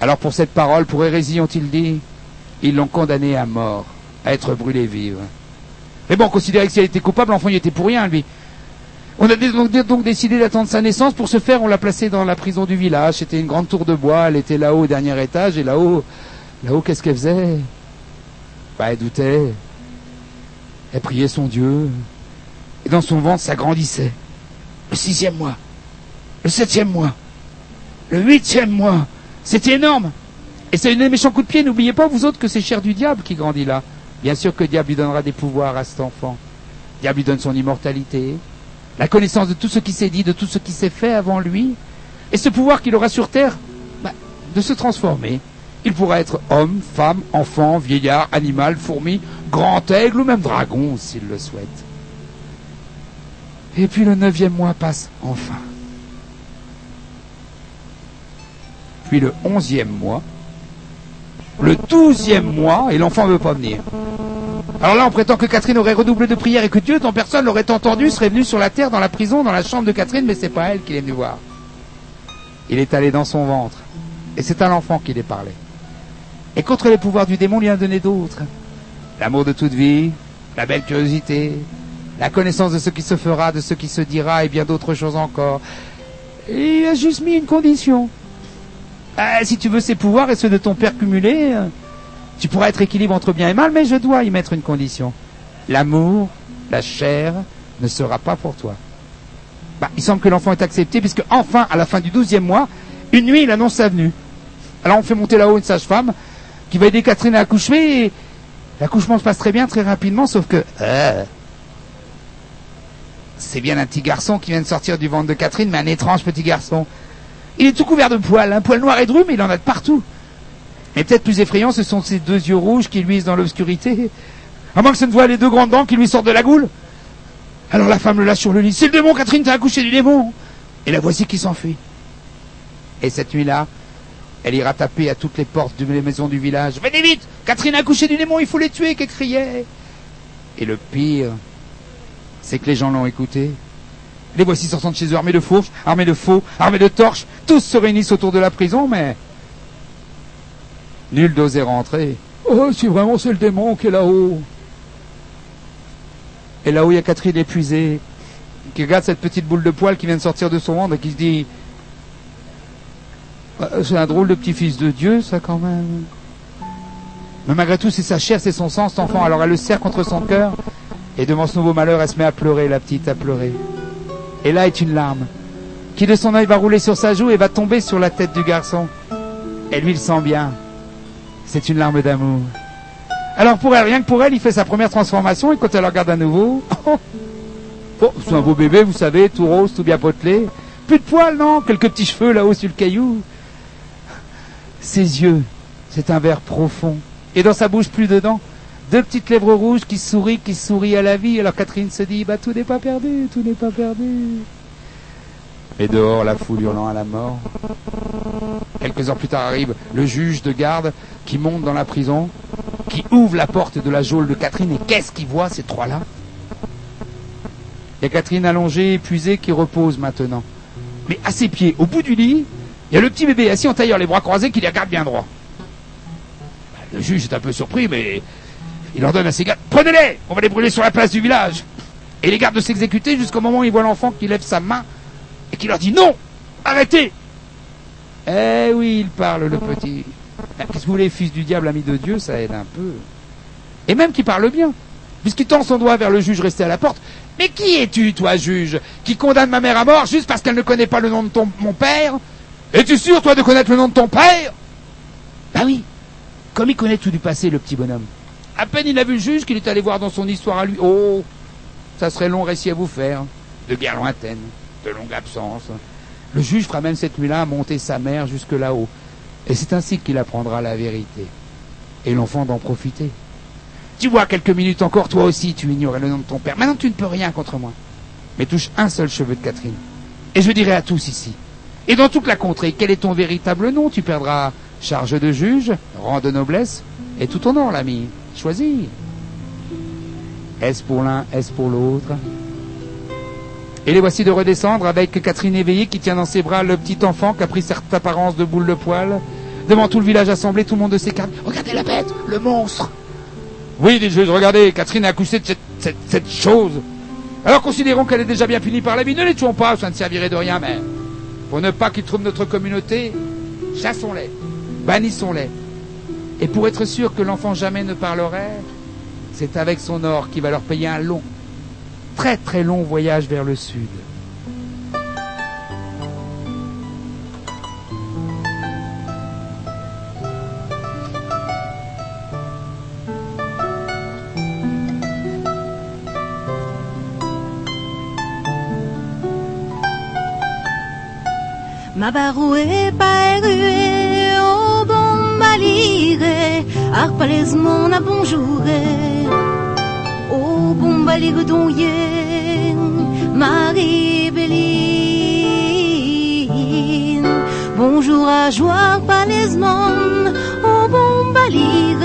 Alors pour cette parole, pour hérésie, ont-ils dit, ils l'ont condamné à mort, à être brûlé vive. Mais bon, considéré que si elle était coupable, l'enfant y était pour rien, lui. On a donc, décidé d'attendre sa naissance. Pour ce faire, on l'a placée dans la prison du village. C'était une grande tour de bois. Elle était là-haut, au dernier étage. Et là-haut, là-haut, qu'est-ce qu'elle faisait? Bah, elle doutait. Elle priait son Dieu. Et dans son ventre, ça grandissait. Le sixième mois. Le septième mois. Le huitième mois. C'était énorme. Et c'est un méchant coup de pied. N'oubliez pas, vous autres, que c'est cher du diable qui grandit là. Bien sûr que le diable lui donnera des pouvoirs à cet enfant. Le diable lui donne son immortalité, la connaissance de tout ce qui s'est dit, de tout ce qui s'est fait avant lui, et ce pouvoir qu'il aura sur terre, bah, de se transformer. Il pourra être homme, femme, enfant, vieillard, animal, fourmi, grand aigle ou même dragon s'il le souhaite. Et puis le neuvième mois passe enfin. Puis le onzième mois, le douzième mois, et l'enfant ne veut pas venir. Alors là, on prétend que Catherine aurait redoublé de prières et que Dieu, dont personne l'aurait entendu, serait venu sur la terre, dans la prison, dans la chambre de Catherine, mais c'est pas elle qu'il est venu voir. Il est allé dans son ventre. Et c'est à l'enfant qu'il est parlé. Et contre les pouvoirs du démon, il en a donné d'autres. L'amour de toute vie, la belle curiosité, la connaissance de ce qui se fera, de ce qui se dira, et bien d'autres choses encore. Il a juste mis une condition. Ah, si tu veux ces pouvoirs et ceux de ton père cumulés, euh, tu pourras être équilibre entre bien et mal, mais je dois y mettre une condition. L'amour, la chair, ne sera pas pour toi. Bah, il semble que l'enfant est accepté, puisque enfin, à la fin du douzième mois, une nuit, il annonce sa venue. Alors on fait monter là-haut une sage-femme qui va aider Catherine à accoucher, et l'accouchement se passe très bien, très rapidement, sauf que... euh, c'est bien un petit garçon qui vient de sortir du ventre de Catherine, mais un étrange petit garçon. Il est tout couvert de poils, un poil noir et dru, mais il en a de partout. Et peut-être plus effrayant, ce sont ses deux yeux rouges qui luisent dans l'obscurité. À moins que ce ne soit les deux grandes dents qui lui sortent de la goule. Alors la femme le lâche sur le lit. C'est le démon, Catherine, t'as accouché du démon. Et la voici qui s'enfuit. Et cette nuit-là, elle ira taper à toutes les portes des maisons du village. Venez vite Catherine a accouché du démon, il faut les tuer, qu'elle criait. Et le pire, c'est que les gens l'ont écouté. Les voici sortant de chez eux armés de fourches, armés de faux, armés de torches. Tous se réunissent autour de la prison, mais nul n'osait rentrer. Oh, si vraiment c'est le démon qui est là-haut. Et là-haut, il y a Catherine épuisée, qui regarde cette petite boule de poil qui vient de sortir de son ventre et qui se dit Bah, C'est un drôle de petit-fils de Dieu, ça, quand même. Mais malgré tout, c'est sa chair, c'est son sang, cet enfant. Alors elle le serre contre son cœur, et devant ce nouveau malheur, elle se met à pleurer, la petite, à pleurer. Et là est une larme, qui de son œil va rouler sur sa joue et va tomber sur la tête du garçon. Et lui, il sent bien. C'est une larme d'amour. Alors pour elle, rien que pour elle, il fait sa première transformation et quand elle le regarde à nouveau, [LAUGHS] oh, c'est un beau bébé, vous savez, tout rose, tout bien potelé. Plus de poils, non Quelques petits cheveux là-haut sur le caillou. Ses yeux, c'est un vert profond. Et dans sa bouche, plus dedans, deux petites lèvres rouges qui sourient, qui sourient à la vie. Alors Catherine se dit, bah tout n'est pas perdu, tout n'est pas perdu. Et dehors, la foule hurlant à la mort. Quelques heures plus tard arrive le juge de garde qui monte dans la prison. qui ouvre la porte de la geôle de Catherine et qu'est-ce qu'il voit ces trois-là? Il y a Catherine allongée, épuisée, qui repose maintenant. Mais à ses pieds, au bout du lit, il y a le petit bébé assis en tailleur, les bras croisés, qui les regarde bien droit. Le juge est un peu surpris, mais il ordonne à ses gardes Prenez-les On va les brûler sur la place du village Et les gardes de s'exécuter jusqu'au moment où ils voient l'enfant qui lève sa main et qui leur dit Non Arrêtez Eh oui, il parle, le petit. Ah, Qu'est-ce que vous voulez, fils du diable, ami de Dieu, ça aide un peu. Et même qu'il parle bien, puisqu'il tend son doigt vers le juge resté à la porte. Mais qui es-tu, toi, juge, qui condamne ma mère à mort juste parce qu'elle ne connaît pas le nom de ton, mon père? Es-tu sûr, toi, de connaître le nom de ton père? Bah oui, comme il connaît tout du passé, le petit bonhomme. À peine il a vu le juge qu'il est allé voir dans son histoire à lui. Oh, ça serait long récit à vous faire. De guerre lointaine, de longue absence. Le juge fera même cette nuit-là monter sa mère jusque là-haut. Et c'est ainsi qu'il apprendra la vérité. Et l'enfant d'en profiter. Tu vois, quelques minutes encore, toi aussi, tu ignorais le nom de ton père. Maintenant, tu ne peux rien contre moi. Mais touche un seul cheveu de Catherine. Et je dirai à tous ici. Et dans toute la contrée, quel est ton véritable nom? Tu perdras charge de juge, rang de noblesse, et tout ton or, l'ami. Choisis. Est-ce pour l'un, est-ce pour l'autre? Et les voici de redescendre avec Catherine éveillée qui tient dans ses bras le petit enfant qui a pris cette apparence de boule de poil. Devant tout le village assemblé, tout le monde s'écarte. Regardez la bête, le monstre Oui, dit le regardez, Catherine a accouché de cette, cette- chose. Alors considérons qu'elle est déjà bien punie par la vie. Ne les tuons pas, ça ne servirait de rien, mais pour ne pas qu'ils troublent notre communauté, chassons-les, bannissons-les. Et pour être sûr que l'enfant jamais ne parlerait, c'est avec son or qui va leur payer un long, très très long voyage vers le sud. Ma baroué paerue au bon balire Arpalez mon a bonjouré Au bon balire donye Marie Béline. Bonjour à joie palesmon Au bon balire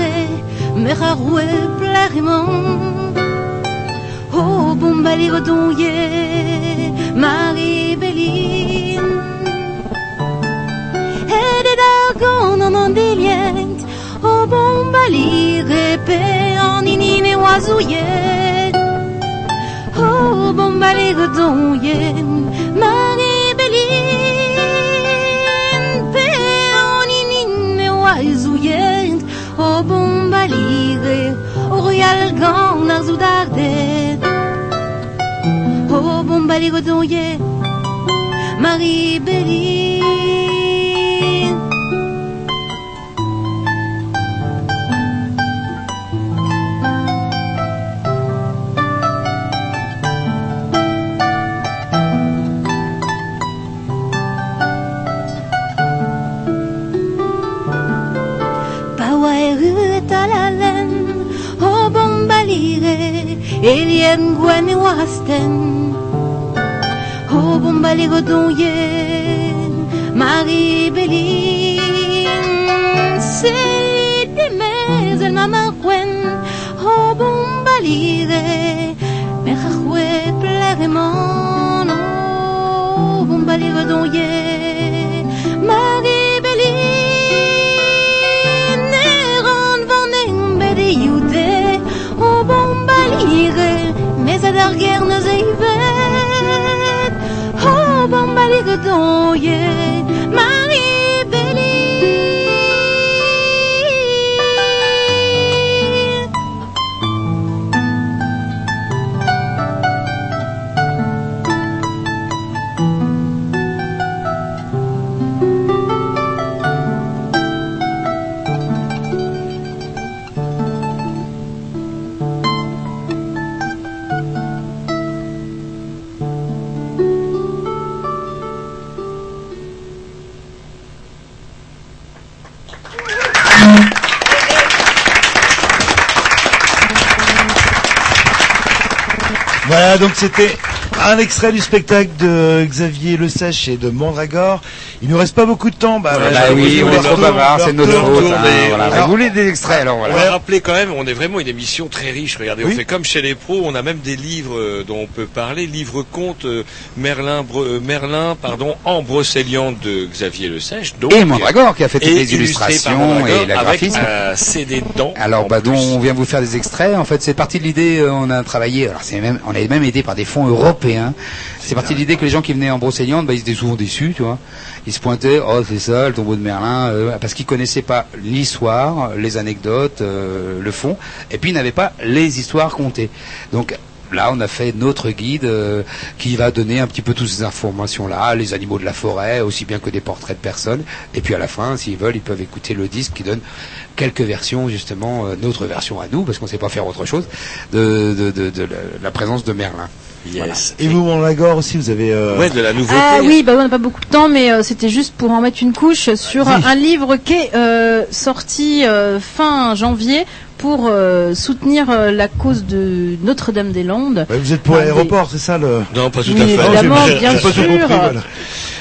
Mecharoué plarimon Au bon balire donye Marie Béline. E de en andilient O bombali repe en inine oiseauillet O bombali redonyen Marie Béline Pe en inine oiseauillet O bombali re O royal gan ar zoudardet O bombali redonyen Marie Béline Pawa elien gwen e wasten. O bombalire donye, Marie Béline, c'est des mais elle m'a marquen, o bombalire, me chachwe plairement, o bombalire donye, Marie mais à la guerre ne zeivet, c'était Un extrait du spectacle de Xavier Le Sèche et de Mandragore. Il nous reste pas beaucoup de temps. Bah, Bah voilà, oui, je on est trop bavard, c'est notre faute. hein, voilà. Alors, Vous voulez des extraits alors On va voilà. rappeler quand même, on est vraiment une émission très riche. Regardez, Oui. on fait comme chez les pros, on a même des livres euh, dont on peut parler. Livre conte euh, Merlin, Bre- euh, Merlin, pardon, en brocéliande de Xavier Le Sèche. Donc, Et Mandragore qui a fait toutes les par illustrations et la avec graphisme. un CD dedans. Alors, bah, dont plus. on vient vous faire des extraits. En fait, c'est parti de l'idée. on a travaillé. Alors, c'est même, on est même aidé par des fonds européens. C'est parti de l'idée que les gens qui venaient en Brocéliande, bah, ils étaient souvent déçus, tu vois. Ils se pointaient, oh, c'est ça, le tombeau de Merlin, euh, parce qu'ils connaissaient pas l'histoire, les anecdotes, euh, le fond, et puis ils n'avaient pas les histoires contées. Donc, Là, on a fait notre guide euh, qui va donner un petit peu toutes ces informations-là, les animaux de la forêt, aussi bien que des portraits de personnes. Et puis à la fin, s'ils veulent, ils peuvent écouter le disque qui donne quelques versions, justement, euh, notre version à nous, parce qu'on ne sait pas faire autre chose, de, de, de, de la, la présence de Merlin. Yes. Et vous, Mandragore aussi, vous avez. euh, Ouais, de la nouveauté. Ah oui, bah on n'a pas beaucoup de temps, mais euh, c'était juste pour en mettre une couche sur un livre qui est euh, sorti euh, fin janvier pour euh, soutenir euh, la cause de Notre-Dame-des-Landes. bah, vous êtes pour l'aéroport, c'est ça le. Non, pas tout à fait. évidemment, j'ai- bien sûr. compris, voilà.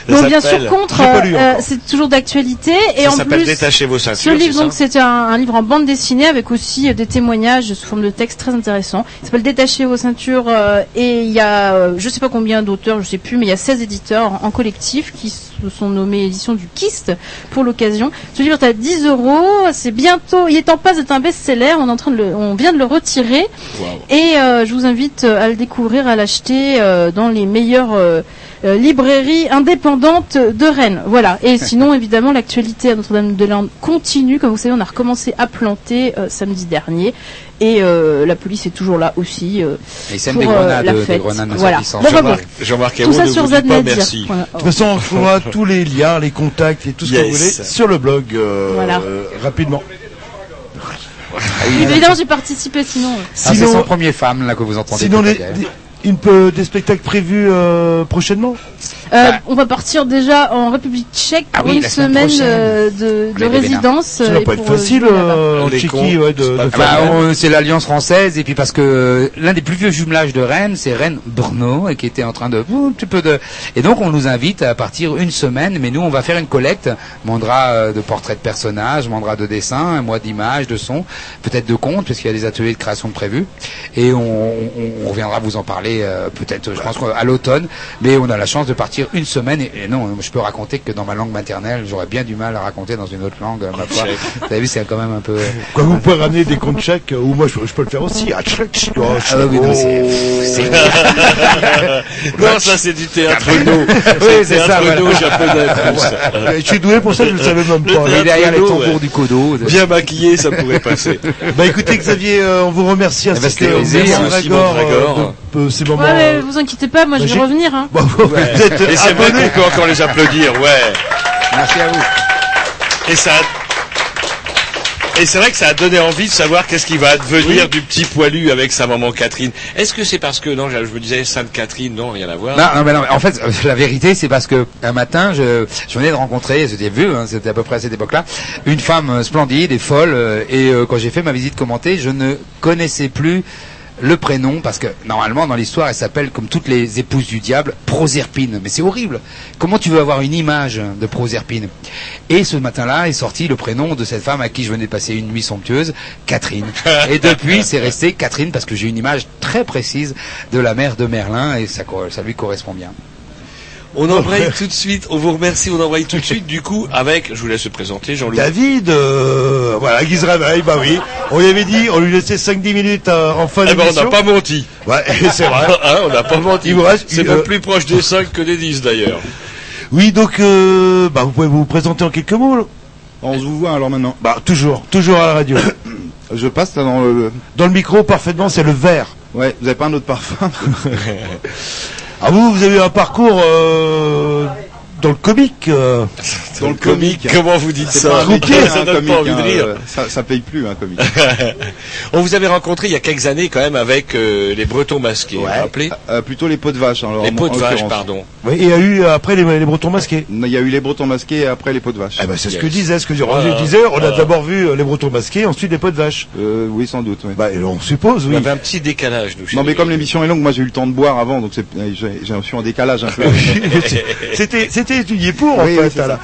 Ça Donc bien sûr contre, euh, c'est toujours d'actualité et Ça en plus Détachez vos ceintures. ce livre c'est donc c'est un, un livre en bande dessinée avec aussi des témoignages sous forme de texte très intéressant. Il s'appelle Détachez vos ceintures euh, et il y a je sais pas combien d'auteurs, je sais plus, mais il y a 16 éditeurs en, en collectif qui se sont nommés édition du KIST pour l'occasion. Ce livre est à 10 euros, c'est bientôt, il est en passe d'être un best-seller, on est en train de le, on vient de le retirer et euh, je vous invite euh, à le découvrir, à l'acheter euh, dans les meilleures euh, librairies indépendantes de Rennes. Voilà. Et [LAUGHS] sinon, évidemment, l'actualité à Notre-Dame-de-Lande continue. Comme vous savez, on a recommencé à planter euh, samedi dernier. Et euh, la police est toujours là aussi. euh, Et ils pour, des euh, grenades, la des fête. grenades Voilà. bah. Jean-Marc Tout ça sur pas merci. Voilà. De toute façon, on trouvera [LAUGHS] tous les liens, les contacts et tout ce que vous voulez sur le blog euh, Voilà. euh, rapidement. Évidemment, j'ai participé sinon. euh. Ah, c'est Sinon- son premier femme là que vous entendez. Sinon, des- une peu, des spectacles prévus euh, prochainement? Euh, Bah. on va partir déjà en République tchèque Ah pour oui, une semaine euh, de, de résidence. Ça euh, va et pas être euh, facile, euh, est Tchéquie, ouais, de, de Bah, c'est l'alliance française et puis parce que l'un des plus vieux jumelages de Rennes, c'est Rennes-Brno et qui était en train de un petit peu de et donc on nous invite à partir une semaine, mais nous on va faire une collecte, mandra euh, de portraits de personnages, mandra de dessins, un mois d'images, de sons, peut-être de contes parce qu'il y a des ateliers de création prévus. Et on, on, on reviendra vous en parler euh, peut-être, je pense à l'automne, mais on a la chance de partir une semaine et, et non, je peux raconter que dans ma langue maternelle, j'aurais bien du mal à raconter dans une autre langue, euh, ma foi. Vous avez vu, c'est quand même un peu. Quoi, vous pouvez ramener des comptes chèques, euh, ou moi je, je peux le faire aussi. Ah, tchèque, tchèque, oh, Ah oui, non, c'est- c'est- [LAUGHS] Non, ça c'est du théâtre no. Oui, c'est ça, voilà. japonais. Euh, Je suis doué pour ça, je ne le savais même pas. Il est derrière les tambours ouais. du Kodo. de- Bien maquillé, ça pourrait passer. Bah écoutez Xavier, euh, on vous remercie Eh ben, c'était. Vincent Merci, Dragor, Mandragore. euh, ces moments. Ouais, euh, vous inquiétez pas, moi bah, je vais revenir. Hein. bon, vous êtes Et c'est vrai abonné. qu'on peut encore les applaudir, ouais. Merci à vous. Et ça. Et c'est vrai que ça a donné envie de savoir qu'est-ce qui va advenir du petit poilu avec sa maman Catherine. Est-ce que c'est parce que non, je me disais Sainte Catherine, non, rien à voir. Non, non, mais non, mais en fait, euh, la vérité, c'est parce que un matin, je, je venais de rencontrer, c'était vu, hein, c'était à peu près à cette époque-là, une femme euh, splendide et folle. euh, et euh, quand j'ai fait ma visite commentée, je ne connaissais plus le prénom parce que normalement dans l'histoire elle s'appelle comme toutes les épouses du diable Proserpine. Mais c'est horrible. Comment tu veux avoir une image de Proserpine? Et ce matin-là est sorti le prénom de cette femme à qui je venais de passer une nuit somptueuse Catherine. Et depuis [LAUGHS] c'est resté Catherine parce que j'ai une image très précise de la mère de Merlin et ça, ça lui correspond bien On embraye tout de suite, on vous remercie, on embraye tout de suite, du coup, avec, je vous laisse se présenter, Jean-Louis. David, euh, voilà, qui se réveille, bah oui. On lui avait dit, on lui laissait 5-10 minutes euh, en fin Eh ben, on n'a pas menti. Ouais, [LAUGHS] c'est vrai. [LAUGHS] Hein, on n'a pas menti. Il vous reste C'est même plus proche des 5 que des 10 d'ailleurs. Oui, donc, euh, bah, vous pouvez vous présenter en quelques mots. là. On se vous voit alors maintenant. Bah, toujours, toujours à la radio. [COUGHS] Je passe là dans le. Dans le micro, parfaitement, c'est le vert. Ouais, vous avez pas un autre parfum? [LAUGHS] Ah vous, vous avez un parcours euh, dans le comique. euh. Dans le Comique, comique. comment vous dites C'est ça pas un métier, Ça donne comique, pas envie de hein, rire. Ça, ça paye plus, un comique. [LAUGHS] On vous avait rencontré il y a quelques années quand même avec euh, les Bretons masqués, vous vous rappelez Euh, plutôt les pots de vache. alors, Les pots de vache, pardon. Oui, et il y a eu après les, les Bretons masqués. Il y a eu les Bretons masqués et après les pots de vache. Eh ben, c'est ce que disait, ce que Roger disait. On a voilà. d'abord vu les Bretons masqués, ensuite les pots de vache. Euh, oui, sans doute. oui. Bah, on suppose, oui. avait un petit décalage, nous. Non, mais comme l'émission est longue, moi j'ai eu le temps de boire avant, donc j'ai reçu en décalage un peu. [LAUGHS] C'était, c'était étudié pour, en Oui, fait. oui, c'est alors.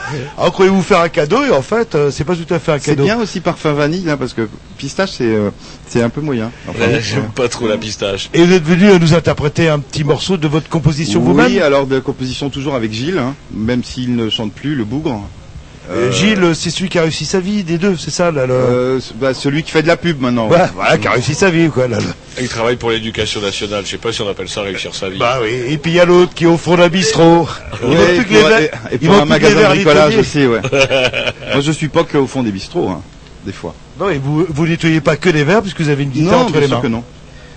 croyez-vous faire un cadeau, et en fait, euh, c'est pas tout à fait un C'est cadeau. bien aussi parfum vanille, hein, parce que pistache c'est euh, c'est un peu moyen. Enfin, Ouais, bon, J'aime pas trop la pistache. Et vous êtes venu nous interpréter un petit morceau de votre composition Oui, vous-même? alors de composition toujours avec Gilles, hein, même s'il ne chante plus, le bougre. Euh, Gilles, c'est celui qui a réussi sa vie, des deux, c'est ça, là, le... Euh, bah, celui qui fait de la pub maintenant. Ouais, voilà, qui a réussi sa vie, quoi, là. le- Il travaille pour l'éducation nationale. Je sais pas si on appelle ça réussir sa vie. Bah oui, et puis il y a l'autre qui est au fond d'un bistrot. Il Ouais, et plus que les pour, verres- et- pour un les magasin de bricolage aussi, ouais. [LAUGHS] Moi je suis pas que au fond des bistrots, hein, des fois. Non, et vous, vous nettoyez pas que les verres, puisque vous avez une guitare Non, entre bien les sûr mains. que non.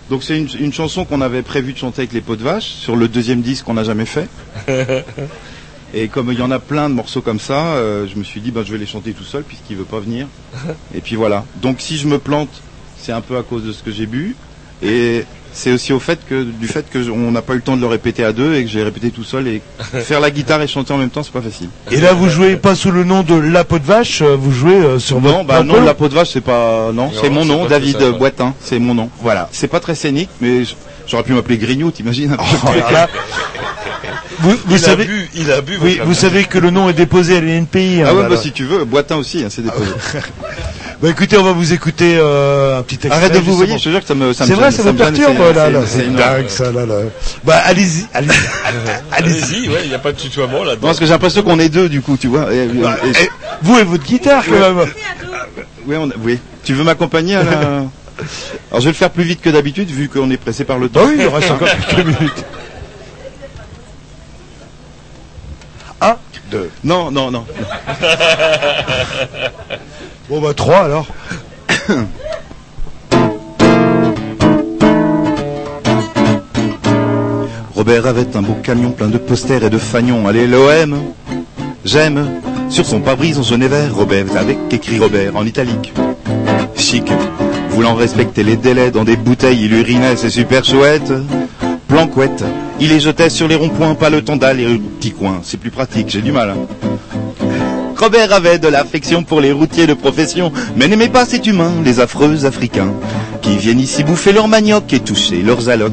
Donc c'est une, une chanson qu'on avait prévu de chanter avec les pots de vache sur le deuxième disque qu'on n'a jamais fait. [LAUGHS] Et comme il y en a plein de morceaux comme ça, euh, je me suis dit ben, je vais les chanter tout seul puisqu'il veut pas venir. [LAUGHS] Et puis voilà. Donc si je me plante, c'est un peu à cause de ce que j'ai bu. Et c'est aussi au fait que du fait que je- on n'a pas eu le temps de le répéter à deux et que j'ai répété tout seul et [LAUGHS] faire la guitare et chanter en même temps c'est pas facile. Et là, vous jouez pas sous le nom de La Peau de Vache, euh, vous jouez euh, sur votre Non, bah non, la peau de vache c'est pas non, Non, c'est mon nom, David ça. Boitin, c'est mon nom. Voilà. C'est pas très scénique, mais j'aurais pu m'appeler Grignou, t'imagines Oh. [LAUGHS] Vous, vous il savez, a bu, il a bu. oui, vous savez que le nom est déposé à l'INPI. hein, Ah ouais, voilà. bah si tu veux, Boitin aussi, hein, c'est déposé. [LAUGHS] Bah écoutez, on va vous écouter euh, un petit extrait. Arrête de vous voyez, je te jure que ça me ça me C'est vrai, ça vous me perturbe, c'est- là, c'est- là. c'est dingue, ça, là, là. Bah, allez-y, allez-y. [LAUGHS] allez-y. Ouais, il n'y a pas de tutoiement Non, là-dedans. parce que j'ai l'impression qu'on est deux du coup, tu vois. Et- Bah, et- et vous et votre guitare, quand même. oui, on a- oui. Tu veux m'accompagner à la... [LAUGHS] Alors je vais le faire plus vite que d'habitude vu qu'on est pressé par le temps. Bah oui, il reste encore quelques minutes. Un, deux. Non, non, non. [LAUGHS] Bon, bah, trois, alors. [COUGHS] Robert avait un beau camion plein de posters et de fagnons. Allez, l'OM, j'aime. Sur son pare-brise en jaune et vert, Robert avec écrit Robert en italique. Chic, voulant respecter les délais dans des bouteilles, il urinait, c'est super chouette. Planquette, il les jetait sur les ronds-points, pas le temps d'aller au petit coin. C'est plus pratique, j'ai du mal. hein. Robert avait de l'affection pour les routiers de profession, mais n'aimait pas cet humain, les affreux africains, qui viennent ici bouffer leur manioc et toucher leurs allocs.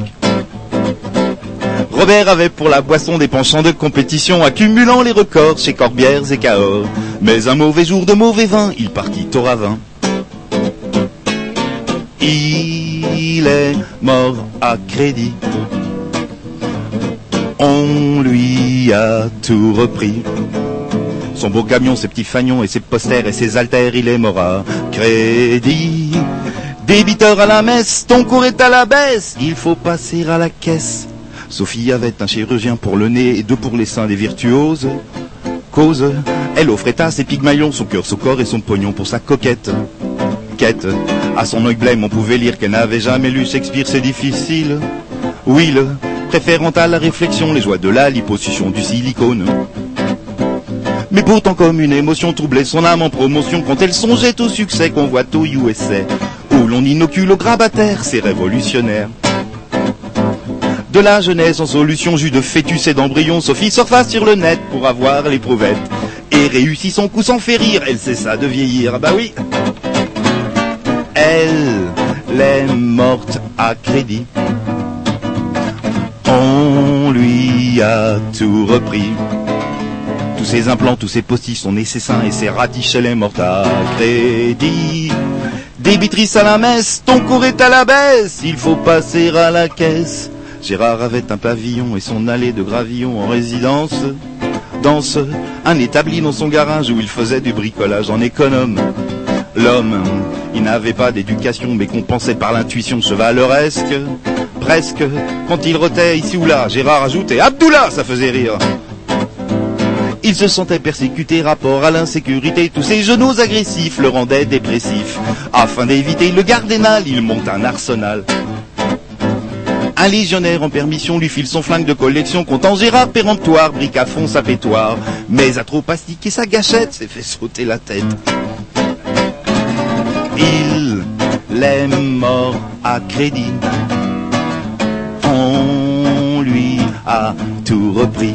Robert avait pour la boisson des penchants de compétition, accumulant les records chez Corbières et Cahors. Mais un mauvais jour de mauvais vin, il partit au ravin. Il est mort à crédit. On lui a tout repris. Son beau camion, ses petits fagnons et ses posters et ses haltères, il est mort à crédit. Débiteur à la messe, ton cours est à la baisse, il faut passer à la caisse. Sophie avait un chirurgien pour le nez et deux pour les seins des virtuoses. Cause, elle offrait à ses pygmalions son cœur, son corps et son pognon pour sa coquette. Quête, à son œil blême on pouvait lire qu'elle n'avait jamais lu Shakespeare, c'est difficile. Will, préférant à la réflexion les joies de la liposuction du silicone. Mais pourtant comme une émotion troublait son âme en promotion quand elle songeait au succès qu'on voit au USA, où l'on inocule au grabataire, c'est révolutionnaire. De la jeunesse en solution, jus de fœtus et d'embryon, Sophie surfa sur le net pour avoir l'éprouvette. Et réussit son coup sans faire rire, elle cessa de vieillir, ah bah oui. Elle est morte à crédit. On lui a tout repris. Tous ses implants, tous ses postiches, son ses seins et ses ratiches, elle est à crédit. Débitrice à la messe, ton cours est à la baisse, il faut passer à la caisse. Gérard avait un pavillon et son allée de gravillon en résidence. Danse, un établi dans son garage où il faisait du bricolage en économe. L'homme, il n'avait pas d'éducation mais compensait par l'intuition chevaleresque. Presque, quand il rotait ici ou là, Gérard ajoutait Abdullah, ça faisait rire. Il se sentait persécuté rapport à l'insécurité, tous ses genoux agressifs le rendaient dépressif. Afin d'éviter le gardénal, il monte un arsenal. Un légionnaire en permission lui file son flingue de collection, comptant Gérard péremptoire, brique à fond sa pétoire. Mais à trop astiquer sa gâchette, s'est fait sauter la tête. Il est mort à crédit. Lui a tout repris.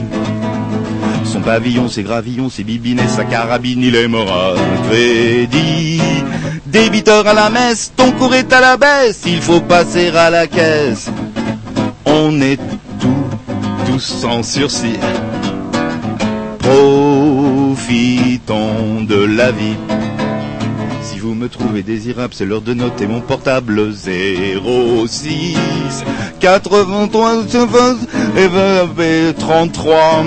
Son pavillon, ses gravillons, ses bibines et sa carabine, il est mort à crédit. Débiteur à la messe, ton cours est à la baisse, il faut passer à la caisse. On est tout, tous en sursis. Profitons de la vie. Vous me trouvez désirable, c'est l'heure de noter mon portable 06 83 et 20 et 33.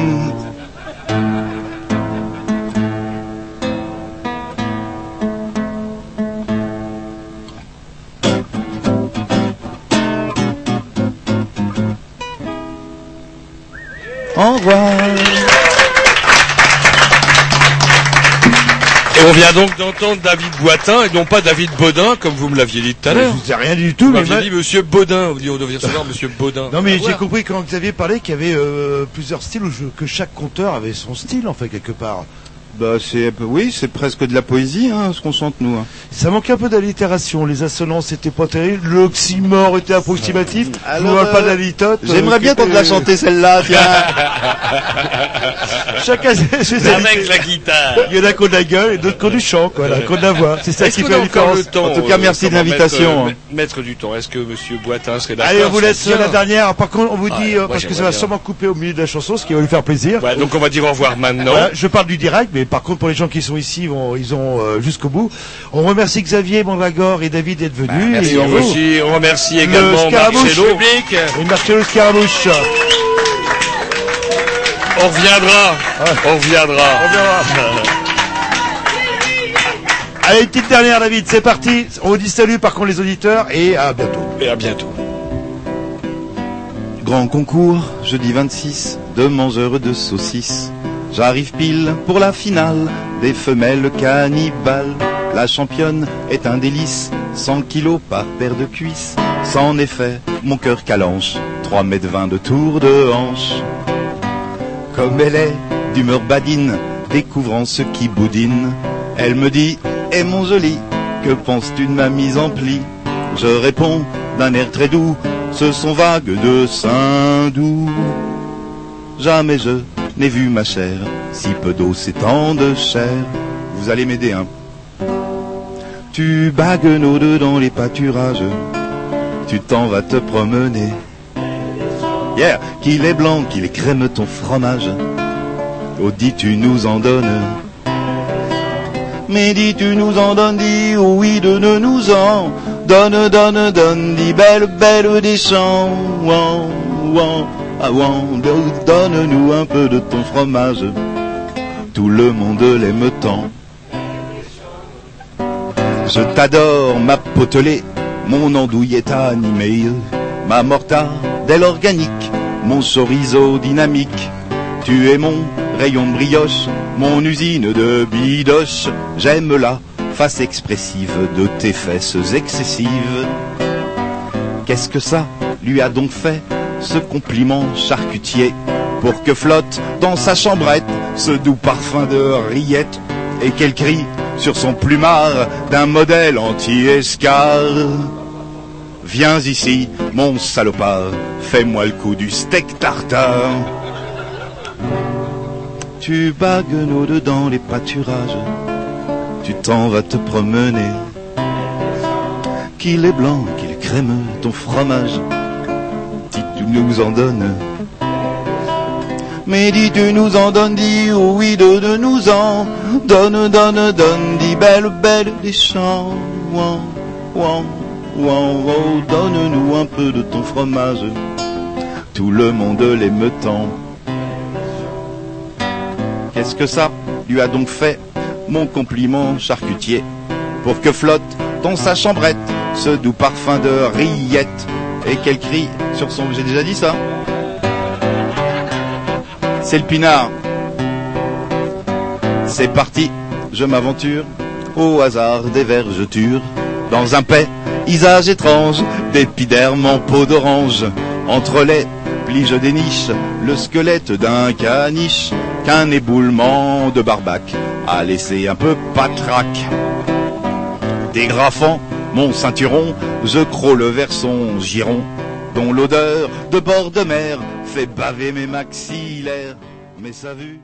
Au revoir. Donc d'entendre David Boitin et non pas David Baudin, comme vous me l'aviez dit tout à l'heure. Je vous ai rien du tout, Vous mais m'aviez ma- dit Monsieur Baudin, vous dites on devait savoir Monsieur Baudin. Non mais À j'ai compris quand Xavier parlait qu'il y avait euh, plusieurs styles je- que chaque conteur avait son style en fait quelque part. Bah c'est oui, c'est presque de la poésie, hein, ce qu'on chante nous. hein. Ça manquait un peu d'allitération, les assonances étaient pas terribles, l'oxymore était approximatif. je Alors, vous parle pas euh, de la litote. J'aimerais euh, bien qu'on te la était- chanter celle-là, [LAUGHS] tiens. Chacun ses Avec la guitare. Il y en a qui ont de la gueule et d'autres qui ont du chant, quoi, là, qui ont de la voix. C'est ça qui fait la encore différence. le temps En tout cas, euh, merci de l'invitation, Mettre, hein. euh, mettre du temps? Est-ce que Monsieur Boitin serait d'accord Allez, on vous laisse la dernière. Par contre, on vous Ouais, dit, euh, parce que ça va sûrement couper au milieu de la chanson, ce qui va lui faire plaisir. Donc on va dire au revoir maintenant. Je parle du direct, mais par contre pour les gens qui sont ici, ils, vont, ils ont euh, jusqu'au bout. On remercie Xavier, Mandragore et David d'être venus. Bah, Merci, et on, aussi, on remercie Le également. Marcello public. Et Marcello Scaramouche. On reviendra. On reviendra. On verra. Allez, une petite dernière, David, c'est parti. On vous dit salut par contre les auditeurs et à bientôt. Et à bientôt. Grand concours, jeudi 26, de mangeurs de saucisses. J'arrive pile pour la finale des femelles cannibales. La championne est un délice, 100 kilos par paire de cuisses. Sans effet, mon cœur calanche, 3 mètres 20 de tour de hanche. Comme elle est d'humeur badine, découvrant ce qui boudine, elle me dit, Eh mon joli, que penses-tu de ma mise en pli Je réponds d'un air très doux, ce sont vagues de seins doux. Jamais je n'ai vu ma chère, si peu d'eau c'est tant de chair. Vous allez m'aider, hein Tu bagues nos deux dans les pâturages, tu t'en vas te promener. Yeah, qu'il est blanc, qu'il crème ton fromage. Oh, dis tu nous en donnes. Mais dis tu nous en donnes, dis oh oui, donne nous en. Donne, donne, donne, dis belle, belle des champs. Ah, ouan, donne-nous un peu de ton fromage. Tout le monde l'aime tant. Je t'adore, ma potelée, mon andouille est animée, ma mortadelle organique, mon chorizo dynamique. Tu es mon rayon brioche, mon usine de bidoche. J'aime la face expressive de tes fesses excessives. Qu'est-ce que ça lui a donc fait, ce compliment charcutier, pour que flotte dans sa chambrette ce doux parfum de rillettes, et qu'elle crie sur son plumard d'un modèle anti-escar. Viens ici, mon salopard, fais-moi le coup du steak tartare. Tu deux dans les pâturages, tu t'en vas te promener. Qu'il est blanc, qu'il crémeux, ton fromage, nous en donnes. Mais dis tu nous en donnes, dis oui, donne nous en, donne, donne, donne, dis belle, belle des champs, ouan, ouan, ouan, oh, donne-nous un peu de ton fromage, tout le monde l'aime tant. Qu'est-ce que ça lui a donc fait, mon compliment charcutier, pour que flotte dans sa chambrette ce doux parfum de rillettes, et qu'elle crie sur son... J'ai déjà dit ça. C'est le pinard. C'est parti, je m'aventure. Au hasard des vergetures. Dans un paysage étrange d'épiderme en peau d'orange. Entre les plis je déniche le squelette d'un caniche qu'un éboulement de barbac a laissé un peu patraque. Dégrafant mon ceinturon, je crôle vers son giron, dont l'odeur de bord de mer fait baver mes maxillaires. Mais sa vue